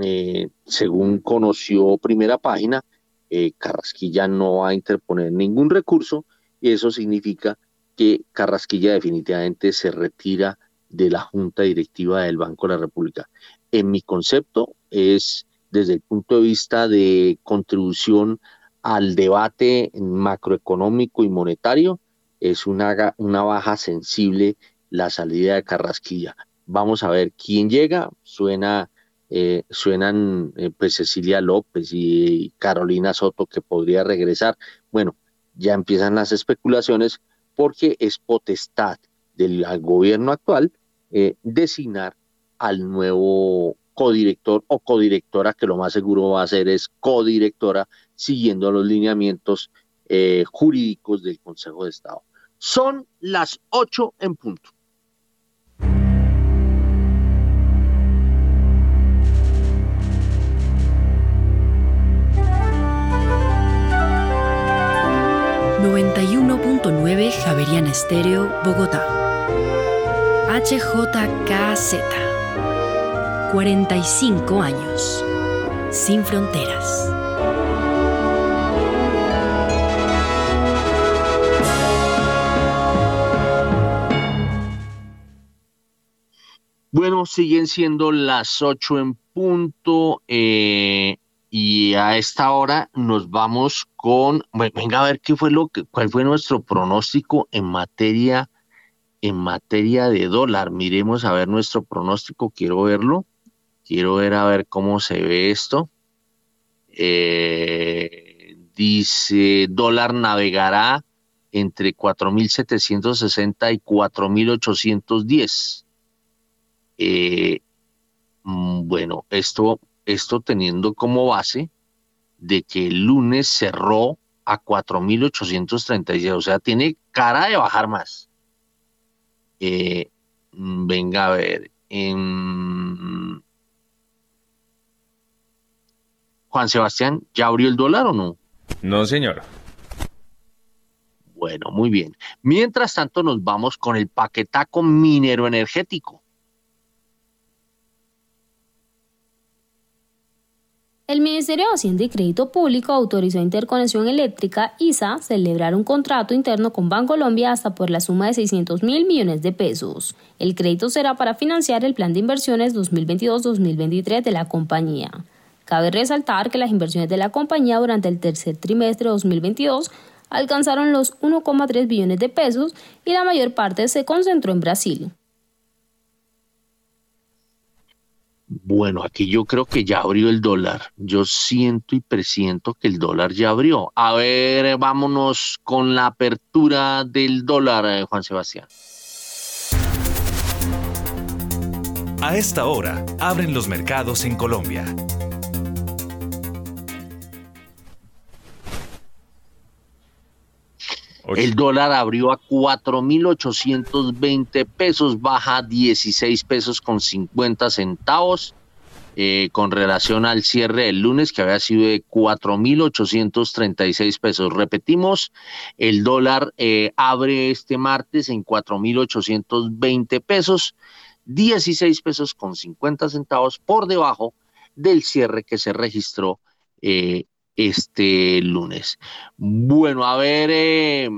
Speaker 2: eh, según conoció primera página, eh, Carrasquilla no va a interponer ningún recurso y eso significa que Carrasquilla definitivamente se retira de la Junta Directiva del Banco de la República. En mi concepto es desde el punto de vista de contribución al debate macroeconómico y monetario, es una, una baja sensible la salida de Carrasquilla. Vamos a ver quién llega. Suena, eh, suenan eh, pues Cecilia López y Carolina Soto que podría regresar. Bueno, ya empiezan las especulaciones porque es potestad del gobierno actual eh, designar al nuevo codirector o codirectora, que lo más seguro va a ser es codirectora, siguiendo los lineamientos eh, jurídicos del Consejo de Estado. Son las ocho en punto.
Speaker 11: ...91.9 Javerian Estéreo, Bogotá. HJKZ. 45 años. Sin fronteras.
Speaker 2: Bueno, siguen siendo las 8 en punto eh, y a esta hora nos vamos con, venga a ver qué fue lo que, cuál fue nuestro pronóstico en materia en materia de dólar. Miremos a ver nuestro pronóstico, quiero verlo. Quiero ver a ver cómo se ve esto. Eh, dice, dólar navegará entre 4.760 y 4.810. Eh, mm, bueno, esto, esto teniendo como base de que el lunes cerró a 4.836, o sea, tiene cara de bajar más. Eh, venga a ver. Juan Sebastián, ¿ya abrió el dólar o no?
Speaker 1: No, señor.
Speaker 2: Bueno, muy bien. Mientras tanto, nos vamos con el paquetaco minero energético.
Speaker 20: El Ministerio de Hacienda y Crédito Público autorizó a Interconexión Eléctrica, ISA, celebrar un contrato interno con Bancolombia hasta por la suma de 600 mil millones de pesos. El crédito será para financiar el plan de inversiones 2022-2023 de la compañía. Cabe resaltar que las inversiones de la compañía durante el tercer trimestre de 2022 alcanzaron los 1,3 billones de pesos y la mayor parte se concentró en Brasil.
Speaker 2: Bueno, aquí yo creo que ya abrió el dólar. Yo siento y presiento que el dólar ya abrió. A ver, vámonos con la apertura del dólar, eh, Juan Sebastián.
Speaker 6: A esta hora, abren los mercados en Colombia.
Speaker 2: El dólar abrió a 4.820 pesos, baja 16 pesos con 50 centavos. Eh, con relación al cierre del lunes que había sido de 4.836 pesos. Repetimos, el dólar eh, abre este martes en 4.820 pesos, 16 pesos con 50 centavos por debajo del cierre que se registró eh, este lunes. Bueno, a ver, eh,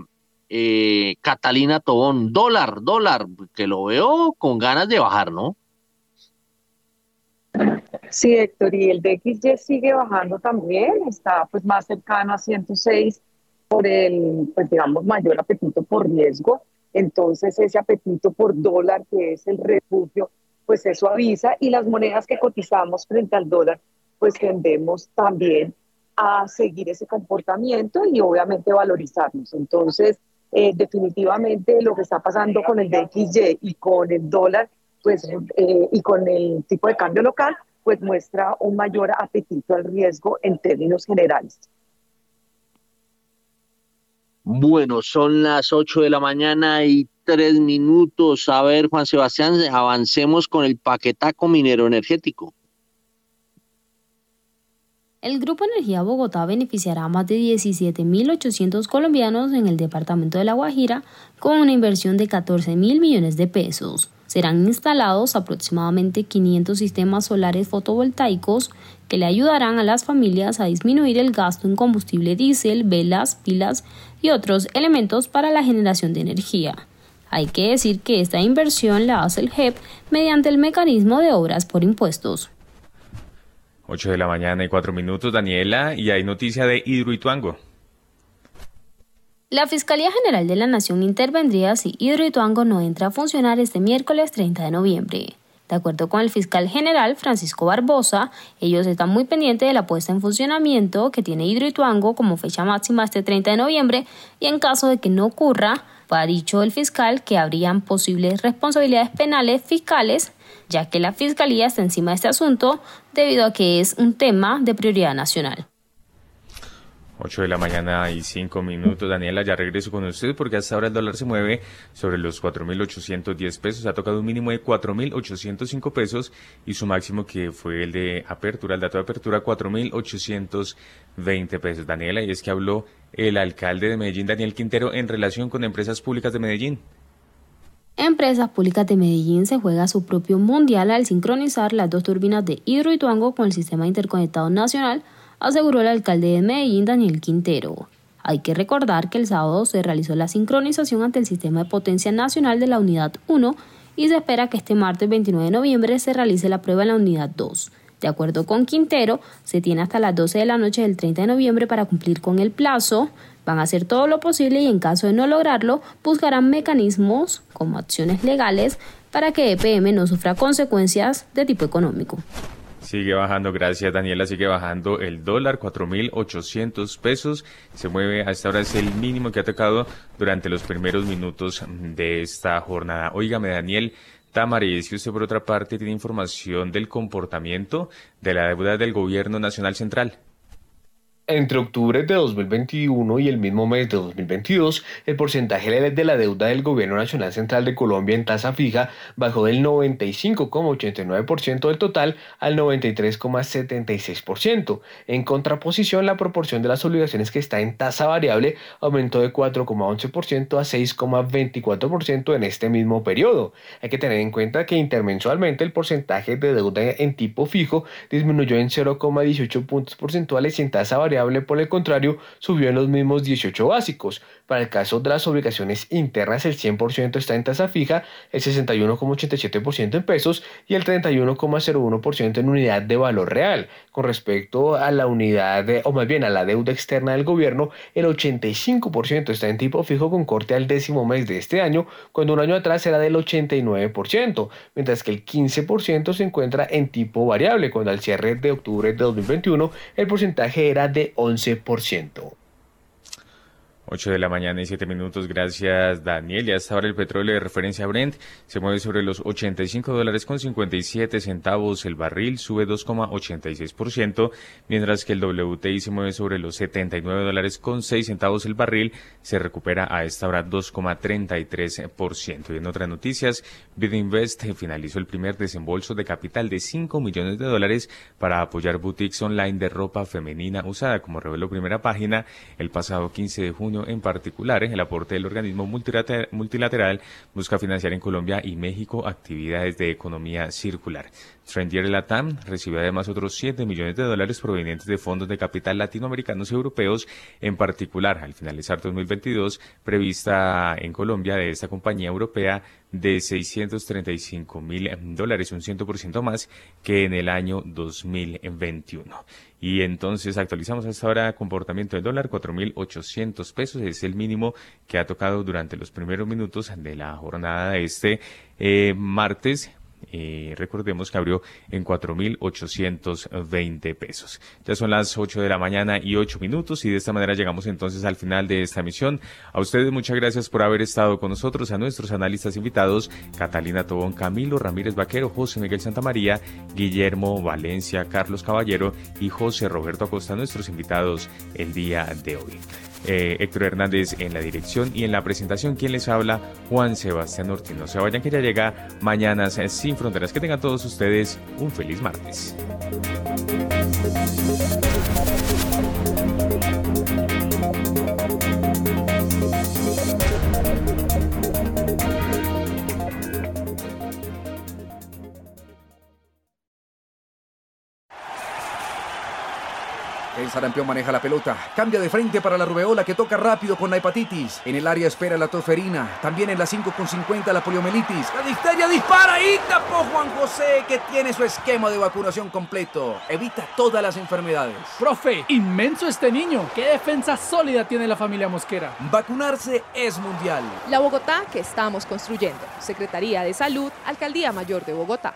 Speaker 2: eh, Catalina Tobón, dólar, dólar, que lo veo con ganas de bajar, ¿no?
Speaker 3: Sí, Héctor, y el DXY sigue bajando también, está pues más cercano a 106 por el, pues digamos, mayor apetito por riesgo. Entonces ese apetito por dólar, que es el refugio, pues eso avisa y las monedas que cotizamos frente al dólar, pues tendemos también a seguir ese comportamiento y obviamente valorizarnos. Entonces, eh, definitivamente lo que está pasando con el DXY y con el dólar, pues, eh, y con el tipo de cambio local, pues muestra un mayor apetito al riesgo en términos generales.
Speaker 2: Bueno, son las 8 de la mañana y tres minutos. A ver, Juan Sebastián, avancemos con el paquetaco minero energético.
Speaker 20: El Grupo Energía Bogotá beneficiará a más de 17.800 colombianos en el departamento de La Guajira con una inversión de 14.000 millones de pesos. Serán instalados aproximadamente 500 sistemas solares fotovoltaicos que le ayudarán a las familias a disminuir el gasto en combustible diésel, velas, pilas y otros elementos para la generación de energía. Hay que decir que esta inversión la hace el JEP mediante el mecanismo de obras por impuestos.
Speaker 1: 8 de la mañana y 4 minutos, Daniela, y hay noticia de Hidroituango.
Speaker 20: La Fiscalía General de la Nación intervendría si Hidroituango no entra a funcionar este miércoles 30 de noviembre. De acuerdo con el fiscal general Francisco Barbosa, ellos están muy pendientes de la puesta en funcionamiento que tiene Hidroituango como fecha máxima este 30 de noviembre y en caso de que no ocurra, ha dicho el fiscal que habrían posibles responsabilidades penales fiscales ya que la Fiscalía está encima de este asunto debido a que es un tema de prioridad nacional.
Speaker 1: 8 de la mañana y 5 minutos. Daniela, ya regreso con usted porque hasta ahora el dólar se mueve sobre los 4.810 pesos. Ha tocado un mínimo de 4.805 pesos y su máximo que fue el de apertura, el dato de apertura, 4.820 pesos. Daniela, y es que habló el alcalde de Medellín, Daniel Quintero, en relación con empresas públicas de Medellín.
Speaker 20: Empresas Públicas de Medellín se juega su propio mundial al sincronizar las dos turbinas de Hidroituango con el Sistema Interconectado Nacional, aseguró el alcalde de Medellín, Daniel Quintero. Hay que recordar que el sábado se realizó la sincronización ante el Sistema de Potencia Nacional de la Unidad 1 y se espera que este martes 29 de noviembre se realice la prueba en la Unidad 2. De acuerdo con Quintero, se tiene hasta las 12 de la noche del 30 de noviembre para cumplir con el plazo. Van a hacer todo lo posible y en caso de no lograrlo, buscarán mecanismos como acciones legales para que EPM no sufra consecuencias de tipo económico.
Speaker 1: Sigue bajando, gracias Daniela, sigue bajando el dólar, 4.800 pesos. Se mueve, hasta ahora es el mínimo que ha tocado durante los primeros minutos de esta jornada. Óigame Daniel, Tamara, si usted por otra parte tiene información del comportamiento de la deuda del gobierno nacional central.
Speaker 17: Entre octubre de 2021 y el mismo mes de 2022, el porcentaje de la deuda del Gobierno Nacional Central de Colombia en tasa fija bajó del 95,89% del total al 93,76%. En contraposición, la proporción de las obligaciones que está en tasa variable aumentó de 4,11% a 6,24% en este mismo periodo. Hay que tener en cuenta que intermensualmente el porcentaje de deuda en tipo fijo disminuyó en 0,18 puntos porcentuales y en tasa variable por el contrario, subió en los mismos 18 básicos. Para el caso de las obligaciones internas, el 100% está en tasa fija, el 61,87% en pesos y el 31,01% en unidad de valor real. Con respecto a la unidad, o más bien a la deuda externa del gobierno, el 85% está en tipo fijo con corte al décimo mes de este año, cuando un año atrás era del 89%, mientras que el 15% se encuentra en tipo variable, cuando al cierre de octubre de 2021 el porcentaje era de 11%.
Speaker 1: 8 de la mañana y 7 minutos. Gracias, Daniel. Y hasta ahora el petróleo de referencia Brent se mueve sobre los 85 dólares con 57 centavos. El barril sube 2,86%, mientras que el WTI se mueve sobre los 79 dólares con 6 centavos. El barril se recupera a esta hora 2,33%. Y en otras noticias, Bidinvest finalizó el primer desembolso de capital de 5 millones de dólares para apoyar boutiques online de ropa femenina usada, como reveló primera página el pasado 15 de junio en particular, el aporte del organismo multilateral busca financiar en Colombia y México actividades de economía circular. Trendier Latam recibió además otros 7 millones de dólares provenientes de fondos de capital latinoamericanos y europeos, en particular al finalizar 2022, prevista en Colombia de esta compañía europea de 635 mil dólares, un 100% más que en el año 2021. Y entonces actualizamos hasta ahora comportamiento del dólar, 4.800 pesos, es el mínimo que ha tocado durante los primeros minutos de la jornada de este eh, martes eh, recordemos que abrió en 4.820 pesos. Ya son las 8 de la mañana y 8 minutos y de esta manera llegamos entonces al final de esta emisión. A ustedes muchas gracias por haber estado con nosotros, a nuestros analistas invitados, Catalina Tobón, Camilo Ramírez Vaquero, José Miguel Santamaría, Guillermo Valencia, Carlos Caballero y José Roberto Acosta, nuestros invitados el día de hoy. Eh, Héctor Hernández en la dirección y en la presentación, quien les habla, Juan Sebastián Ortiz. No se vayan que ya llega Mañanas Sin Fronteras. Que tengan todos ustedes un feliz martes.
Speaker 21: Sarampión maneja la pelota. Cambia de frente para la rubeola que toca rápido con la hepatitis. En el área espera la tosferina. También en la 5 con 50 la poliomielitis. La difteria dispara y tapó Juan José que tiene su esquema de vacunación completo. Evita todas las enfermedades.
Speaker 22: Profe, inmenso este niño. ¿Qué defensa sólida tiene la familia Mosquera?
Speaker 21: Vacunarse es mundial.
Speaker 23: La Bogotá que estamos construyendo. Secretaría de Salud, Alcaldía Mayor de Bogotá.